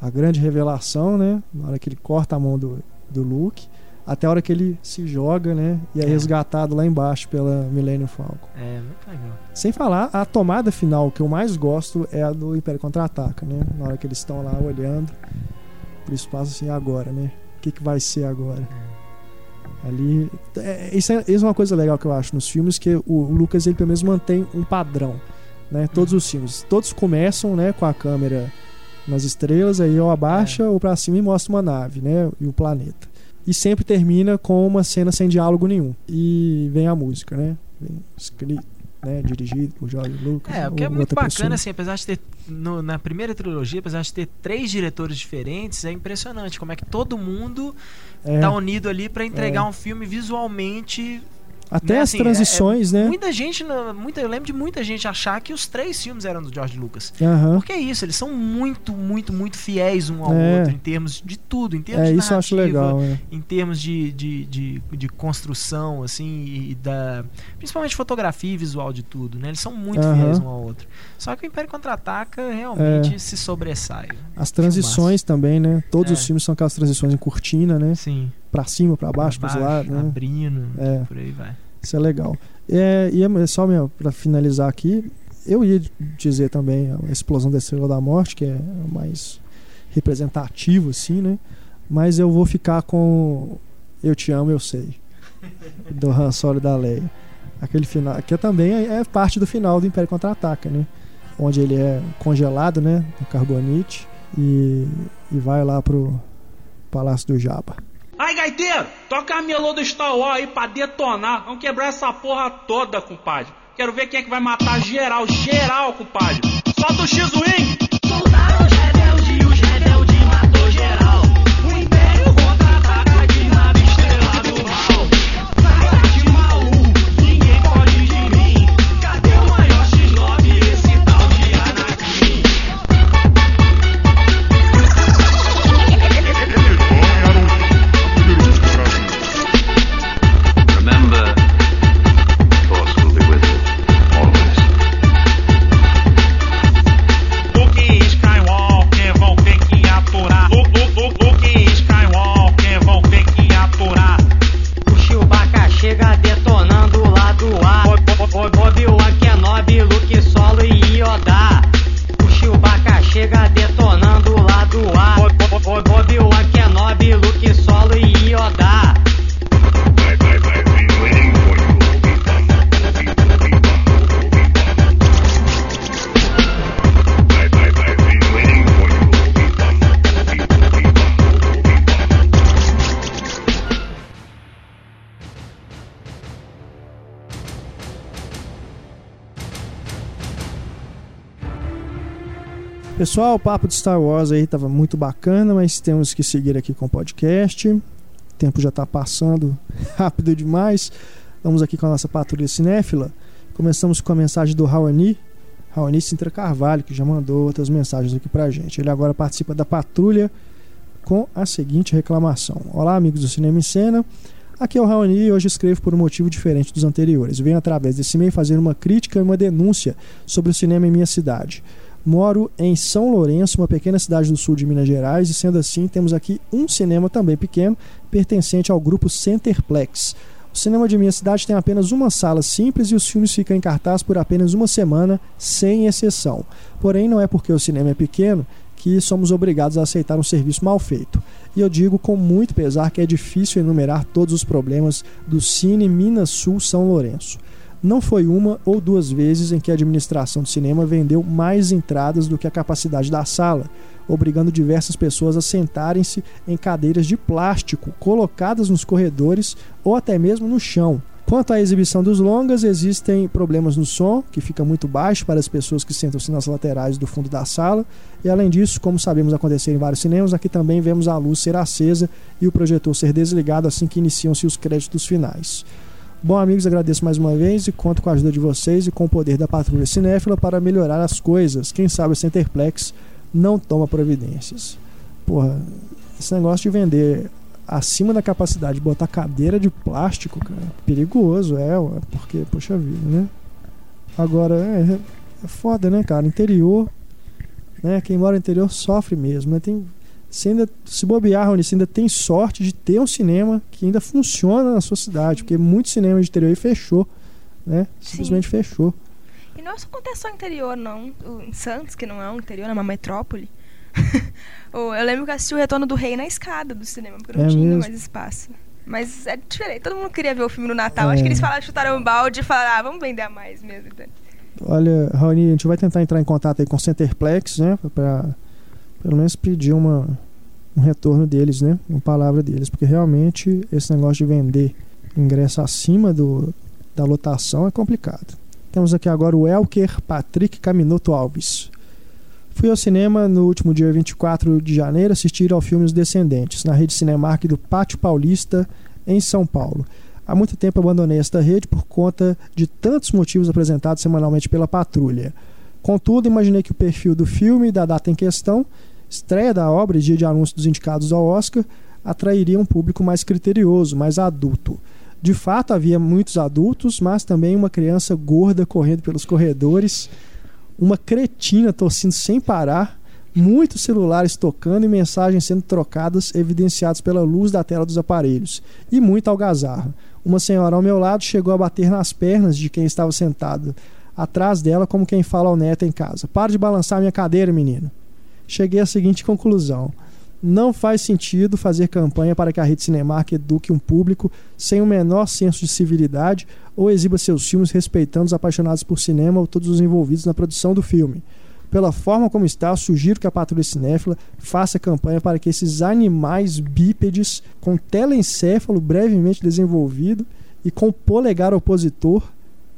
S1: a grande revelação, né? Na hora que ele corta a mão do, do Luke, até a hora que ele se joga, né? E é,
S2: É.
S1: resgatado lá embaixo pela Millennium Falcon.
S2: É, muito legal.
S1: Sem falar, a tomada final que eu mais gosto é a do Império Contra-Ataca, né? Na hora que eles estão lá olhando pro espaço assim, agora, né? O que, que vai ser agora? Ali. é, isso, é, isso é uma coisa legal que eu acho nos filmes, que o, o Lucas ele pelo menos mantém um padrão. Né? Todos os filmes. Todos começam né, com a câmera nas estrelas, aí ou abaixa ou pra cima e mostra uma nave, né? E o planeta. E sempre termina com uma cena sem diálogo nenhum. E vem a música, né? Vem escrito, né? Dirigido por George Lucas.
S2: É, o que é muito bacana,
S1: pessoa.
S2: assim, apesar de ter. no- na primeira trilogia, apesar de ter três diretores diferentes, é impressionante como é que todo mundo
S1: É.
S2: tá unido ali pra entregar
S1: É.
S2: um filme visualmente.
S1: Até
S2: né,
S1: as
S2: assim, é-
S1: transições,
S2: é-
S1: né?
S2: Muita gente, muita, eu lembro de muita gente achar que os três filmes eram do George Lucas.
S1: Aham.
S2: Porque é isso, eles são muito, muito, muito fiéis um ao
S1: É.
S2: outro em termos de tudo, em termos
S1: É,
S2: de
S1: isso eu acho legal, é.
S2: em termos de, de, de, de construção, assim, e da. Principalmente fotografia e visual de tudo, né? Eles são muito
S1: Aham.
S2: fiéis um ao outro. Só que o Império Contra-Ataca realmente
S1: É.
S2: se sobressai.
S1: As transições também, né? Todos
S2: É.
S1: os filmes são aquelas transições em cortina, né?
S2: Sim.
S1: Pra cima, pra baixo, pros
S2: baixo,
S1: lados, né?
S2: abrindo,
S1: É.
S2: por aí vai.
S1: Isso é legal. É, e é só meu, pra finalizar aqui, eu ia dizer também a explosão da Estrela da Morte, que é mais representativo, assim, né? Mas eu vou ficar com Eu Te Amo, Eu Sei, do Han Solo da Leia. Aquele final, que também é é parte do final do Império Contra-Ataca, né? Onde ele é congelado, né? No carbonite e, e vai lá pro Palácio do Jabba.
S13: Aí, gaiteiro, toca a melô do Star Wars aí pra detonar. Vamos quebrar essa porra toda, compadre. Quero ver quem é que vai matar geral, geral, compadre. Solta o X-Wing! Soltaram
S1: Pessoal, o papo de Star Wars aí tava muito bacana, mas temos que seguir aqui com o podcast. O tempo já tá passando rápido demais. Vamos aqui com a nossa patrulha cinéfila. Começamos com a mensagem do Raoni, Raoni Sintra Carvalho, que já mandou outras mensagens aqui pra gente. Ele agora participa da patrulha com a seguinte reclamação: Olá, amigos do Cinema em Cena. Aqui é o Raoni e hoje escrevo por um motivo diferente dos anteriores. Venho através desse e-mail fazer uma crítica e uma denúncia sobre o cinema em minha cidade. Moro em São Lourenço, uma pequena cidade do sul de Minas Gerais, e sendo assim, temos aqui um cinema também pequeno, pertencente ao grupo Centerplex. O cinema de minha cidade tem apenas uma sala simples e os filmes ficam em cartaz por apenas uma semana, sem exceção. Porém, não é porque o cinema é pequeno que somos obrigados a aceitar um serviço mal feito. E eu digo com muito pesar que é difícil enumerar todos os problemas do Cine Minas Sul São Lourenço. Não foi uma ou duas vezes em que a administração do cinema vendeu mais entradas do que a capacidade da sala, obrigando diversas pessoas a sentarem-se em cadeiras de plástico colocadas nos corredores ou até mesmo no chão. Quanto à exibição dos longas, existem problemas no som, que fica muito baixo para as pessoas que sentam-se nas laterais do fundo da sala, e além disso, como sabemos acontecer em vários cinemas, aqui também vemos a luz ser acesa e o projetor ser desligado assim que iniciam-se os créditos finais. Bom, amigos, agradeço mais uma vez e conto com a ajuda de vocês e com o poder da patrulha cinéfila para melhorar as coisas. Quem sabe o Centerplex não toma providências. Porra, esse negócio de vender acima da capacidade, botar cadeira de plástico, cara, perigoso, é, porque, poxa vida, né? Agora, é, é foda, né, cara? Interior, né? Quem mora no interior sofre mesmo, né? Tem você ainda, se bobear, Rony, você ainda tem sorte de ter um cinema que ainda funciona na sua cidade, porque muito cinema de interior aí fechou, né? Simplesmente Sim. fechou.
S4: E não isso acontece só no interior, não. Em Santos, que não é um interior, é uma metrópole. eu lembro que assisti o Retorno do Rei na escada do cinema, porque não é tinha mesmo? mais espaço. Mas é diferente. Todo mundo queria ver o filme no Natal. É. Acho que eles falaram, chutaram um balde e falaram, ah, vamos vender a mais mesmo.
S1: Olha, Raoni, a gente vai tentar entrar em contato aí com o Centerplex, né? Pra pelo menos pedir uma, um retorno deles, né? Uma palavra deles, porque realmente esse negócio de vender ingresso acima do, da lotação é complicado. Temos aqui agora o Elker Patrick Caminoto Alves. Fui ao cinema no último dia 24 de janeiro assistir ao filme Os Descendentes, na rede Cinemark do Pátio Paulista, em São Paulo. Há muito tempo abandonei esta rede por conta de tantos motivos apresentados semanalmente pela patrulha. Contudo, imaginei que o perfil do filme e da data em questão estreia da obra e dia de anúncio dos indicados ao Oscar atrairia um público mais criterioso, mais adulto. De fato, havia muitos adultos, mas também uma criança gorda correndo pelos corredores, uma cretina tossindo sem parar, muitos celulares tocando e mensagens sendo trocadas, evidenciadas pela luz da tela dos aparelhos, e muita algazarra. Uma senhora ao meu lado chegou a bater nas pernas de quem estava sentado atrás dela, como quem fala ao neto em casa: Para de balançar minha cadeira, menino cheguei à seguinte conclusão. Não faz sentido fazer campanha para que a rede Cinemark eduque um público sem o menor senso de civilidade ou exiba seus filmes respeitando os apaixonados por cinema ou todos os envolvidos na produção do filme. Pela forma como está, sugiro que a Patrulha Cinéfila faça campanha para que esses animais bípedes com telencéfalo brevemente desenvolvido e com polegar opositor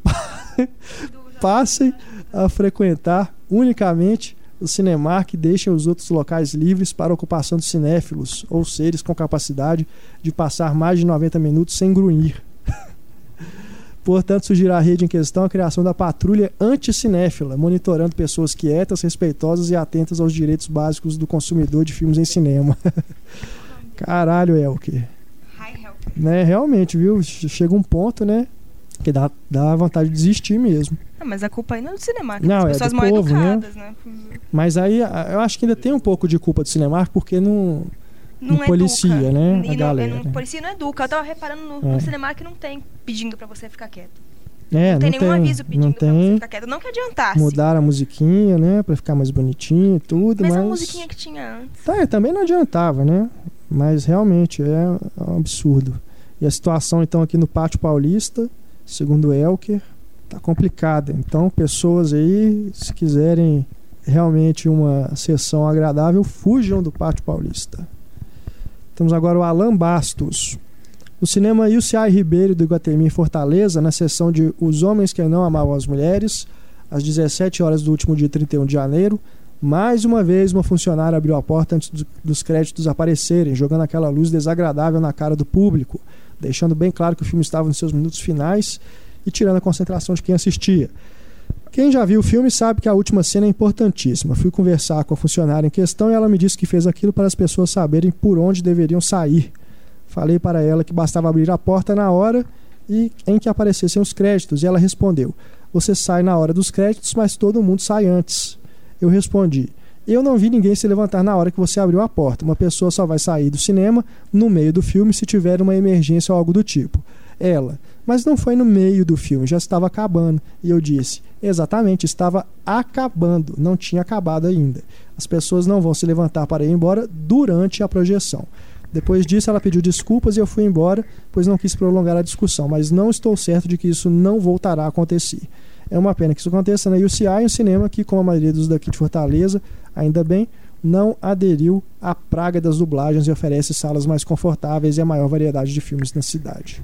S1: passem a frequentar unicamente o Cinemark deixa os outros locais livres para ocupação de cinéfilos ou seres com capacidade de passar mais de 90 minutos sem grunhir. Portanto, sugiro à rede em questão a criação da patrulha anticinéfila, monitorando pessoas quietas, respeitosas e atentas aos direitos básicos do consumidor de filmes em cinema. Caralho, Elker. Né, realmente, viu? Chega um ponto, né? Que dá, dá vontade de desistir mesmo.
S4: Não, mas a culpa não é do cinema,
S1: não,
S4: as
S1: é
S4: pessoas
S1: do
S4: mal
S1: povo,
S4: educadas,
S1: né?
S4: né?
S1: Mas aí eu acho que ainda tem um pouco de culpa do Cinemark, porque não,
S4: não,
S1: não policia,
S4: educa.
S1: né?
S4: E
S1: a
S4: não,
S1: galera.
S4: Não, policia não educa. Eu tava reparando no,
S1: É.
S4: no cinema que não tem pedindo pra você ficar quieto.
S1: É,
S4: não tem nenhum aviso pedindo
S1: não
S4: pra você
S1: tem.
S4: ficar quieto. Não que adiantasse.
S1: Mudaram a musiquinha, né? Pra ficar mais bonitinho e tudo,
S4: Mas
S1: mas.
S4: a musiquinha que tinha antes.
S1: Tá, também não adiantava, né? Mas realmente é um absurdo. E a situação, então, aqui no Pátio Paulista, segundo Elker, tá complicada. Então, pessoas aí, se quiserem realmente uma sessão agradável, fujam do Pátio Paulista. Temos agora o Alan Bastos. No cinema UCI Ribeiro do Iguatemi em Fortaleza, na sessão de Os Homens que Não Amavam as Mulheres, às 17 horas do último dia 31 de janeiro, mais uma vez uma funcionária abriu a porta antes do- dos créditos aparecerem, jogando aquela luz desagradável na cara do público, deixando bem claro que o filme estava nos seus minutos finais e tirando a concentração de quem assistia. Quem já viu o filme sabe que a última cena é importantíssima. Fui conversar com a funcionária em questão e ela me disse que fez aquilo para as pessoas saberem por onde deveriam sair. Falei para ela que bastava abrir a porta na hora e em que aparecessem os créditos, e ela respondeu: Você sai na hora dos créditos, mas todo mundo sai antes. Eu respondi: Eu não vi ninguém se levantar na hora que você abriu a porta. Uma pessoa só vai sair do cinema no meio do filme se tiver uma emergência ou algo do tipo. Ela: Mas não foi no meio do filme, já estava acabando. E eu disse: Exatamente, estava acabando, não tinha acabado ainda. As pessoas não vão se levantar para ir embora durante a projeção. Depois disso, ela pediu desculpas e eu fui embora, pois não quis prolongar a discussão, mas não estou certo de que isso não voltará a acontecer. É uma pena que isso aconteça na UCI, um cinema que, como a maioria dos daqui de Fortaleza, ainda bem, não aderiu à praga das dublagens e oferece salas mais confortáveis e a maior variedade de filmes na cidade.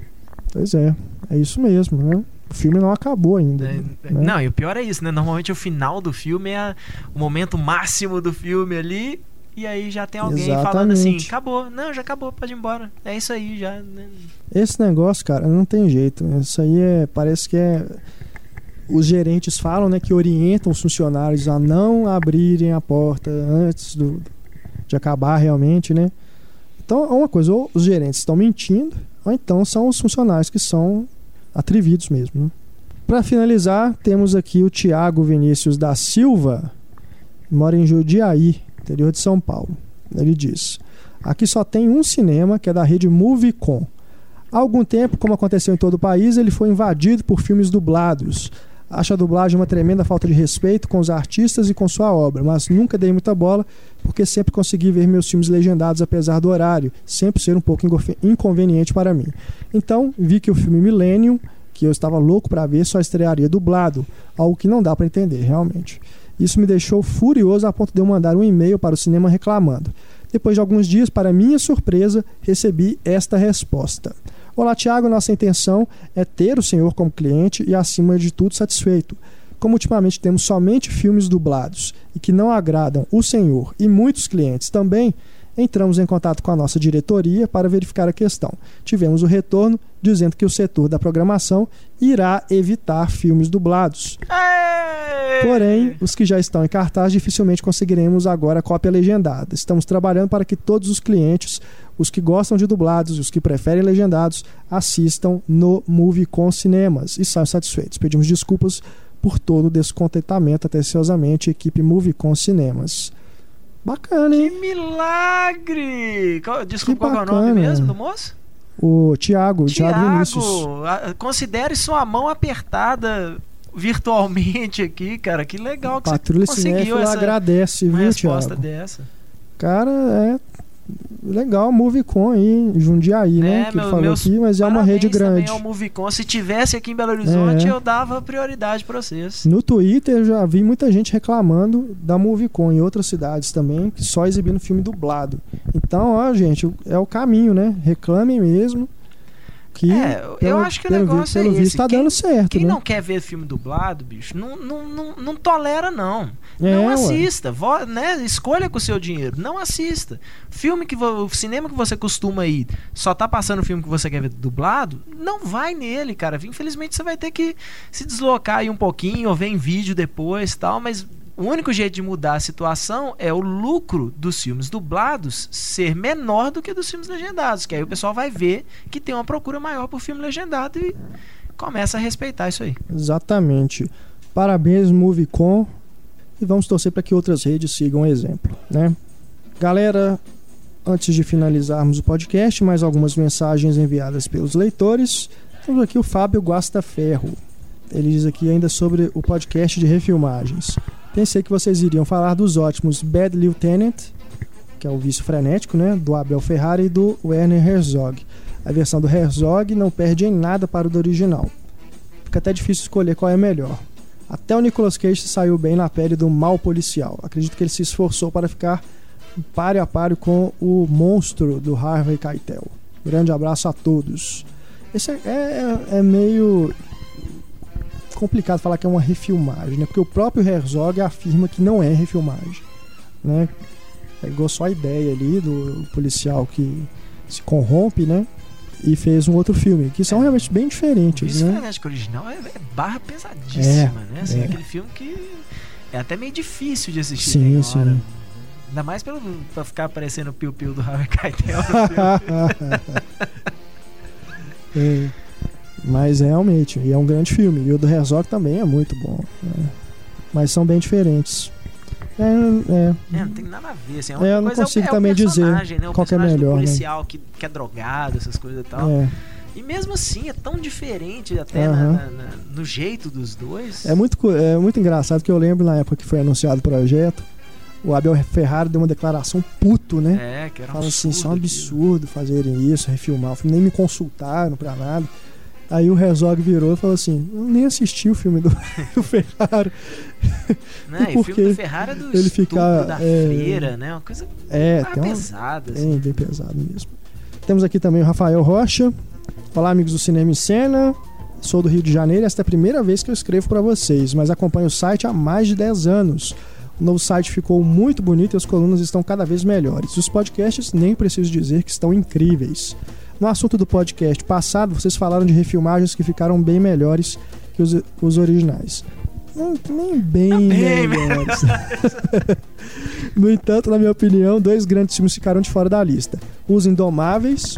S1: Pois é, é isso mesmo, né? O filme não acabou ainda. né?
S2: Não, e o pior é isso, né? Normalmente o final do filme é o momento máximo do filme ali. E aí já tem alguém falando assim,
S1: Exatamente.
S2: acabou. Não, já acabou, pode ir embora. É isso aí, já. né?
S1: Esse negócio, cara, não tem jeito. Isso aí é. Parece que é. Os gerentes falam, né, que orientam os funcionários a não abrirem a porta antes do, de acabar realmente, né? Então, é uma coisa, ou os gerentes estão mentindo, ou então são os funcionários que são atrevidos mesmo, né? Para finalizar, temos aqui o Tiago Vinícius da Silva, mora em Jundiaí, interior de São Paulo. Ele diz: Aqui só tem um cinema que é da rede Movicon. Há algum tempo, como aconteceu em todo o país, ele foi invadido por filmes dublados. Acho a dublagem uma tremenda falta de respeito com os artistas e com sua obra, mas nunca dei muita bola porque sempre consegui ver meus filmes legendados apesar do horário, sempre ser um pouco inconveniente para mim. Então, vi que o filme Millennium, que eu estava louco para ver, só estrearia dublado, algo que não dá para entender, realmente. Isso me deixou furioso a ponto de eu mandar um e-mail para o cinema reclamando. Depois de alguns dias, para minha surpresa, recebi esta resposta. Olá, Tiago. Nossa intenção é ter o senhor como cliente e, acima de tudo, satisfeito. Como ultimamente temos somente filmes dublados e que não agradam o senhor e muitos clientes também, entramos em contato com a nossa diretoria para verificar a questão. Tivemos o retorno dizendo que o setor da programação irá evitar filmes dublados. Porém, os que já estão em cartaz dificilmente conseguiremos agora a cópia legendada. Estamos trabalhando para que todos os clientes, os que gostam de dublados e os que preferem legendados, assistam no Movie com Cinemas e saiam satisfeitos. Pedimos desculpas por todo o descontentamento, atenciosamente, equipe Movie com Cinemas. Bacana, hein?
S2: Que milagre! Desculpa,
S1: Que
S2: qual é o nome mesmo do moço?
S1: O Tiago, o Tiago Vinícius.
S2: Considere sua mão apertada virtualmente aqui, cara. Que legal que
S1: Patrulha
S2: você conseguiu essa
S1: agradece, viu,
S2: resposta
S1: Tiago?
S2: dessa.
S1: Cara, é legal, Movicon aí, Jundiaí, né?
S2: É,
S1: Que ele
S2: meu-
S1: falou
S2: meus
S1: aqui, mas é uma rede grande.
S2: ao Movicon. Se tivesse aqui em Belo Horizonte,
S1: É.
S2: eu dava prioridade pra vocês.
S1: No Twitter eu já vi muita gente reclamando da Movicon em outras cidades também, que só exibindo filme dublado. Então, ó, gente, é o caminho, né? Reclamem mesmo. Que
S2: É, eu acho que o
S1: pelo,
S2: negócio
S1: pelo
S2: é esse.
S1: tá
S2: Quem-
S1: dando certo,
S2: Quem
S1: né?
S2: não quer ver filme dublado, bicho, não, não, não, não tolera, não.
S1: É,
S2: não assista. Vo- né? Escolha com o seu dinheiro. Não assista. Filme que o cinema que você costuma ir só tá passando o filme que você quer ver dublado, não vai nele, cara. Infelizmente você vai ter que se deslocar aí um pouquinho ou ver em vídeo depois tal, mas. O único jeito de mudar a situação é o lucro dos filmes dublados ser menor do que dos filmes legendados. Que aí o pessoal vai ver que tem uma procura maior por filme legendado e começa a respeitar isso aí.
S1: Exatamente. Parabéns, Movicon. E vamos torcer para que outras redes sigam o exemplo, né? Galera, antes de finalizarmos o podcast, mais algumas mensagens enviadas pelos leitores. Temos aqui o Fábio Guasta Ferro. Ele diz aqui ainda sobre o podcast de refilmagens. Pensei que vocês iriam falar dos ótimos Bad Lieutenant, que é o vício frenético, né, do Abel Ferrara e do Werner Herzog. A versão do Herzog não perde em nada para o do original. Fica até difícil escolher qual é melhor. Até o Nicolas Cage saiu bem na pele do mal policial. Acredito que ele se esforçou para ficar páreo a páreo com o monstro do Harvey Keitel. Grande abraço a todos. Esse é, é, é meio complicado falar que é uma refilmagem, né? Porque o próprio Herzog afirma que não é refilmagem, né? Pegou só a ideia ali do policial que se corrompe, né? E fez um outro filme, que são é. realmente bem diferentes, né?
S2: Frenético original é, é barra pesadíssima,
S1: é,
S2: né? Assim,
S1: é.
S2: aquele filme que é até meio difícil de assistir.
S1: Sim, sim.
S2: hora. Ainda mais pelo, pra ficar aparecendo o piu-piu do Harvey Keitel.
S1: É. Mas realmente, e é um grande filme. E o do Herzog também é muito bom. né? Mas são bem diferentes. É, é.
S2: É, não tem nada a ver. Assim,
S1: É,
S2: única
S1: eu não
S2: coisa
S1: consigo
S2: é o,
S1: também
S2: é o
S1: dizer
S2: né? O
S1: qual é melhor,
S2: do
S1: né?
S2: policial que, que é drogado, essas coisas e tal.
S1: É.
S2: E mesmo assim, é tão diferente até
S1: Aham.
S2: na- na- no jeito dos dois.
S1: É muito, é muito engraçado que eu lembro na época que foi anunciado o projeto, o Abel Ferrara deu uma declaração puto, né?
S2: É, que era um
S1: Fala assim, isso é um
S2: absurdo
S1: absurdo fazerem isso, refilmar o filme, nem me consultaram pra nada. Aí o Herzog virou e falou assim, eu nem assisti o filme do, do Ferrara.
S2: Né? E o filme do Ferrara é do
S1: ele
S2: estupro
S1: fica,
S2: da
S1: é,
S2: freira, né? Uma coisa
S1: É, uma,
S2: pesada.
S1: Bem, bem pesado mesmo. Temos aqui também o Rafael Rocha. Olá, amigos do Cinema em Cena. Sou do Rio de Janeiro e esta é a primeira vez que eu escrevo para vocês, mas acompanho o site há mais de 10 anos. O novo site ficou muito bonito e as colunas estão cada vez melhores. Os podcasts, nem preciso dizer que estão incríveis. No assunto do podcast passado, vocês falaram de refilmagens que ficaram bem melhores que os, os originais. Nem, nem bem melhores. no entanto, na minha opinião, dois grandes filmes ficaram de fora da lista: Os Indomáveis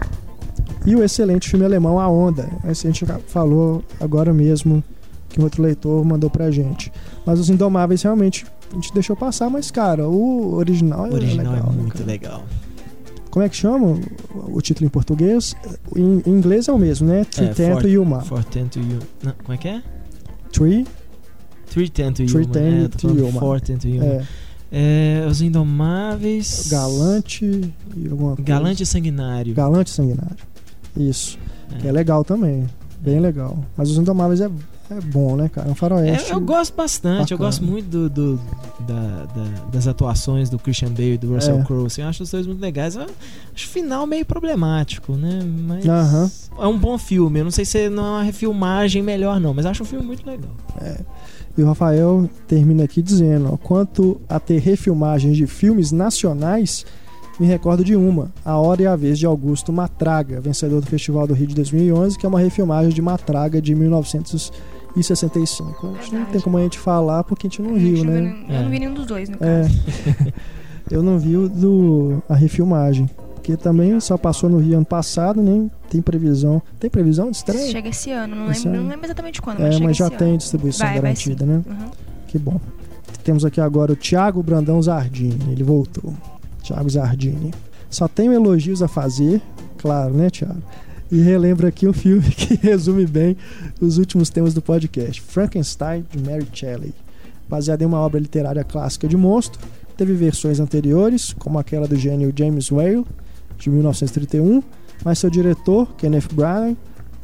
S1: e o excelente filme alemão A Onda. Esse a gente falou agora mesmo que um outro leitor mandou pra gente. Mas Os Indomáveis realmente a gente deixou passar, mas cara, o original,
S2: O original
S1: é legal.
S2: é muito
S1: cara?
S2: legal.
S1: Como é que chama o- título em português? Em, em inglês é o mesmo, né? Three
S2: É,
S1: Ten to
S2: For-
S1: You Ma.
S2: For Ten to You. Não, como é que é?
S1: Three?
S2: Three Ten to You.
S1: Three
S2: Man.
S1: Ten
S2: é, tô
S1: to
S2: falando
S1: You, Man.
S2: For Ten to You.
S1: É.
S2: É, Os Indomáveis.
S1: Galante e alguma coisa.
S2: Galante e Sanguinário.
S1: Galante e Sanguinário. Isso.
S2: É.
S1: É legal também. Bem legal. Mas Os Indomáveis é, é bom, né, cara? É um
S2: É,
S1: faroeste.
S2: eu gosto bastante, eu
S1: bacana.
S2: gosto muito do, do- da- da- das atuações do Christian Bale e do Russell
S1: É.
S2: Crowe. Assim, eu acho os dois muito legais. Eu acho o final meio problemático, né? Mas
S1: Aham.
S2: é um bom filme. Eu não sei se não é uma refilmagem melhor, não, mas acho um filme muito legal.
S1: E o Rafael termina aqui dizendo: ó, quanto a ter refilmagens de filmes nacionais, me recordo de uma, A Hora e a Vez de Augusto Matraga, vencedor do Festival do Rio de 2011, que é uma refilmagem de Matraga de 1965. A gente não tem como a gente falar porque a gente não viu, né?
S4: Eu não vi nenhum dos dois, no
S1: É.
S4: caso.
S1: Eu não vi o do, a refilmagem. Porque também só passou no Rio ano passado, nem tem previsão. Tem previsão de estreia?
S4: Chega esse ano, não
S1: Esse
S4: lembro,
S1: ano?
S4: não lembro exatamente quando,
S1: É,
S4: mas chega
S1: mas já tem
S4: ano.
S1: distribuição
S4: Vai, vai
S1: garantida,
S4: sim.
S1: né?
S4: Uhum.
S1: Que bom. Temos aqui agora o Thiago Brandão Zardini. Ele voltou. Thiago Zardini. Só tenho elogios a fazer, claro, né, Thiago? E relembro aqui um filme que resume bem os últimos temas do podcast: Frankenstein, de Mary Shelley. Baseado em uma obra literária clássica de monstro, teve versões anteriores, como aquela do gênio James Whale, de 1931, mas seu diretor, Kenneth Branagh,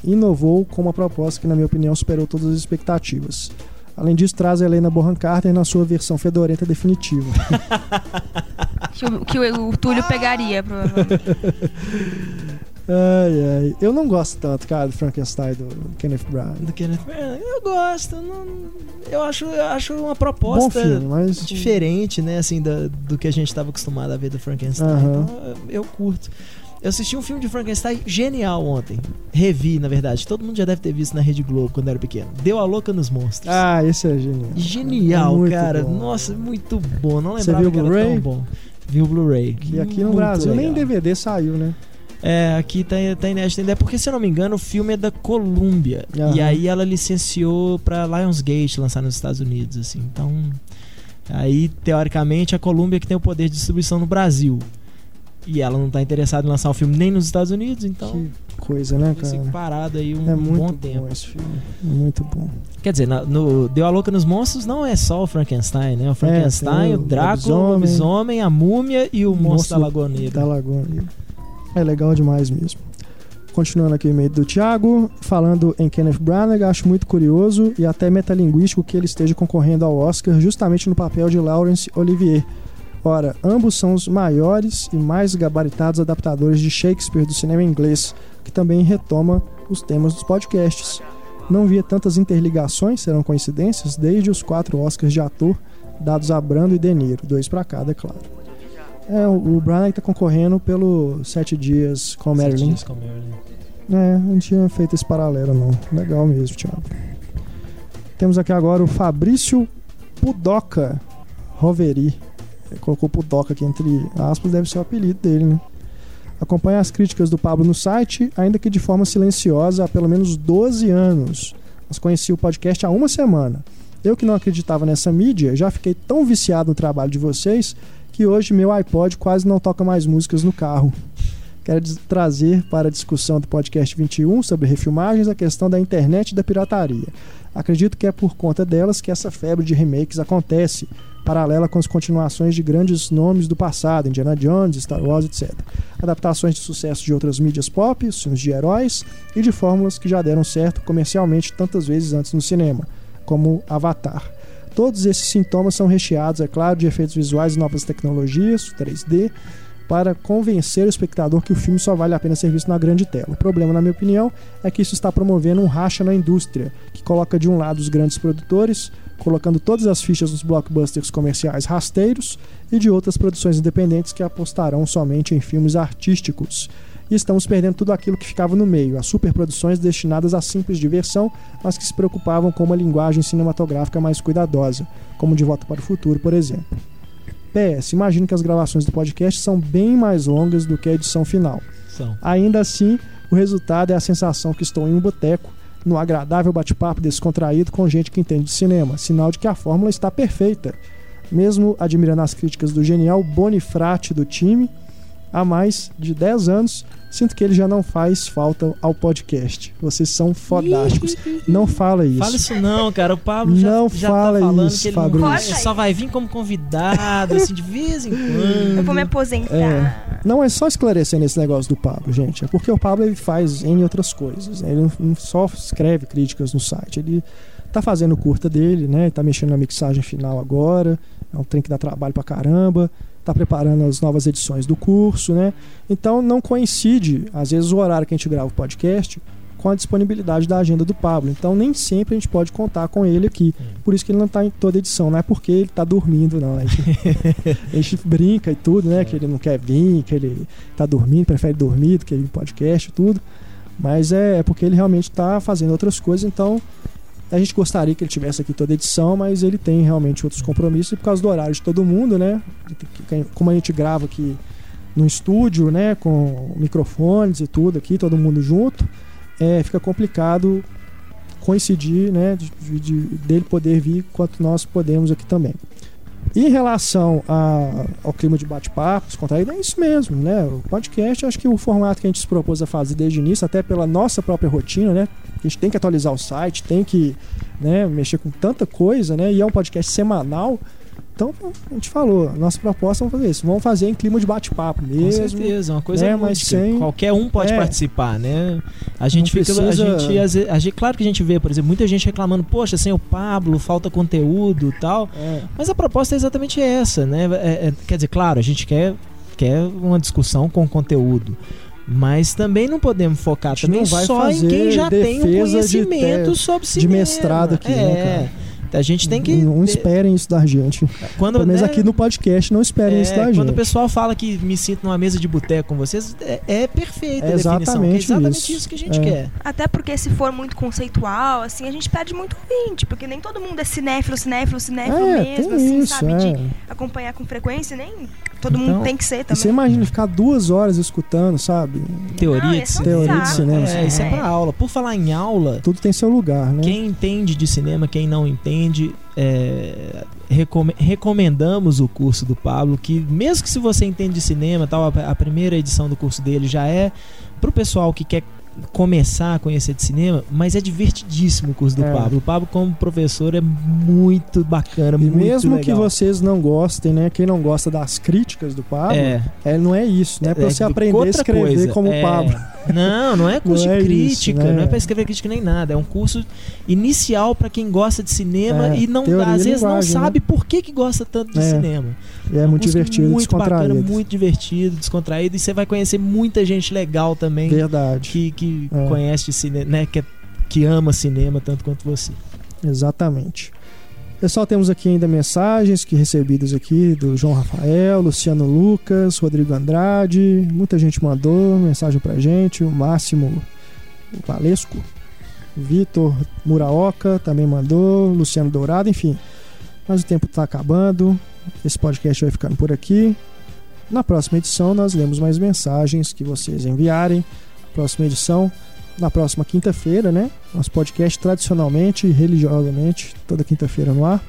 S1: inovou com uma proposta que, na minha opinião, superou todas as expectativas. Além disso, traz a Helena Bonham Carter na sua versão fedorenta definitiva.
S4: Que, o, que o, o Túlio pegaria, provavelmente.
S1: ai, ai. Eu não gosto tanto, cara, do Frankenstein do Kenneth Branagh.
S2: Do Kenneth Branagh, eu gosto. não- eu acho, eu acho uma proposta
S1: filme, mas-
S2: diferente, né, assim, da- do que a gente estava acostumado a ver do Frankenstein. Então, eu, curto. Eu assisti um filme de Frankenstein genial ontem. Revi, na verdade. Todo mundo já deve ter visto na Rede Globo quando era pequeno. Deu a louca nos monstros.
S1: Ah, esse é genial.
S2: Genial,
S1: É
S2: cara.
S1: bom.
S2: Nossa, muito bom. Não
S1: Você
S2: lembrava
S1: viu o
S2: que era tão bom. Vi o Blu-ray.
S1: Que aqui no
S2: Muito
S1: Brasil nem
S2: legal.
S1: DVD saiu, né?
S2: É, aqui tá, tá inédito ainda. É porque, se eu não me engano, o filme é da Columbia.
S1: Aham.
S2: E aí ela licenciou pra Lionsgate lançar nos Estados Unidos, assim. Então, aí, teoricamente, a Columbia que tem o poder de distribuição no Brasil. E ela não tá interessada em lançar o filme nem nos Estados Unidos, então.
S1: Que coisa, né, cara?
S2: Fica parado aí um
S1: é muito
S2: bom tempo.
S1: Bom esse filme. Muito bom.
S2: Quer dizer, na, no Deu a Louca nos Monstros não é só o Frankenstein, né? O Frankenstein,
S1: É,
S2: o Drácula, o lobisomem, a múmia e o monstro da Lagoa Negra.
S1: Da Lagoa Negra. É legal demais mesmo. Continuando aqui o e-mail do Thiago, falando em Kenneth Branagh, acho muito curioso e até metalinguístico que ele esteja concorrendo ao Oscar justamente no papel de Laurence Olivier. Ora, ambos são os maiores e mais gabaritados adaptadores de Shakespeare do cinema inglês, que também retoma os temas dos podcasts. Não via tantas interligações, serão coincidências, desde os quatro Oscars de ator dados a Brando e De Niro, dois para cada, é claro. É, o Branagh está concorrendo pelo Sete Dias com
S2: Sete
S1: Marilyn.
S2: Dias com Marilyn.
S1: É, não tinha feito esse paralelo, não. Legal mesmo, Thiago. Temos aqui agora o Fabrício Pudoca Roveri. Ele colocou Pudoca aqui entre aspas, deve ser o apelido dele, né? Acompanha as críticas do Pablo no site, ainda que de forma silenciosa, há pelo menos 12 anos. Mas conheci o podcast há uma semana. Eu que não acreditava nessa mídia, já fiquei tão viciado no trabalho de vocês que hoje meu iPod quase não toca mais músicas no carro. Quero trazer para a discussão do podcast 21 sobre refilmagens a questão da internet e da pirataria. Acredito que é por conta delas que essa febre de remakes acontece, paralela com as continuações de grandes nomes do passado, Indiana Jones, Star Wars, etc. Adaptações de sucesso de outras mídias pop, filmes de heróis e de fórmulas que já deram certo comercialmente tantas vezes antes no cinema, como Avatar. Todos esses sintomas são recheados, é claro, de efeitos visuais e novas tecnologias, 3D, para convencer o espectador que o filme só vale a pena ser visto na grande tela. O problema, na minha opinião, é que isso está promovendo um racha na indústria, que coloca de um lado os grandes produtores, colocando todas as fichas nos blockbusters comerciais rasteiros, e de outras produções independentes que apostarão somente em filmes artísticos. E estamos perdendo tudo aquilo que ficava no meio, as superproduções destinadas à simples diversão, mas que se preocupavam com uma linguagem cinematográfica mais cuidadosa, como De Volta para o Futuro, por exemplo. PS, imagino que as gravações do podcast são bem mais longas do que a edição final.
S2: São.
S1: Ainda assim, o resultado é a sensação que estou em um boteco, no agradável bate-papo descontraído com gente que entende de cinema, sinal de que a fórmula está perfeita. Mesmo admirando as críticas do genial Bonifrate do time, há mais de 10 anos, sinto que ele já não faz falta ao podcast. Vocês são fodásticos. não fala isso.
S2: Fala isso não, cara. O Pablo já,
S1: Não
S2: já
S1: fala
S2: tá falando
S1: isso,
S2: que ele
S1: Fabrício.
S2: só vai vir como convidado, assim, de vez em quando.
S4: Eu vou me aposentar.
S1: É, não é só esclarecer nesse negócio do Pablo, gente. É porque o Pablo ele faz em outras coisas. né? Ele não, só escreve críticas no site. Ele tá fazendo curta dele, né? Tá mexendo na mixagem final agora. É um trem que dá trabalho pra caramba. Tá preparando as novas edições do curso, né? Então não coincide, às vezes, o horário que a gente grava o podcast com a disponibilidade da agenda do Pablo. Então nem sempre a gente pode contar com ele aqui. Por isso que ele não tá em toda edição. Não é porque ele tá dormindo, não. A gente, a gente brinca e tudo, né? Que ele não quer vir, que ele tá dormindo, prefere dormir do que ir no podcast e tudo. Mas é, é porque ele realmente tá fazendo outras coisas, então a gente gostaria que ele tivesse aqui toda a edição, mas ele tem realmente outros compromissos e por causa do horário de todo mundo, né? Como a gente grava aqui no estúdio, né? Com microfones e tudo aqui, todo mundo junto, é, fica complicado coincidir, né? De, de- dele poder vir quanto nós podemos aqui também. Em relação a- ao clima de bate-papo, descontraído, é isso mesmo, né? O podcast, acho que o formato que a gente se propôs a fazer desde o início, até pela nossa própria rotina, né? A gente tem que atualizar o site, tem que né, mexer com tanta coisa, né? E é um podcast semanal. Então, a gente falou, nossa proposta é fazer isso. Vamos fazer em clima de bate-papo mesmo.
S2: Com certeza, uma coisa
S1: né, mas sem-
S2: qualquer um pode
S1: É.
S2: participar, né? A gente
S1: Não
S2: fica, a
S1: precisa-
S2: gente, às vezes- a gente- claro que a gente vê, por exemplo, muita gente reclamando, poxa, sem o Pablo, falta conteúdo, e tal.
S1: É.
S2: Mas a proposta é exatamente essa, né? É- é- quer dizer, claro, a gente quer quer uma discussão com conteúdo. Mas também não podemos focar
S1: gente
S2: também só em quem já tem um
S1: de
S2: conhecimento
S1: te-
S2: sobre
S1: de
S2: cinema.
S1: mestrado aqui,
S2: é.
S1: né,
S2: A gente tem que
S1: Não esperem isso da gente.
S2: Quando,
S1: Pelo menos
S2: né,
S1: aqui no podcast, não esperem
S2: é,
S1: isso da
S2: quando
S1: gente.
S2: o pessoal fala que me sinto numa mesa de boteco com vocês, é, é perfeita
S1: É
S2: a definição. é exatamente isso.
S1: isso.
S2: que a gente
S1: É.
S2: quer.
S4: Até porque se for muito conceitual, assim, a gente perde muito ouvinte, porque nem todo mundo é cinéfilo, cinéfilo, cinéfilo
S1: É,
S4: mesmo,
S1: tem
S4: assim,
S1: isso,
S4: sabe?
S1: é.
S4: De acompanhar com frequência, nem todo
S1: então,
S4: mundo tem que ser também.
S1: você imagina ficar duas horas escutando, sabe?
S2: Teoria
S4: Não,
S2: de
S4: é
S2: cinema.
S1: Teoria de cinema.
S2: É, isso é pra aula. Por falar em aula,
S1: Tudo tem seu lugar, né?
S2: quem entende de cinema, quem não entende, é, recome- recomendamos o curso do Pablo, que mesmo que se você entende de cinema, tal, a, a primeira edição do curso dele já é pro pessoal que quer começar a conhecer de cinema, mas é divertidíssimo o curso do
S1: É.
S2: Pablo. O Pablo como professor é muito bacana,
S1: E
S2: muito
S1: mesmo que
S2: legal.
S1: vocês não gostem, né? Quem não gosta das críticas do Pablo,
S2: É.
S1: é, não é isso, né? É pra
S2: É
S1: você
S2: de-
S1: aprender a escrever
S2: coisa,
S1: como o
S2: é.
S1: Pablo.
S2: Não, não é curso
S1: Não é
S2: de
S1: isso,
S2: crítica,
S1: né?
S2: não é pra escrever crítica nem nada. É um curso inicial pra quem gosta de cinema
S1: É,
S2: e não às vezes não
S1: né?
S2: sabe por que, que gosta tanto de
S1: É.
S2: cinema.
S1: E é muito divertido,
S2: muito
S1: descontraído.
S2: bacana, muito divertido, descontraído e você vai conhecer muita gente legal também
S1: Verdade.
S2: que, que
S1: É.
S2: conhece cinema, né, que, é- que ama cinema tanto quanto você.
S1: Exatamente. Pessoal, temos aqui ainda mensagens que recebidas aqui do João Rafael, Luciano Lucas, Rodrigo Andrade. Muita gente mandou mensagem pra gente. O Máximo Valesco, Vitor Muraoka também mandou, Luciano Dourado, enfim. Mas o tempo está acabando. Esse podcast vai ficando por aqui. Na próxima edição, nós lemos mais mensagens que vocês enviarem. Próxima edição, na próxima quinta-feira, né? Nosso podcast tradicionalmente e religiosamente, toda quinta-feira no ar.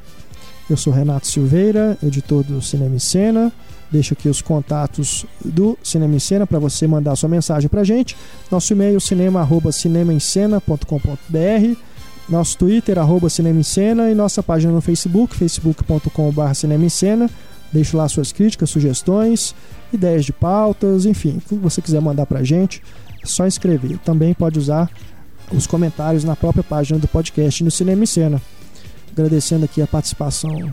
S1: Eu sou Renato Silveira, editor do Cinema em Cena. Deixo aqui os contatos do Cinema em Cena para você mandar sua mensagem pra gente. Nosso e-mail cinema@cinemaencena.com.br. Nosso Twitter arroba Cinema em Cena e nossa página no Facebook, facebook.com.br Cinema em Cena. Deixe lá suas críticas, sugestões, ideias de pautas, enfim, o que você quiser mandar pra gente, é só escrever. Também pode usar os comentários na própria página do podcast no Cinema em Cena. Agradecendo aqui a participação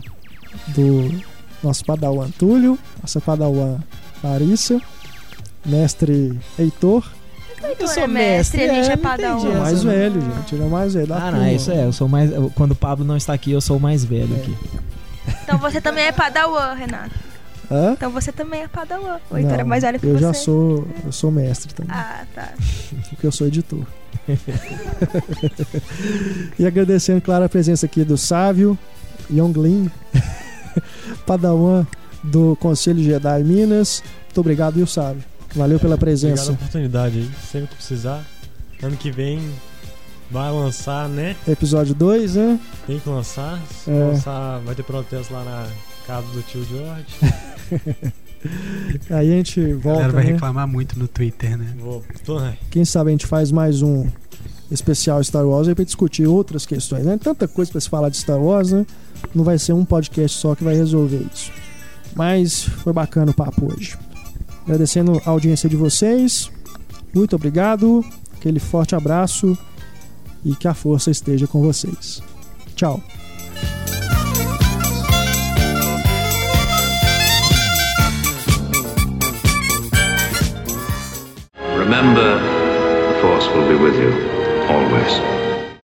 S1: do nosso Padawan Túlio, nossa Padawan Larissa, mestre Heitor,
S4: Eu sou mestre, a gente é
S2: não
S4: padawan.
S2: entendi
S1: o mais
S2: essa,
S1: velho, gente. Ele é o mais velho da
S2: Ah, não, isso é, eu sou mais. eu- Quando o Pablo não está aqui, eu sou o mais velho
S1: É.
S2: aqui.
S4: Então você também é padawan, Renato.
S1: Hã?
S4: Então você também é padawan. O Heitor é mais velho que
S1: eu
S4: você.
S1: já sou, eu sou mestre também,
S4: Ah, tá.
S1: porque eu sou editor. e agradecendo, claro, a presença aqui do Sávio, Yonglin, Padawan do Conselho Jedi Minas. Muito obrigado, viu, Sávio? Valeu pela
S8: Obrigado
S1: presença.
S8: pela oportunidade aí. Sempre que precisar. Ano que vem vai lançar, né?
S1: Episódio 2, né?
S8: Tem que lançar. Se
S1: É.
S8: lançar, vai ter protesto lá na casa do tio George.
S1: Aí a gente
S10: A galera
S1: volta,
S10: vai
S1: né?
S10: reclamar muito no Twitter, né?
S8: Vou. Tô, né?
S1: Quem sabe a gente faz mais um especial Star Wars aí pra discutir outras questões, né? Tanta coisa pra se falar de Star Wars, né? Não vai ser um podcast só que vai resolver isso. Mas foi bacana o papo hoje. Agradecendo a audiência de vocês. Muito obrigado. Aquele forte abraço e que a força esteja com vocês. Tchau.
S14: Remember, the Force will be with you always.